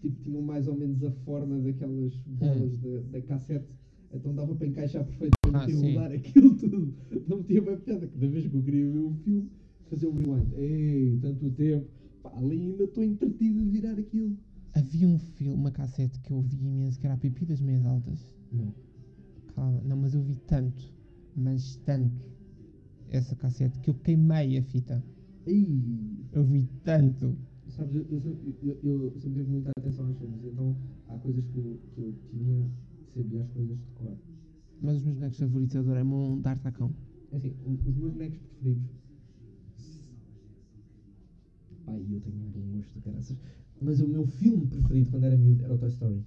tipo, tinham mais ou menos a forma daquelas bolas da, da cassete, então dava para encaixar perfeitamente Ah, e mudar aquilo tudo. Não metia bem piada, cada vez que eu queria ver um filme, fazia um rewind. Ei, tanto tempo, pá, ali ainda estou entretido a virar aquilo. Havia um filme, uma cassete que eu vi imenso, que era a Pipi das Meias Altas. Não. Calma, não, mas eu vi tanto, mas tanto, essa cassete, que eu queimei a fita. Ei, Eu vi tanto. Sabes, eu, eu, eu, eu sempre tive muita atenção aos filmes, então há coisas que eu, que eu tinha, sabia as coisas de cor. Mas os meus bonecos favoritos é o Doraemon D'Artacão. É assim, os meus bonecos preferidos. Pai, eu tenho um bom gosto de caraças. Mas o meu filme preferido quando era miúdo era o Toy Story.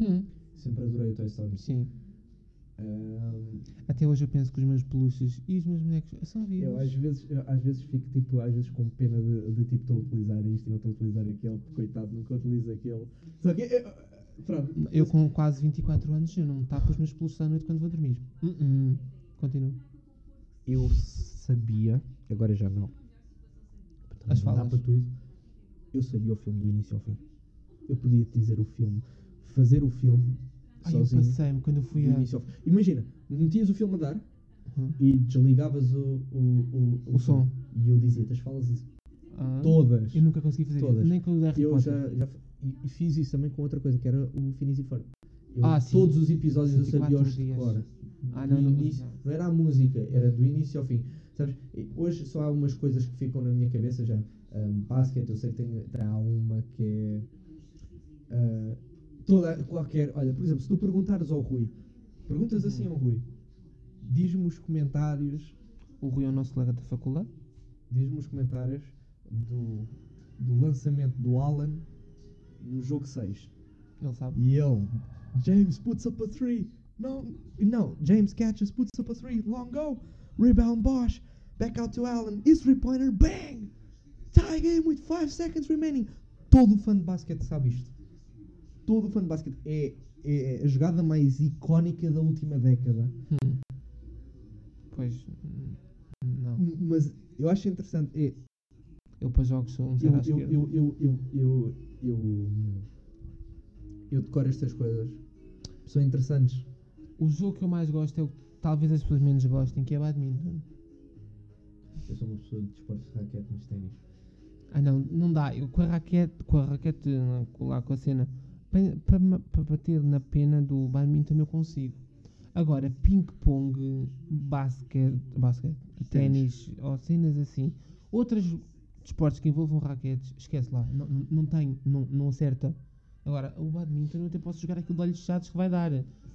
Hum, Sempre adorei o Toy Story. sim. Ahm, Até hoje eu penso que os meus peluches e os meus bonecos são vivos. eu às vezes, eu, às vezes fico tipo, às vezes com pena de, de tipo, estou a utilizar isto e não estou a utilizar aquele, porque coitado, nunca utilizo aquele. Só que, eh, pronto. Eu com quase 24 anos, eu não tapo os meus peluches à noite quando vou dormir. Uh-uh. Continua. eu sabia, agora já não. As Não dá falas. para tudo. Eu sabia o filme do início ao fim. Eu podia te dizer o filme, fazer o filme Eu sozinho. passei-me quando eu do fui a. início ao fim. Imagina, metias o filme a dar Uhum. e desligavas o, o, o, O som. E eu dizia-te as falas Ah, todas. Eu nunca consegui fazer Todas. isso. Nem com o Harry Eu já, já e, fiz isso também com outra coisa, que era o Phineas e Ferb. Eu, Ah, sim. Todos os episódios eu sabia 24 os de cor. Ah, não, não, início- não. era a música, era do início ao fim. Sabes, hoje só há umas coisas que ficam na minha cabeça já. Um, basquete, eu sei que tem, há uma que é. ah, toda, qualquer. Olha, por exemplo, se tu perguntares ao Rui, perguntas assim ao Rui, diz-me os comentários, O Rui é o nosso colega da faculdade. diz-me os comentários do, do lançamento do Alan no jogo 6. Ele sabe. E ele, James puts up a three. No, no, James catches, puts up a three. Long go. Rebound Bosch. Back out to Allen. His three pointer. Bang! Tie game with five seconds remaining. Todo fã de basquete sabe isto. Todo fã de basquete. É, é a jogada mais icónica da última década. Hum. Pois. hum, Não. M- Mas eu acho interessante. É, Eu para jogos sou um eu, zero eu, esquerda. eu, eu, eu, eu, eu, eu decoro estas coisas. São interessantes. O jogo que eu mais gosto é o que talvez as pessoas menos gostem, que é badminton. Eu sou uma pessoa de desportos de raquete nos ténis. Ah não, não dá. Eu com a raquete, com a raquete não, com- lá com a cena, para bater na pena do badminton eu consigo. Agora, ping-pong, basquete, basquete, ténis ou cenas assim, outros desportos que envolvam raquetes, esquece lá, não, não, tem, não, não acerta. Agora, o badminton eu até posso jogar aquilo de olhos fechados que vai dar.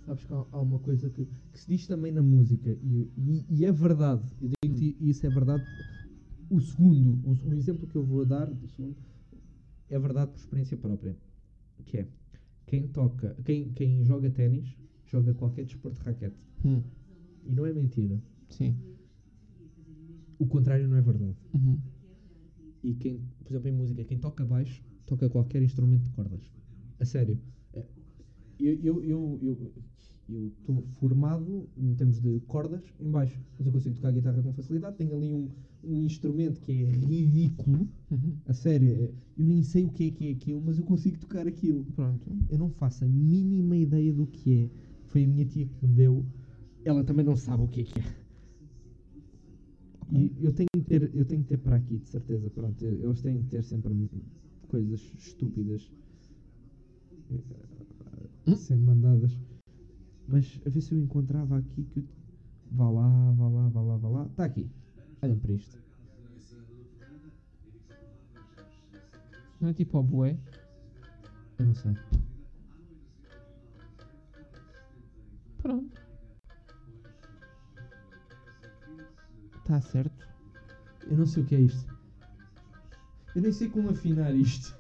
Sabes que há, há uma coisa que, que se diz também na música, e, e- e é verdade, eu digo-te isso é verdade. O segundo, o, o exemplo que eu vou dar, segundo, é verdade por experiência própria. Que é, quem toca, quem, quem joga ténis, joga qualquer desporto de raquete. Hum, E não é mentira. sim. O contrário não é verdade. Uhum. E quem, por exemplo, em música, quem toca baixo, toca qualquer instrumento de cordas. A sério. É, Eu estou eu, eu, eu estou formado em termos de cordas em baixo, mas eu consigo tocar guitarra com facilidade. Tenho ali um, um instrumento que é ridículo. Uhum. A sério, é- eu nem sei o que é que é aquilo, mas eu consigo tocar aquilo. Pronto. Eu não faço a mínima ideia do que é. Foi a minha tia que me deu. Ela também não sabe o que é que é. E eu tenho que ter, eu tenho que ter para aqui, de certeza. Pronto, eles têm que ter sempre coisas estúpidas eh, Hum? sendo mandadas. Mas a ver se eu encontrava aqui que eu... Vá lá, vá lá, vá lá, vá lá. Está aqui. Olhem para isto. Não é tipo ao bué? Eu não sei. Pronto. Está certo. Eu não sei o que é isto. Eu nem sei como afinar isto.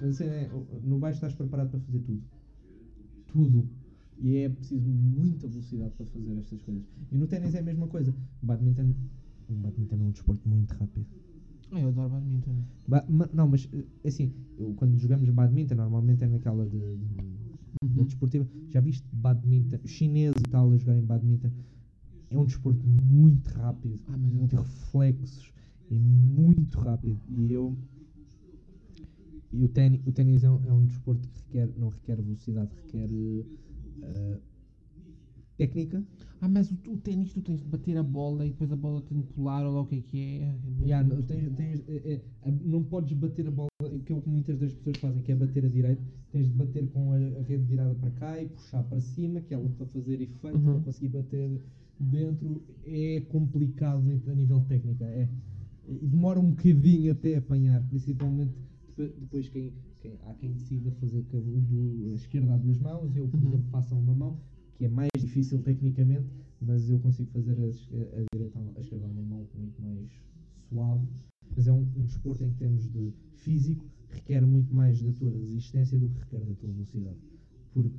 Mas é, no baixo estás preparado para fazer tudo. Tudo. E é preciso muita velocidade para fazer estas coisas. E no ténis é a mesma coisa. O badminton, o badminton é um desporto muito rápido. Ah, eu adoro badminton. Ba- ma- não, mas eh, assim, eu, quando jogamos badminton, normalmente é naquela de, de- Uhum. desportiva. Já viste badminton, chineses e tal a jogarem badminton? É um desporto muito rápido Ah, mas eu de reflexos é muito rápido e eu e o ténis, o ténis é, um, é um desporto que requer, não requer velocidade, requer eh, técnica. Ah, mas o, o ténis tu tens de bater a bola e depois a bola tem de pular ou lá o que é que é. é Yeah, não, tens- tens, é- é, não podes bater a bola, o que é o que muitas das pessoas fazem, que é bater a direita, tens de bater com a, a rede virada para cá e puxar para cima, que ela para fazer efeito, Uhum. para conseguir bater dentro, é complicado a nível técnico. É. E demora um bocadinho até apanhar, principalmente depois, depois quem, quem, há quem decida fazer com a, esquerda a duas mãos, eu, por Uhum. exemplo, faço a uma mão, que é mais difícil tecnicamente, mas eu consigo fazer a, a, a direita, a esquerda a uma mão muito mais suave. Mas é um, um desporto em que termos de físico requer muito mais da tua resistência do que requer da tua velocidade. Porque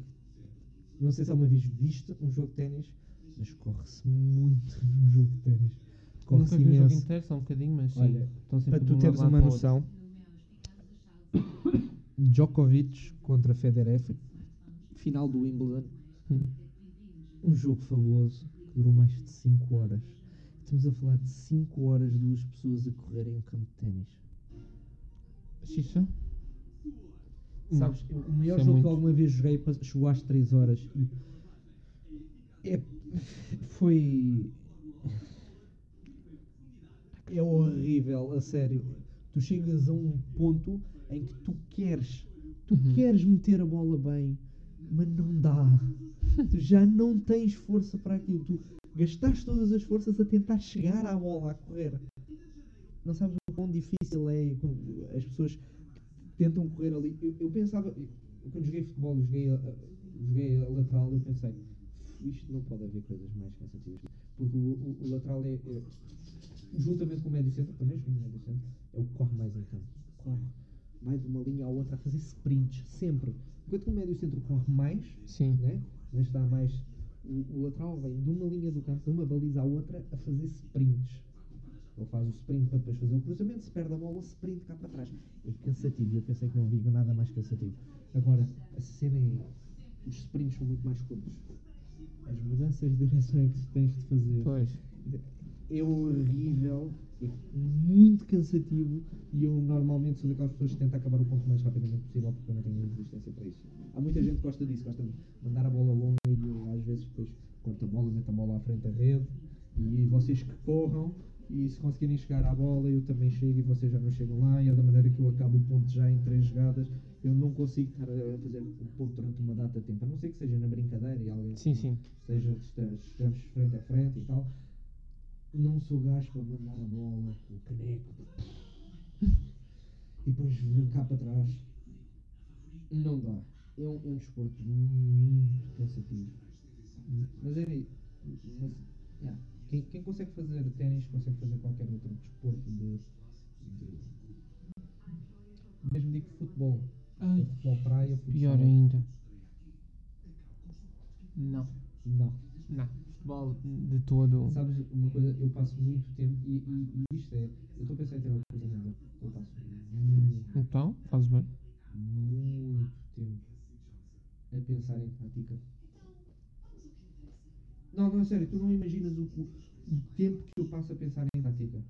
não sei se alguma vez viste um jogo de ténis, mas corre-se muito num jogo de ténis. Corre-se Nunca vi o jogo imenso. inteiro, só um bocadinho, mas sim. Olha, estão sempre Para tu teres uma noção, Djokovic contra Federer, final do Wimbledon, Hum. um jogo fabuloso que durou mais de 5 horas. Estamos a falar de 5 horas de duas pessoas a correrem um campo de ténis. Xixa? Sabes, o- o maior Isso é jogo muito. que alguma vez joguei chegou às 3 horas e é, foi. É horrível, a sério. Tu chegas a um ponto em que tu queres, tu Uhum. queres meter a bola bem, mas não dá. tu já não tens força para aquilo. Tu gastaste todas as forças a tentar chegar à bola, a correr. Não sabes o quão difícil é as pessoas que tentam correr ali. Eu, eu pensava, eu, quando joguei futebol, joguei a- joguei a lateral, eu pensei, isto não pode haver coisas mais cansativas. Porque o, o- o lateral é, é, juntamente com o médio centro, também joguei no médio centro, é o que corre mais em campo. Corre. Vai de uma linha à outra a fazer sprints, sempre. Enquanto que o médio centro corre mais, Sim. né? mas está mais. O, o lateral vem de uma linha do campo, de uma baliza à outra, a fazer sprints. Ele faz o sprint para depois fazer o cruzamento, se perde a bola, sprint cá para trás. É cansativo, eu pensei que não havia nada mais cansativo. Agora, a cena é. Os sprints são muito mais curtos. As mudanças de direção é que tens de fazer Pois. É horrível, é muito cansativo e eu normalmente sou daquelas pessoas que tenta acabar o ponto o mais rapidamente possível porque eu não tenho resistência para isso. Há muita gente que gosta disso, gosta de mandar a bola longa e eu às vezes depois corto a bola, meto a bola à frente da rede e vocês que corram e se conseguirem chegar à bola eu também chego e vocês já não chegam lá e é da maneira que eu acabo o ponto já em três jogadas. Eu não consigo estar a fazer um ponto durante uma data de tempo, a não ser que seja na brincadeira e alguém Sim, sim. esteja, esteja- estejamos frente a frente e tal. Não sou gajo para mandar a bola, o caneco. E depois vir cá para trás. Não dá. É um, é um desporto muito cansativo. Mas é aí. Mas, yeah, quem, quem consegue fazer ténis consegue fazer qualquer outro desporto de. de mesmo digo futebol. Ai, Futebol praia, futebol. pior ainda. Não. Não. Não. Futebol de todo. Sabes uma coisa, eu passo muito tempo e, e, e isto é, eu estou a pensar em ter uma coisa nova. Eu passo muito, Então, fazes bem. muito tempo a pensar em tática. Não, não, é sério, tu não imaginas o, o, tempo que eu passo a pensar em tática.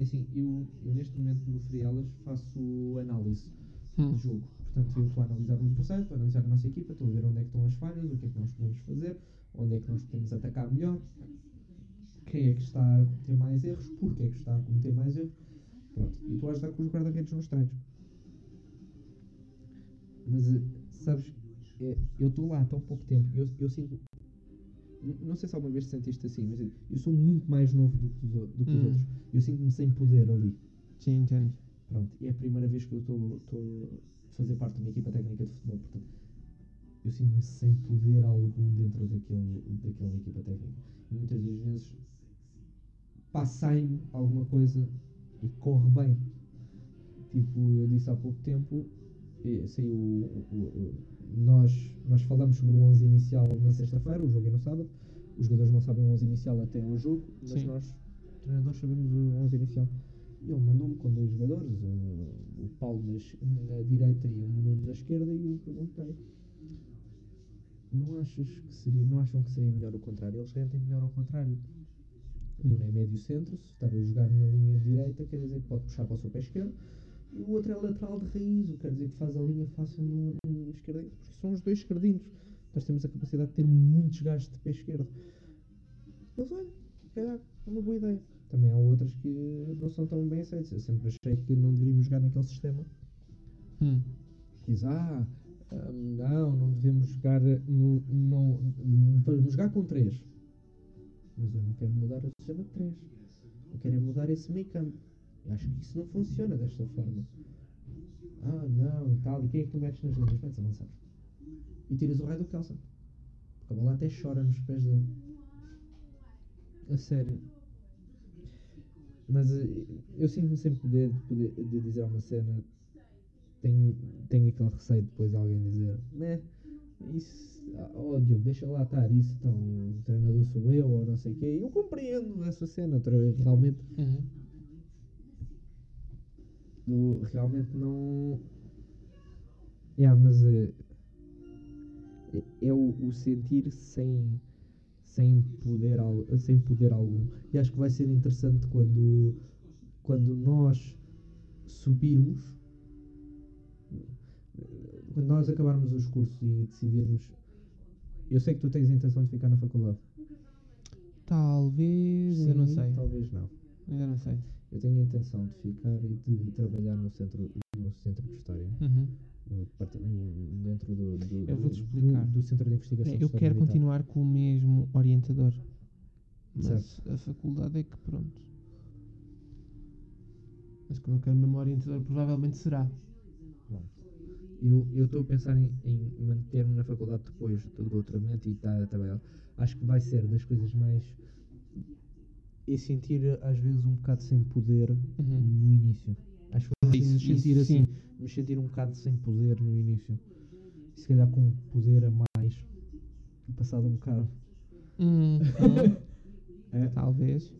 É Assim, eu, eu neste momento no Frielas faço análise Hum. de jogo. Portanto, eu estou a analisar o adversário, estou a analisar a nossa equipa, estou a ver onde é que estão as falhas, o que é que nós podemos fazer, onde é que nós podemos atacar melhor, quem é que está a cometer mais erros, porque é que está a cometer mais erros. Pronto. E estou a ajudar com os guarda-redes nos treinos. Mas, eh, sabes, é, eu estou lá há tão pouco tempo, eu, eu sinto. Não sei se alguma vez te sentiste assim, mas eu sou muito mais novo do que, os o- do que os Hum. outros. Eu sinto-me sem poder ali. Sim, entendo. Pronto, e é a primeira vez que eu estou a fazer parte de uma equipa técnica de futebol, portanto, eu sinto-me sem poder algum dentro daquele, daquela equipa técnica. E muitas das vezes passai-me alguma coisa e corre bem. Tipo, eu disse há pouco tempo, saiu o, o- o- nós, nós falamos sobre o 11 inicial na sexta-feira, o jogo é no sábado. Os jogadores não sabem o 11 inicial até ao jogo, mas Sim. nós, treinadores, sabemos o 11 inicial. E ele mandou-me com dois jogadores, o, o Paulo na, na direita e o Nuno na esquerda, e eu perguntei: não, achas que seria, não acham que seria melhor o contrário? Eles sentem melhor ao contrário. Nuno é médio centro, se estar a jogar na linha direita, quer dizer que pode puxar para o seu pé esquerdo, e o outro é lateral de raiz, quer dizer que faz a linha fácil no, no esquerdinho, porque são os dois esquerdinos. Nós temos a capacidade de ter muitos gajos de pé esquerdo. Eles, olha, calhar é uma boa ideia. Também há outras que não são tão bem aceitas. Eu sempre achei que não deveríamos jogar naquele sistema. Hum. Diz, ah, não, não devemos jogar, não, vamos jogar com três. Mas eu não quero mudar o sistema de três. Eu quero é mudar esse meio campo. Acho que isso não funciona desta forma. Ah, não, tal. E quem é que tu metes nas linhas? Metes avançar. E tiras o raio do calça. Porque a bola até chora nos pés dele. A sério. Mas eh, eu sinto-me sem poder de, de dizer uma cena. Tenho, tenho aquele receio de depois alguém dizer, né? Isso, oh Diogo, deixa lá estar isso, então o treinador sou eu ou não sei o quê. Eu compreendo essa cena, realmente, Uhum. eu realmente não. Yeah, mas é, é, é o, o sentir sem, sem, poder, sem poder algum. E acho que vai ser interessante quando, quando nós subirmos, quando nós acabarmos os cursos e decidirmos. Eu sei que tu tens a intenção de ficar na faculdade. Talvez, ainda não Sim, sei. Talvez não. Ainda não sei. Eu tenho a intenção de ficar e de trabalhar no centro, no centro de história. Uhum. dentro do, do, Eu vou-te do- explicar. do Centro de Investigação É, eu quero Militar. continuar com o mesmo orientador. Mas Certo. a faculdade é que pronto. Mas como eu quero o mesmo orientador, provavelmente será. Eu estou a pensar em, em manter-me na faculdade depois do doutoramento e estar a trabalhar. Acho que vai ser das coisas mais. E sentir às vezes um bocado sem poder Uhum. no início. Acho que vai Isso- sentir isso assim, sim. nos sentir um bocado sem poder no início. Se calhar com poder a mais. Passado um bocado. Hum, É, talvez.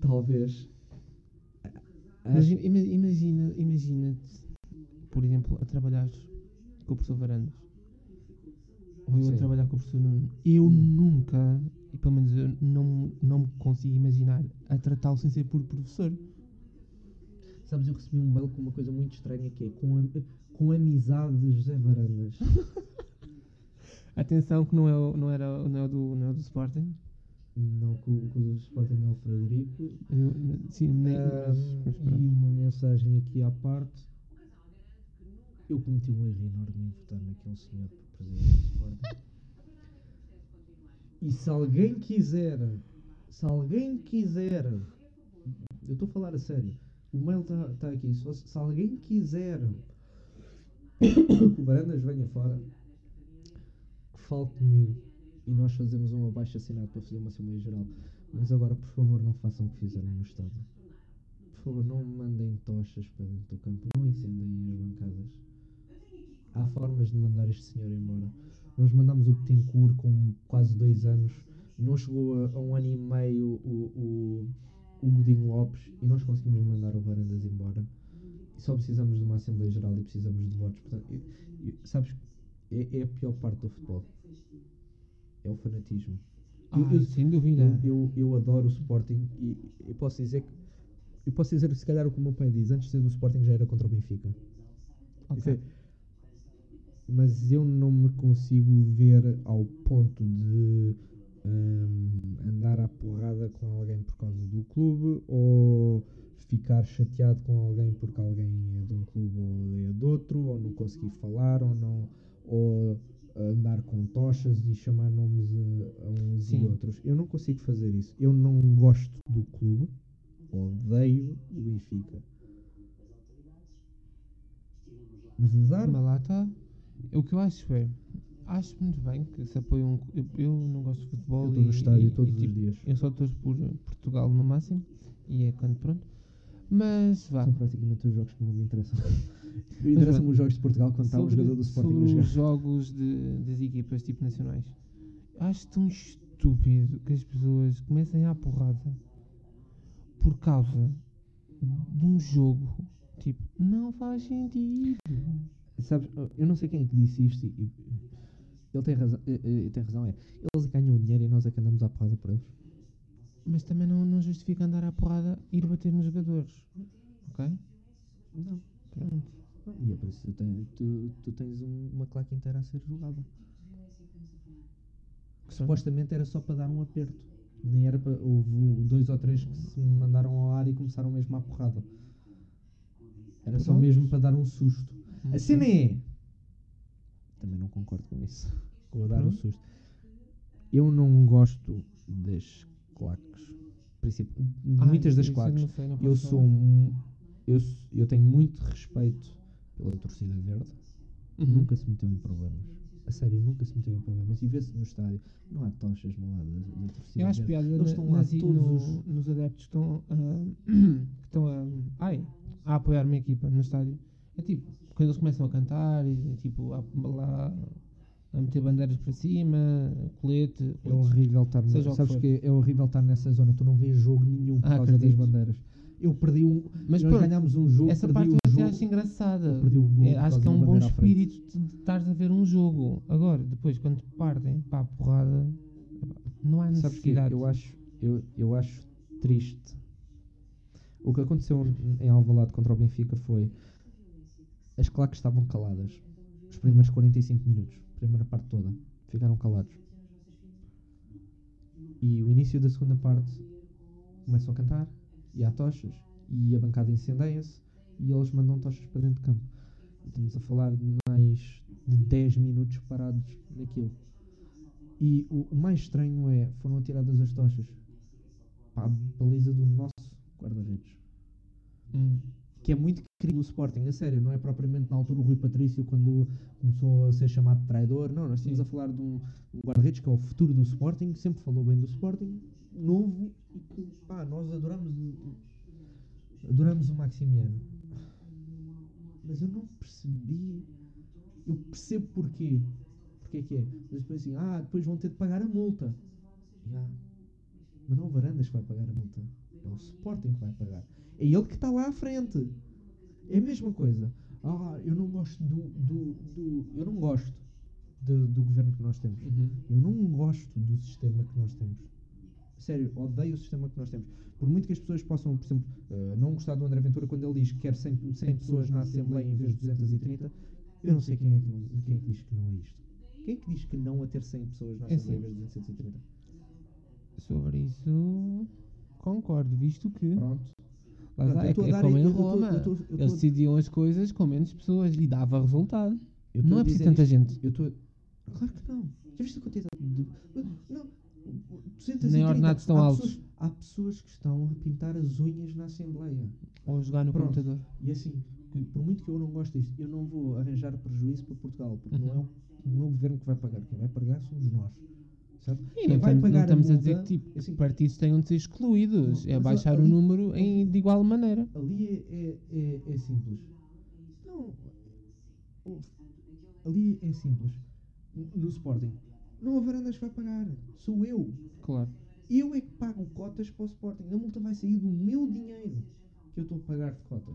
talvez. Imagina, ima- imagina, imagina-te, por exemplo, a trabalhar com o professor Varandas. Ou eu Sim. a trabalhar com o professor Nuno. Eu Hum. nunca, e pelo menos eu não, não me consigo imaginar a tratá-lo sem ser por professor. Sabes, eu recebi um mail com uma coisa muito estranha que é com, am- com amizade de José Varandas. Atenção que não é, o- não era, não é, o do, não é o do Sporting. Não, com, com o Sporting é o Frederico. Eu, sim, nem, mas, Ahm, mas e uma mensagem aqui à parte. Eu cometi um erro enorme em votar naquele senhor para presidente do Sporting. E se alguém quiser, se alguém quiser, eu estou a falar a sério, o mail está tá aqui, se, se alguém quiser que o Varandas venha fora, que fale comigo e nós fazemos um abaixo assinado para fazer uma Assembleia Geral. Mas agora, por favor, não façam o que fizeram no estádio. Por favor, não mandem tochas para dentro do campo, não incendiem as bancadas. Há formas de mandar este senhor embora. Nós mandámos o Betancourt com quase dois anos, não chegou a, a um ano e meio o, o, o Godinho Lopes e nós conseguimos mandar o Varandas embora. Só precisamos de uma Assembleia Geral e precisamos de votos. Portanto, eu- eu- sabes, é, é a pior parte do futebol. É o fanatismo. Eu- Ai, eu- sem dúvida. eu, eu, eu adoro o Sporting e eu posso dizer que eu posso dizer se calhar o que o meu pai diz, antes de ser do Sporting já era contra o Benfica. Ok. Mas eu não me consigo ver ao ponto de hum, andar à porrada com alguém por causa do clube ou ficar chateado com alguém porque alguém é de um clube ou é de outro, ou não conseguir falar, ou não ou andar com tochas e chamar nomes a, a uns Sim. e outros. Eu não consigo fazer isso. Eu não gosto do clube, odeio o Benfica. Mas azar, está. O que eu acho é. Acho muito bem que se apoie um. Eu, eu não gosto de futebol. eu estou no estádio e- todos e, tipo, os dias. Eu só torço por Portugal no máximo. E é quando pronto. Mas vá. São praticamente os jogos que não me interessam. Interessam-me os jogos de Portugal quando está o jogador do Sporting a jogar. os jogos de, das equipas tipo nacionais. Acho tão estúpido que as pessoas comecem à porrada por causa de um jogo. Tipo, não faz sentido. Sabes, eu não sei quem é que disse isto e, ele tem razão, eh, eh, tem razão, é. Eles ganham o dinheiro e nós é que andamos à porrada por eles. Mas também não, não justifica andar à porrada e ir bater nos jogadores. Ok? Não. Pronto. E é por isso que tu, tens- tu, tu tens um- uma claque inteira a ser jogada. Que supostamente era só para dar um aperto. Nem era para. Houve dois ou três que se mandaram ao ar e começaram mesmo à porrada. Era só mesmo para dar um susto. A cena é. Também não concordo com isso. O dar o Pronto. susto. Eu não gosto das claques. Princip- Muitas das eu claques. não sei, não Eu sou um. eu, eu tenho muito respeito pela torcida verde. Uhum. Nunca se meteu em problemas. A sério, nunca se meteu em problemas. E vê-se no estádio, não há tochas no lado da, da torcida Eu acho piada Eles estão lá todos no- os- nos adeptos que estão, a, que estão a, ai, a apoiar uma equipa no estádio. É tipo, quando eles começam a cantar e tipo, a, lá a meter bandeiras para cima, colete. É horrível estar Seja o ne- que Sabes que é horrível estar nessa zona. Tu não vês jogo nenhum por Ah, causa das acredito. bandeiras. Eu perdi um. Mas nós pronto, ganhámos um jogo, Essa parte o eu até jogo. acho engraçada. gol É, acho que é um bom espírito de estares a ver um jogo. Agora, depois, quando te partem para a porrada, não há Sabes que necessidade. eu acho, eu, eu acho triste. O que aconteceu em Alvalade contra o Benfica foi as claques estavam caladas. Os primeiros 45 minutos, primeira parte toda, ficaram calados. E o início da segunda parte começam a cantar e há tochas e a bancada incendeia-se e eles mandam tochas para dentro de campo. Estamos a falar de mais de 10 minutos parados naquilo. E o, mais estranho é, foram atiradas as tochas para a baliza do nosso guarda-redes. Hum. Que é muito querido no Sporting, a sério, não é propriamente na altura o Rui Patrício quando começou a ser chamado de traidor. Não, nós estamos Sim. a falar de um, um guarda-redes que é o futuro do Sporting, sempre falou bem do Sporting, novo e que, pá, nós adoramos o, adoramos o Maximiano. Mas eu não percebi. Eu percebo porquê. Porquê que é? Mas depois assim, ah, depois vão ter de pagar a multa. Ya. Mas não o Varandas que vai pagar a multa. É o Sporting que vai pagar. É ele que está lá à frente. É a mesma coisa. Ah, eu não gosto do. do, do eu não gosto do, do governo que nós temos. Uhum. Eu não gosto do sistema que nós temos. Sério, odeio o sistema que nós temos. Por muito que as pessoas possam, por exemplo, eh, não gostar do André Ventura quando ele diz que quer 100, 100 pessoas na Assembleia em vez de 230, eu não sei quem é que, não, quem é que diz que não é isto. Quem é que diz que não a ter 100 pessoas na É Assembleia em assim. vez de 230? Sobre isso, concordo, visto que. Pronto. Lá está, eu é, a é como em eu estou- Roma. eu estou- eu estou- Eles decidiam as coisas com menos pessoas e dava resultado. Eu Não a é preciso tanta isto- gente. Eu estou. Claro que não. Já viste a quantidade de. Não. 230. Nem ordenados tão há altos. Pessoas, há pessoas que estão a pintar as unhas na Assembleia. Ou jogar no Pronto. computador. E assim, que por muito que eu não goste disto, eu não vou arranjar prejuízo para Portugal, porque não é Uhum. o, não é o governo que vai pagar. Quem vai pagar somos nós. Certo? E não, vai tam- não pagar estamos a, multa, dizer que tipo, assim, partidos tenham de ser excluídos. Não, é baixar ali- o número em, de igual maneira. ali é, é, é, é simples. Não. Ali é simples. No Sporting. Não a Varandas vai pagar. Sou eu. Claro. Eu é que pago cotas para o Sporting. A multa vai sair do meu dinheiro que eu estou a pagar de cotas.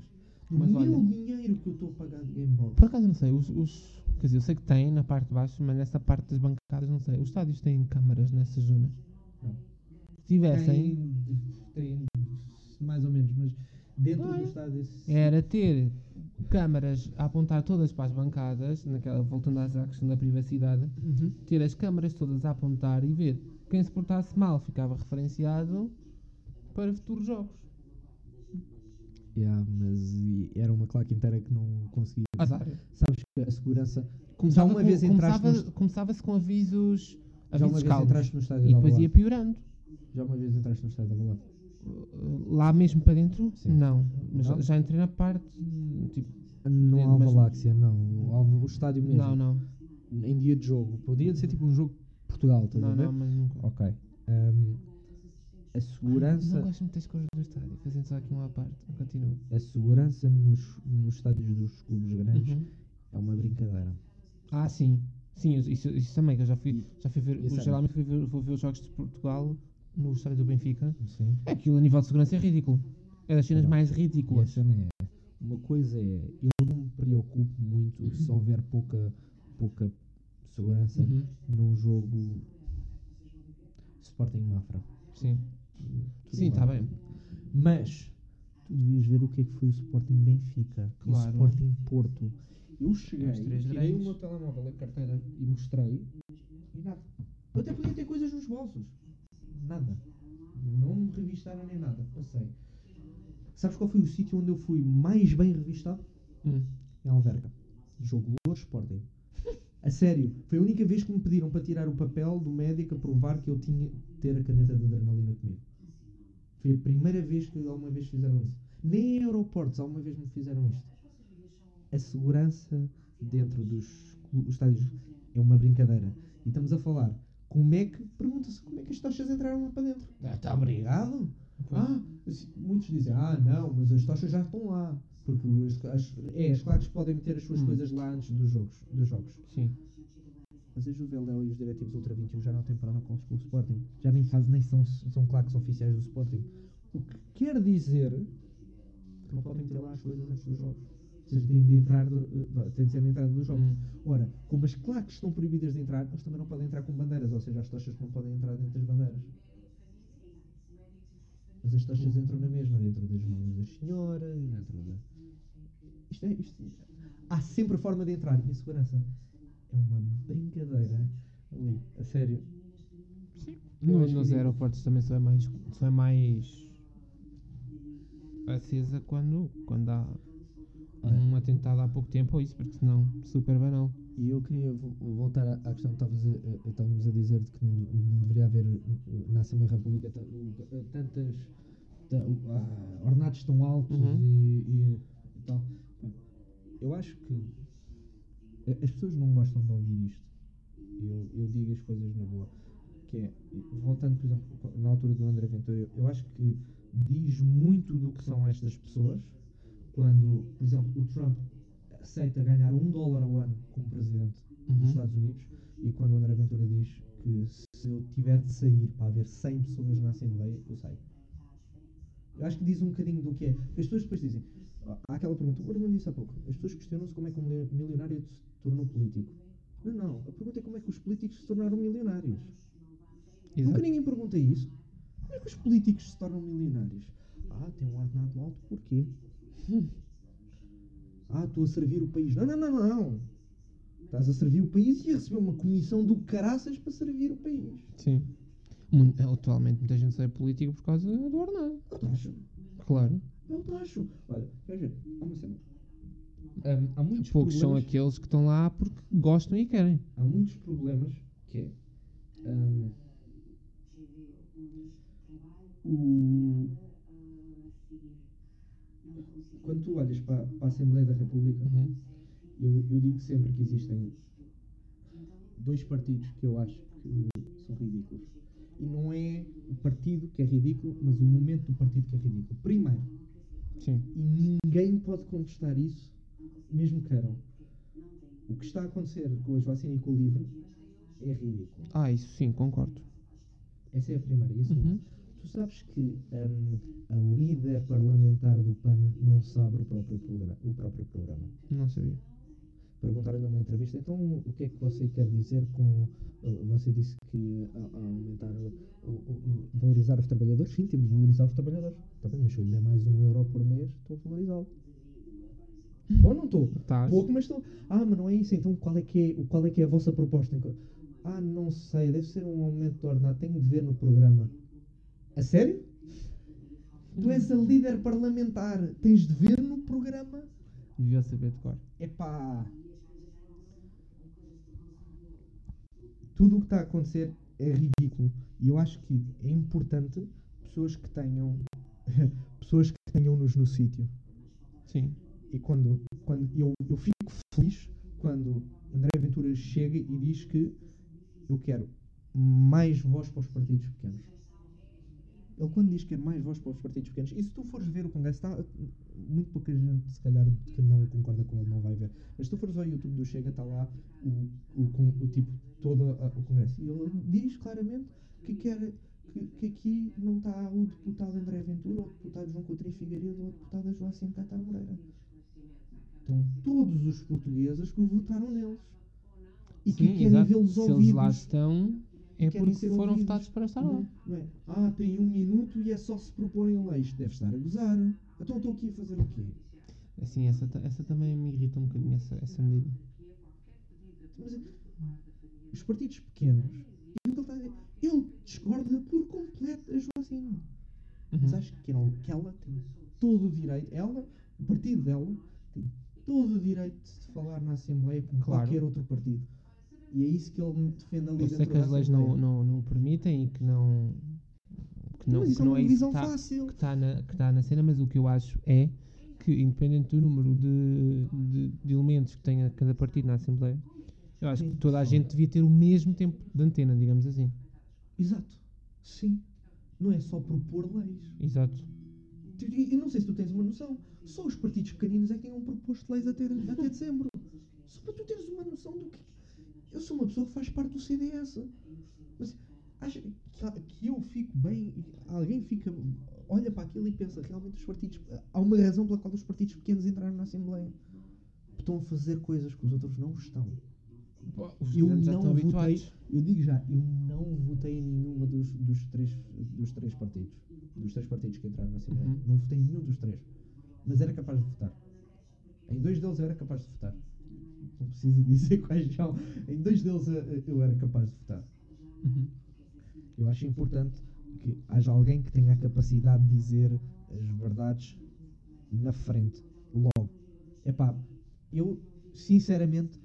Do Mas meu olha- dinheiro que eu estou a pagar de Gamebox. Por acaso não sei, os, os- quer dizer, eu sei que tem na parte de baixo, mas nessa parte das bancadas não sei. Os estádios têm câmaras nessas zonas. Não. Se tivessem, Tem, tem mais ou menos, mas dentro Ah, do é? estádio. era ter câmaras a apontar todas para as bancadas, naquela, voltando à questão da privacidade, Uhum. ter as câmaras todas a apontar e ver quem se portasse mal ficava referenciado para futuros jogos. Yeah, mas era uma claque inteira que não conseguia. Azar. Sabes que a segurança. Começava uma com- vez entraste começava, no- começava-se com avisos, Já uma avisos vez entraste no estádio E de depois ia piorando. Já uma vez entraste no estádio de Alvalade? Uh, Lá mesmo para dentro? Sim. Não. Mas Não? já- já entrei na parte. Tipo, Não há Alvaláxia, não. O estádio mesmo. não, não. Em dia de jogo. Podia ser tipo um jogo de Portugal, estás a Não, ver? não, mas nunca. Ok. Ahm, a segurança. Não gosto muito das cores do estádio. Fazendo só aqui uma à parte. Continua. A segurança nos, nos estádios dos clubes grandes Uhum. é uma brincadeira. Ah, sim. Sim, isso, isso, também, que eu já fui, já fui ver. E geralmente fui ver, vou ver os jogos de Portugal no estádio do Benfica. Sim. Aquilo a nível de segurança é ridículo. É das cenas Não. mais E ridículas. é. Uma coisa é. Eu não me preocupo muito se houver pouca, pouca segurança Uhum. num jogo Sporting Mafra. Sim. Tudo Sim, está bem. Mas tu devias ver o que é que foi o Sporting Benfica e o Claro. Sporting Porto. Eu cheguei, tirei o meu telemóvel, a carteira e mostrei e nada. Eu até podia ter coisas nos bolsos. Nada. Não me revistaram nem nada. Passei. Sabes qual foi o sítio onde eu fui mais bem revistado? Hum. Em Alverca. Jogo Lourdes Sporting. A sério, foi a única vez que me pediram para tirar o papel do médico a provar que eu tinha ter a caneta de adrenalina comigo. Foi a primeira vez que alguma vez fizeram isso. Nem em aeroportos alguma vez me fizeram isto. A segurança dentro dos estádios é uma brincadeira. E estamos a falar como é que, pergunta-se, como é que as tochas entraram lá para dentro? Ah, Está obrigado? Ah, assim, muitos dizem, ah não, mas as tochas já estão lá. Porque as, as, é, as claques podem meter as suas Hum. coisas lá antes dos jogos. Dos jogos. Sim. Mas a Juveléu e os diretivos Ultra 21 já não têm protocolos com o Sporting. Já nem fazem, nem são, são claques oficiais do Sporting. O que quer dizer que não podem meter lá as coisas antes dos jogos. Seja, têm de entrar, eh, têm de ser na entrada dos jogos. Hum. Ora, como as claques estão proibidas de entrar, eles também não podem entrar com bandeiras, ou seja, as tochas não podem entrar dentro das bandeiras. Mas as tochas entram na mesma, dentro das mãos das senhoras, dentro da. Isto é. Isto... Há sempre forma de entrar. E a segurança é uma brincadeira ali, a sério. No- acho nos aeroportos também só é mais, só é mais acesa quando, quando há Olha. um atentado há pouco tempo ou isso, porque senão super banal. E eu queria vo- voltar à à questão que estavas a, a- estávamos a dizer de que não, não deveria haver eh, na Assembleia República eh, tantas ta- ah, ornatos tão altos Uhum. e, e- e tal. Eu acho que as pessoas não gostam de ouvir isto. Eu, eu digo as coisas na boa. Que é, voltando, por exemplo, na altura do André Ventura, eu, eu acho que diz muito do que são estas pessoas quando, por exemplo, o Trump aceita ganhar um dólar ao ano como presidente dos Uhum. Estados Unidos e quando o André Ventura diz que se eu tiver de sair para haver 100 pessoas na Assembleia, eu saio. Eu acho que diz um bocadinho do que é. As pessoas depois dizem, há aquela pergunta, o Armando disse há pouco, as pessoas questionam-se como é que um milio- milionário tornou político. Não, não, a pergunta é como é que os políticos se tornaram milionários. Nunca Exato. ninguém pergunta isso. Como é que os políticos se tornam milionários? Ah, tem um ordenado alto, porquê? Hum. Ah, estou a servir o país. Não, não, não, não. Estás a servir o país e a receber uma comissão do caraças para servir o país. Sim. Atualmente muita gente sai política por causa do ordenado. Eu tacho. Claro. Eu tacho. Olha, ver? Há uma cena. Hum, há muitos Poucos são aqueles que estão lá porque gostam e querem. há muitos problemas que é hum, o quando tu olhas para, para a Assembleia da República Uhum. eu, eu digo sempre que existem dois partidos que eu acho que são ridículos e não é o partido que é ridículo mas o momento do partido que é ridículo primeiro Sim. e ninguém pode contestar isso, mesmo queiram. O que está a acontecer com a Joacine e com o livro é ridículo. Ah, isso sim, concordo. Essa é a primeira. E a segunda, Uhum. tu sabes que hum, a líder parlamentar do PAN não sabe o próprio, programa, o próprio programa. Não sabia. Perguntaram numa entrevista, então o que é que você quer dizer com. uh, Você disse que ia a- a aumentar, o, o- o- valorizar os trabalhadores? Sim, temos de valorizar os trabalhadores. Está bem, mas se eu lhe der mais um euro por mês, estou a valorizá-lo. Ou não estou? Pouco, mas estou. Ah, mas não é isso. Então qual é que é, qual é, que é a vossa proposta? Ah, não sei. Deve ser um aumento de ordenado. Tenho de ver no programa. A sério? Tu és a líder parlamentar. Tens de ver no programa? Devia saber de cor. Epá. Tudo o que está a acontecer é ridículo. E eu acho que é importante pessoas que tenham. pessoas que tenham-nos no sítio. Sim. E quando, quando eu, eu fico feliz quando André Ventura chega e diz que eu quero mais voz para os partidos pequenos. Ele quando diz que quer mais voz para os partidos pequenos, e se tu fores ver o Congresso, está muito pouca gente se calhar que não concorda com ele não vai ver. Mas se tu fores ao YouTube do Chega, está lá o, o, o tipo, todo a- o Congresso. E ele diz claramente que quer que, que aqui não está o deputado André Ventura, ou o deputado João Coutinho Figueiredo, ou a deputada Joacim Catar Moreira. Estão todos os portugueses que votaram neles. E que Sim, querem exato. vê-los Se eles ouvidos. lá estão, é querem porque foram ouvidos. votados para estar lá. Não, não é? Ah, tem um minuto e é só se proporem leis. Deve estar a gozar. Então estou aqui a fazer o quê? Assim, essa, essa também me irrita um bocadinho, essa, essa medida. Mas, os partidos pequenos, que ele discorda por completo a Joacine. Mas Uhum. acho que ela, que ela tem todo o direito, ela, o partido dela, todo o direito de falar na Assembleia como Claro. qualquer outro partido. E é isso que ele defende ali Eu sei que as leis não, não, não o permitem e que não, que não, mas isso que é não uma é divisão que tá- fácil. que está na, que tá na cena, mas o que eu acho é que, independente do número de, de, de elementos que tenha cada partido na Assembleia, eu acho Sim. que toda a gente devia ter o mesmo tempo de antena, digamos assim. Exato. Sim. Não é só propor leis. Exato. E- não sei se tu tens uma noção. Só os partidos pequeninos é que tinham proposto leis até, até dezembro. Só para tu teres uma noção do que. Eu sou uma pessoa que faz parte do CDS. Mas acha que, que eu fico bem. Alguém fica. Olha para aquilo e pensa, realmente os partidos. Há uma razão pela qual os partidos pequenos entraram na Assembleia. Estão a fazer coisas que os outros não estão. Os Eu não estão votei, habituados. eu digo já, eu não votei em nenhuma dos, dos, três, dos três partidos. Dos três partidos que entraram na Assembleia. Uhum. Não votei em nenhum dos três. Mas era capaz de votar. Em dois deles eu era capaz de votar. Não preciso dizer quais são. Em dois deles eu, era capaz de votar. Uhum. Eu acho importante que haja alguém que tenha a capacidade de dizer as verdades na frente, logo. Epá, eu, sinceramente,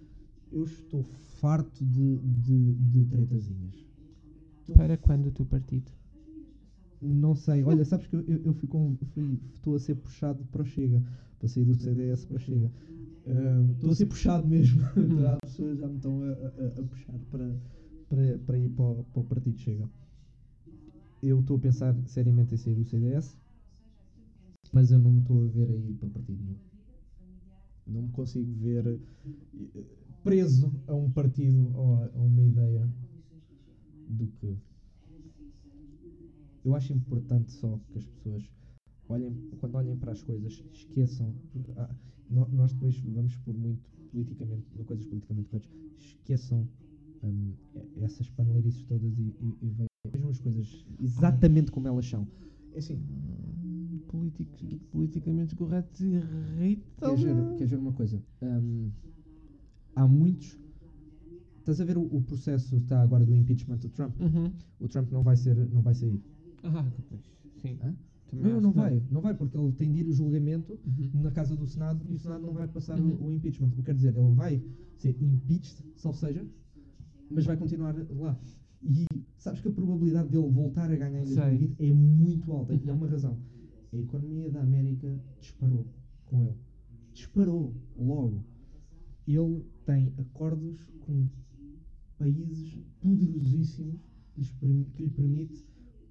eu estou farto de, de, de tretazinhas. Para quando o teu partido? Não sei, olha, sabes que eu, eu, fui com- fui- estou a ser puxado para o Chega, para sair do CDS para o Chega. Estou a ser puxado mesmo. Há pessoas já me estão a, a- a puxar para, para, para ir para o, para o Partido Chega. Eu estou a pensar seriamente em sair do CDS, mas eu não me estou a ver a ir para partido nenhum. Não me consigo ver eh, preso a um partido ou a uma ideia do que eu acho importante só que as pessoas olhem, quando olhem para as coisas, esqueçam. ah, nó- nós depois vamos por muito politicamente, coisas politicamente corretas, esqueçam e- essas paneleirices todas e, e, e ve- vejam as coisas exatamente como elas são. É assim, políticos- politicamente corretos irritam. queres ver, queres ver uma coisa? Hum, há muitos. Estás a ver o, o processo está agora do impeachment do Trump? Uhum. O Trump não vai ser, não vai sair. Ah, pois, sim. Hã? Também Não, não vai, não vai, porque ele tem de ir o julgamento Uhum. na casa do Senado e o Senado não vai passar o- Uhum. o, impeachment. O que quer dizer, ele vai ser impeached, salvo seja, mas vai continuar lá. E sabes que a probabilidade dele voltar a ganhar em Sei. 2020 é muito alta. E há Uhum. uma razão. A economia da América disparou com ele. Disparou logo. Ele tem acordos com países poderosíssimos que lhe permite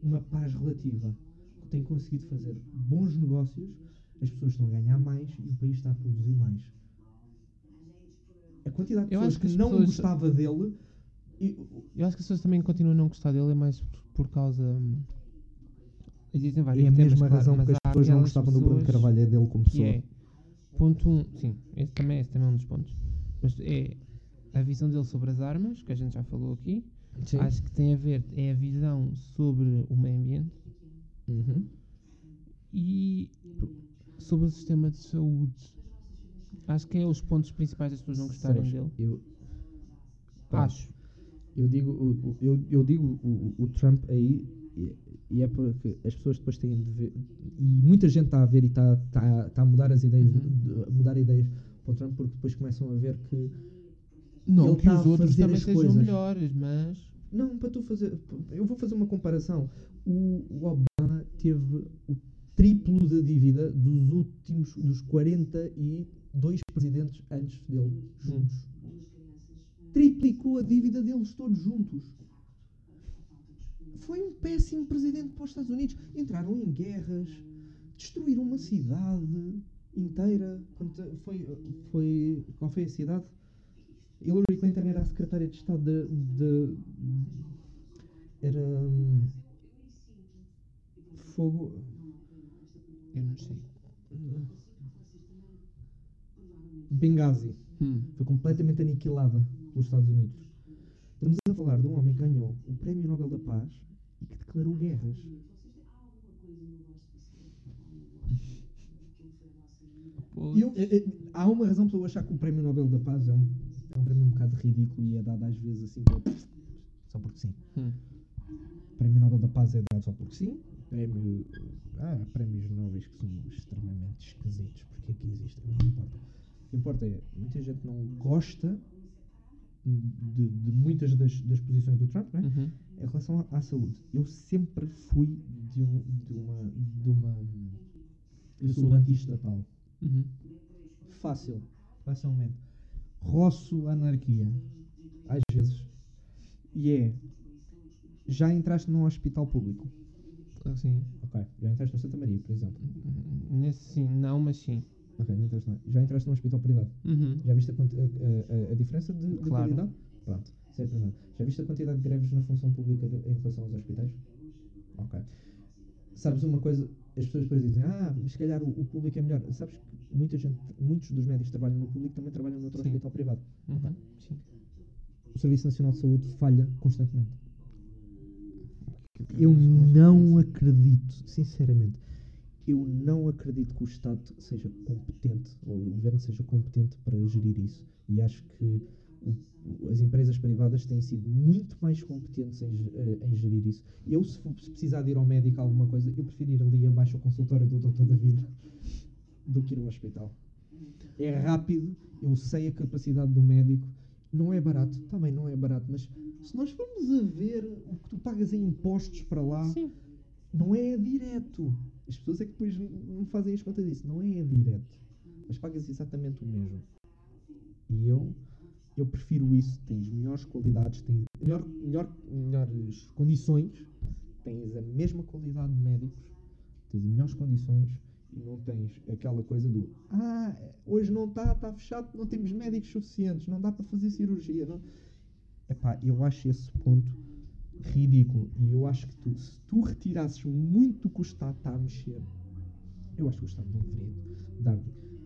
uma paz relativa. Tem conseguido fazer bons negócios, as pessoas estão a ganhar mais e o país está a produzir mais. A quantidade de Eu pessoas que, que não pessoas- gostava dele. Eu acho que as pessoas também continuam a não gostar dele, é mais por, causa. hum, Existem vários é a temas, mesma claro, razão mas que as pessoas não gostavam do Bruno pessoas Carvalho é dele como pessoa. é. Ponto 1, um, sim, esse também, esse também é um dos pontos. Mas é a visão dele sobre as armas, que a gente já falou aqui. Sim. Acho que tem a ver, é a visão sobre o meio ambiente Uhum. e sobre o sistema de saúde. Acho que é os pontos principais das pessoas não gostarem Sabes, dele. Eu, Pá, Acho. Eu digo, o, eu, eu digo o, o- o Trump aí, e, e é porque as pessoas depois têm de ver, e muita gente está a ver e está tá, tá a mudar as ideias, Uhum. de- a mudar ideias para o Trump, porque depois começam a ver que. Não ele que tá os a outros fazer também as sejam coisas. melhores, mas. Não, para tu fazer. Eu vou fazer uma comparação. O, o Obama teve o triplo da dívida dos últimos, dos 42 presidentes antes dele, juntos. Triplicou a dívida deles todos juntos. Foi um péssimo presidente para os Estados Unidos. Entraram em guerras, destruíram uma cidade inteira. Foi, foi, qual foi a cidade? Hillary Clinton era a secretária de Estado de. de- era. hum, fogo. Eu não sei. Benghazi. Hum. Foi completamente aniquilada pelos Estados Unidos. Estamos a falar de um homem que ganhou o Prémio Nobel da Paz e que declarou guerras. Pô, E eu- eh, eh, há uma razão para eu achar que o Prémio Nobel da Paz é um, é um prémio um bocado ridículo e é dado às vezes assim só porque sim. hum. Prémio Nobel da Paz é dado só porque sim. Prémio, ah, prémios nobres que são extremamente esquisitos. Porque é que existem? Não importa. O que importa é, muita gente não gosta de, de muitas das, das posições do Trump, não é? Uhum. Em relação à, à saúde, eu sempre fui de, um, de uma. De uma eu sou anti-estatal. Uhum. Fácil, facilmente. Roço a anarquia, às vezes. E é. Já entraste num hospital público? Sim. Ok. Já entraste no Santa Maria, por exemplo? Nesse sim, não, mas sim. Ok, já entraste, no- já entraste num hospital privado? Uhum. Já viste a, a- a- a diferença de, de Claro. qualidade? Pronto, isso é. Já viste a quantidade de greves na função pública de- em relação aos hospitais? Ok. Sabes uma coisa? As pessoas depois dizem, ah, mas se calhar o, o público é melhor. Sabes que muita gente, muitos dos médicos que trabalham no público também trabalham no outro Sim. hospital privado. Uhum. Sim. O Serviço Nacional de Saúde falha constantemente. Eu não acredito, sinceramente, eu não acredito que o Estado seja competente, ou o Governo seja competente para gerir isso. E acho que as empresas privadas têm sido muito mais competentes em, eh, em gerir isso. Eu, se, for- se precisar de ir ao médico alguma coisa, eu prefiro ir ali abaixo ao consultório do Dr. David do que ir ao hospital. É rápido, eu sei a capacidade do médico, não é barato, também não é barato, mas se nós formos a ver o que tu pagas em impostos para lá, Sim. não é direto. As pessoas é que depois não fazem as contas disso, não é direto. Mas pagas exatamente o mesmo. E eu, eu prefiro isso. Tens melhores qualidades, tens melhor, melhor, melhores condições, tens a mesma qualidade de médicos, tens melhores condições e não tens aquela coisa do ah, hoje não está, está fechado, não temos médicos suficientes, não dá para fazer cirurgia. Não. Epá, eu acho esse ponto ridículo. E eu acho que tu, se tu retirasses muito do que o Estado está a mexer, eu acho que o Estado não deveria dar.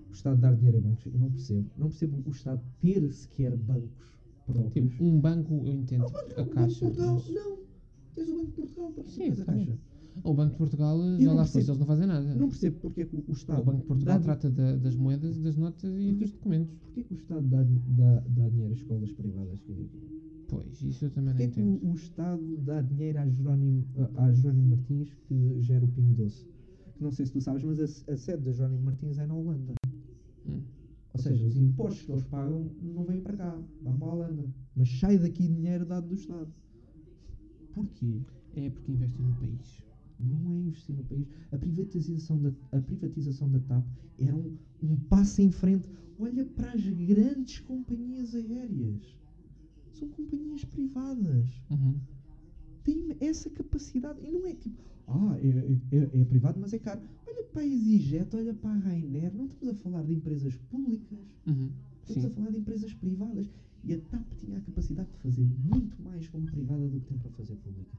O Estado dar dinheiro a bancos, eu não percebo. Não percebo o Estado ter sequer bancos próprios. Tipo, um banco, eu entendo Não, Banco- a caixa. Portugal, mas- não. Tens o Banco de Portugal, pá, Sim, a caixa. O Banco de Portugal Eu já lá foi, eles não fazem nada. Não percebo porque é que o, Estado. o Banco de Portugal dá, trata da- das moedas, das notas e dos documentos. Porquê que o Estado dá, dá, dá dinheiro às escolas privadas? Pois, isso eu também não que entendo. o, o Estado dá dinheiro à Jerónimo, a- Jerónimo Martins que gera o Pingo Doce? Que não sei se tu sabes, mas a, a sede da Jerónimo Martins é na Holanda. Hum. Ou seja, os impostos que eles pagam não vêm para cá, vão para a Holanda. Mas sai daqui dinheiro dado do Estado. Porquê? É porque investem no país. Não é investir no país. A privatização da, a privatização da TAP era um, um passo em frente. Olha para as grandes companhias aéreas. São companhias privadas. Uhum. Têm essa capacidade. E não é tipo, ah, é, é, é privado, mas é caro. Olha para a EasyJet, olha para a Ryanair. Não estamos a falar de empresas públicas. Uhum. Estamos a Sim. falar de empresas privadas. E a TAP tinha a capacidade de fazer muito mais como privada do que tem para fazer pública.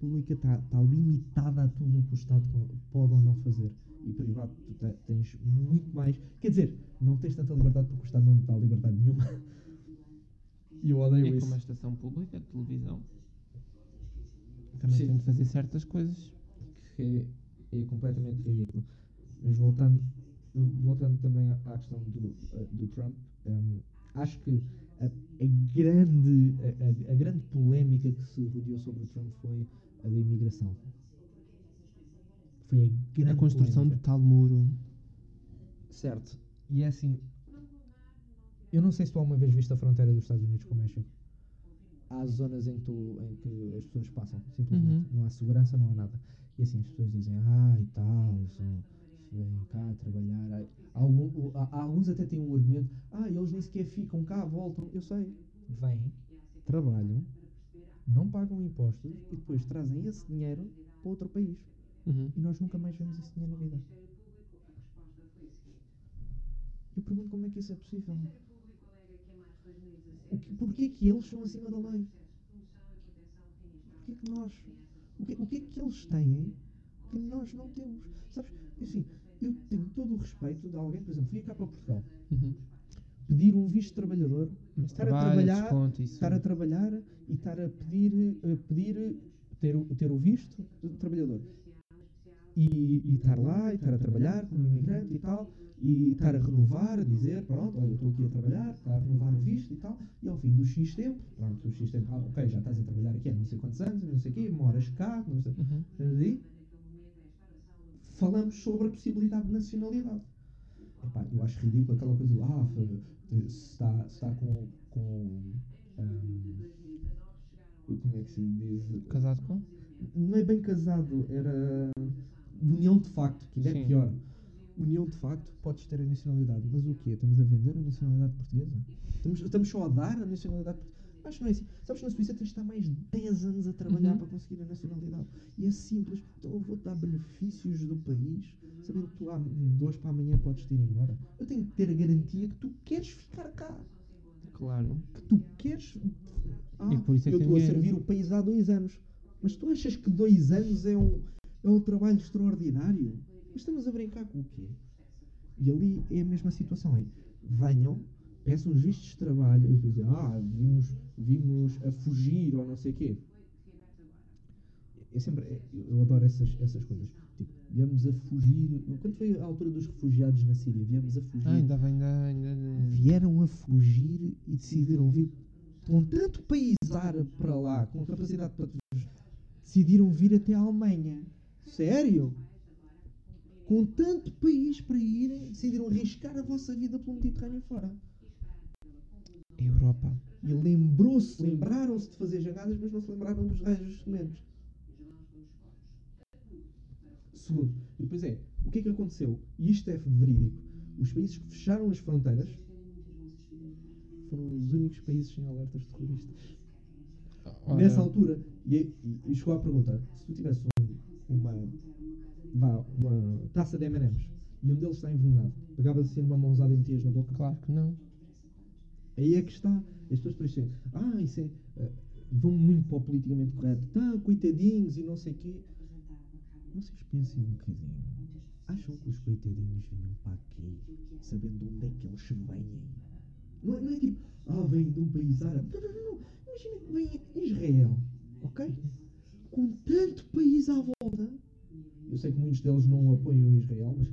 Pública está tá limitada a tudo o que o Estado pode ou não fazer. E privado tu te- tens muito mais. Quer dizer, não tens tanta liberdade porque o Estado não te dá liberdade nenhuma. E eu odeio É isso. como a estação pública de televisão. Também Sim. tem de fazer certas coisas. que é, é completamente ridículo. Mas voltando, voltando também à, à questão do, eh, do Trump, ehm, acho que a, a grande, a, a- grande polémica que se rodeou sobre o Trump foi a da imigração. Foi a grande A construção do polémica. tal muro. Certo. E é assim. Eu não sei se tu alguma vez viste a fronteira dos Estados Unidos com o México. Há zonas em que, tu- em que as pessoas passam, simplesmente. Uhum. Não há segurança, não há nada. E assim as pessoas dizem, ah, e tal, são, vêm cá trabalhar. Algum, há alguns até têm um argumento, ah, eles nem sequer ficam cá, voltam. Eu sei. Vêm, trabalham, não pagam impostos e depois trazem esse dinheiro para outro país. Uhum. E nós nunca mais vemos esse dinheiro na vida. Eu pergunto como é que isso é possível. Porquê que eles são acima da lei? Porquê que nós. O que, o que é que eles têm que nós não temos? Sabes, assim, eu tenho todo o respeito de alguém, por exemplo, vir cá para Portugal, Uhum. pedir um visto de trabalhador, Mas estar a trabalha, trabalhar, desconto, estar a trabalhar e estar a pedir, a pedir ter, o- ter o visto de trabalhador. E, estar lá, e estar a trabalhar como imigrante e tal, e estar a renovar, a dizer, pronto, olha, eu estou aqui a trabalhar, está a renovar o visto e tal, e ao fim do X tempo, pronto, o X tempo, ah, ok, já estás a trabalhar aqui há não sei quantos anos, não sei o quê, moras cá, não sei, Uhum. falamos sobre a possibilidade de nacionalidade. Epá, eu acho ridículo aquela coisa do, ah, se está, se está com, com ahm, como é que se diz? Casado com? Não é bem casado, era união de facto, que ainda é Sim. pior. União de facto, podes ter a nacionalidade, mas o quê? Estamos a vender a nacionalidade portuguesa? Estamos, estamos só a dar a nacionalidade portuguesa? Acho que não é assim. Sabes, na Suíça tens de estar mais de 10 anos a trabalhar Uhum. para conseguir a nacionalidade. E é simples. Então eu vou-te dar benefícios do país, sabendo que tu há- de hoje para amanhã podes te ir embora. Eu tenho que ter a garantia que tu queres ficar cá. Claro. Que tu queres. Ah, é eu que estou a servir o país há dois anos. Mas tu achas que dois anos é um, é um trabalho extraordinário? Mas estamos a brincar com o quê? E ali é a mesma situação. É, venham, peçam os vistos de trabalho e dizem, ah, vimos, vimos a fugir ou não sei o quê. É sempre, é- eu eu adoro essas, essas coisas. Tipo, viemos a fugir. Quando foi a altura dos refugiados na Síria? Viemos a fugir. Ah, ainda bem, ainda, ainda. Vieram a fugir e decidiram vir com tanto país árabe para lá, com capacidade para decidiram vir até a Alemanha. Sério? Com tanto país para irem, decidiram arriscar a vossa vida pelo Mediterrâneo fora. Europa. E lembrou-se, lembraram-se de fazer jangadas, mas não se lembraram dos raios documentos. Segundo, e depois é, o que é que aconteceu? E isto é verídico. Os países que fecharam as fronteiras foram os únicos países sem alertas terroristas. Ora, Nessa altura, e, e, e chegou à pergunta: se tu tivesse um- uma, vá, uma taça de MMs e um deles está envenenado, pegavas assim numa mãozada e metias na boca? Claro que não. Aí é que está. As pessoas depois dizem, ah, isso é. eh, vão muito para o politicamente correto. Tá, coitadinhos e não sei o quê. Vocês pensem um bocadinho. Acham que os coitadinhos vinham para aqui sabendo de onde é que eles vêm? Não é, não é tipo, ah, vêm de um país árabe. Não, não, não. não. Imagina que vem Israel, ok? Com tanto país à volta. Eu sei que muitos deles não apoiam Israel, mas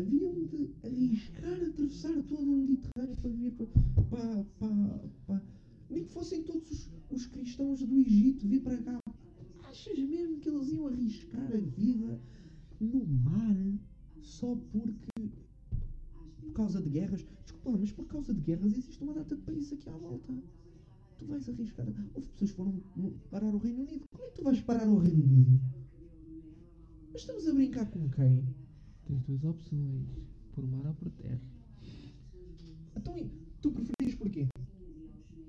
haviam de arriscar atravessar todo o Mediterrâneo para vir para. para, para, para nem que fossem todos os, os cristãos do Egito vir para cá. Achas mesmo que eles iam arriscar a vida no mar só porque. por causa de guerras? Desculpa, mas por causa de guerras existe uma data de países aqui à volta. Tu vais arriscar. Houve pessoas que foram parar o Reino Unido. Como é que tu vais parar o Reino Unido? Mas estamos a brincar com quem? Tens duas opções: por mar ou por terra. Então, tu preferias porquê?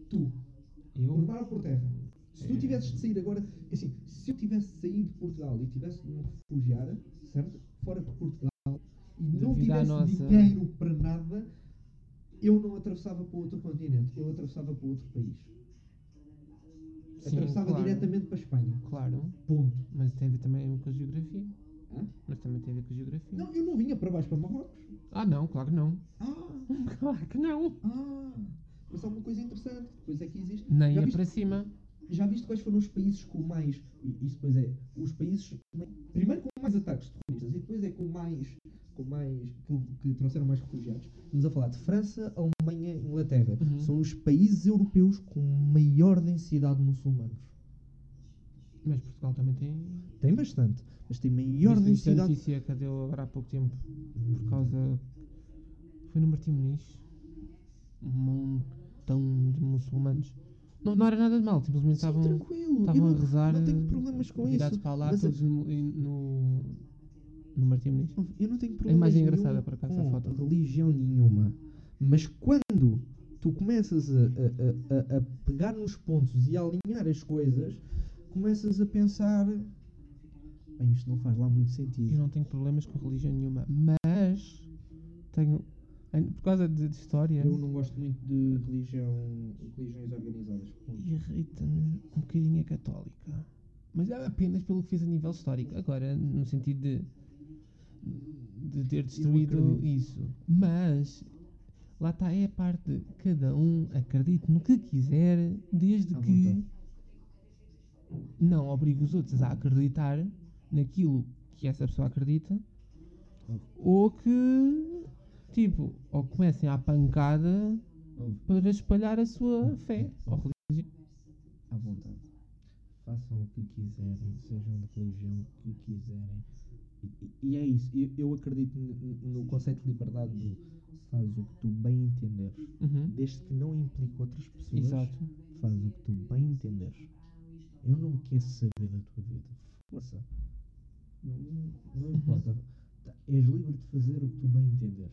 Tu, Eu? por mar ou por terra? Se tu É. tivesses de sair agora, assim, se eu tivesse sair de Portugal e tivesse de me refugiar, certo? Fora de Portugal e não tivesse nossa- dinheiro para nada, eu não atravessava para outro continente, eu atravessava para outro país. Sim, atravessava claro. diretamente para a Espanha. Claro. Ponto. Mas tem a ver também com a geografia. Hã? Mas também tem a ver com a geografia. Não, eu não vinha para baixo para Marrocos. Ah, não, claro que não. Ah, Claro que não. ah. Mas há uma coisa interessante, depois é que existe. Nem é viste- para cima. Já viste quais foram os países com mais. Isso depois é. Os países. Primeiro com mais ataques terroristas e depois é com mais. Com mais. Que, que trouxeram mais refugiados. Estamos a falar de França, Alemanha e Inglaterra. Uhum. São os países europeus com maior densidade de muçulmanos. Mas Portugal também tem. Tem bastante, mas tem maior Viste- densidade. notícia que deu agora há pouco tempo. Por causa. Foi no Martim Muniz. Um montão de muçulmanos. Não, não era nada de mal, simplesmente Sim, estavam. tranquilo. Estavam eu a rezar. não tenho problemas com virados isso. para lá, mas a- todos no, no, no Martim Muniz. Eu não tenho problemas imagem nenhum engraçada, por acaso, a com foto. religião nenhuma. Mas quando tu começas a, a- a- a pegar nos pontos e a alinhar as coisas, começas a pensar. Bem, isto não faz lá muito sentido. Eu não tenho problemas com religião nenhuma, mas tenho. Em- Por causa de, de história, Eu não gosto muito de religião, religiões organizadas. irrita-me um bocadinho a católica. Mas é apenas pelo que fez a nível histórico. Agora, no sentido de, de ter destruído isso. Mas lá está, é a parte de cada um acredite no que quiser, desde À que vontade. não obrigue os outros a acreditar naquilo que essa pessoa acredita, ou que, tipo, ou comecem à pancada para espalhar a sua fé ou religião. À vontade. Façam o que quiserem, sejam de religião que quiserem. E, e- é isso. Eu, eu acredito no conceito de liberdade do faz o que tu bem entenderes. Uhum. Desde que não implique outras pessoas, Exato. Faz o que tu bem entenderes. Eu não quero saber da tua vida. Força. Não, não importa. Tá, És livre de fazer o que tu bem entenderes.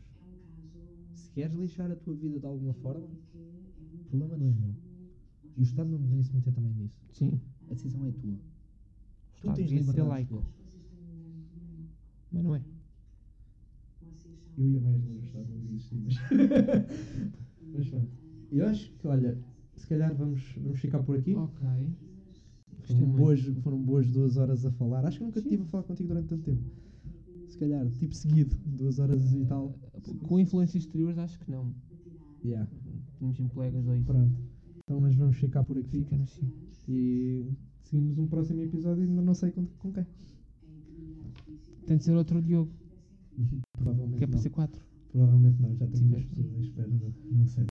Queres lixar a tua vida de alguma forma, o problema não é meu. E o Estado não deveria se meter também nisso. Sim. A decisão é tua. Tu Estado tens devia ser de laico. Mas não é. Eu ia mais longe, o Estado não devia existir, mas. mas pronto. E eu acho que, olha, se calhar vamos, vamos ficar por aqui. Ok. Foram boas, foram boas duas horas a falar. Acho que nunca Sim. estive a falar contigo durante tanto tempo. Se calhar, tipo seguido, duas horas e tal. Com influências exteriores, acho que não. Yeah. Tínhamos sempre colegas dois. Pronto. Então, mas vamos ficar por aqui. Ficamos sim. E seguimos um próximo episódio e ainda não sei com, com quem. Tem de ser outro Diogo, Provavelmente que é para ser quatro. Provavelmente não. Já Sim, tenho mas- duas pessoas à espera. Não, não sei.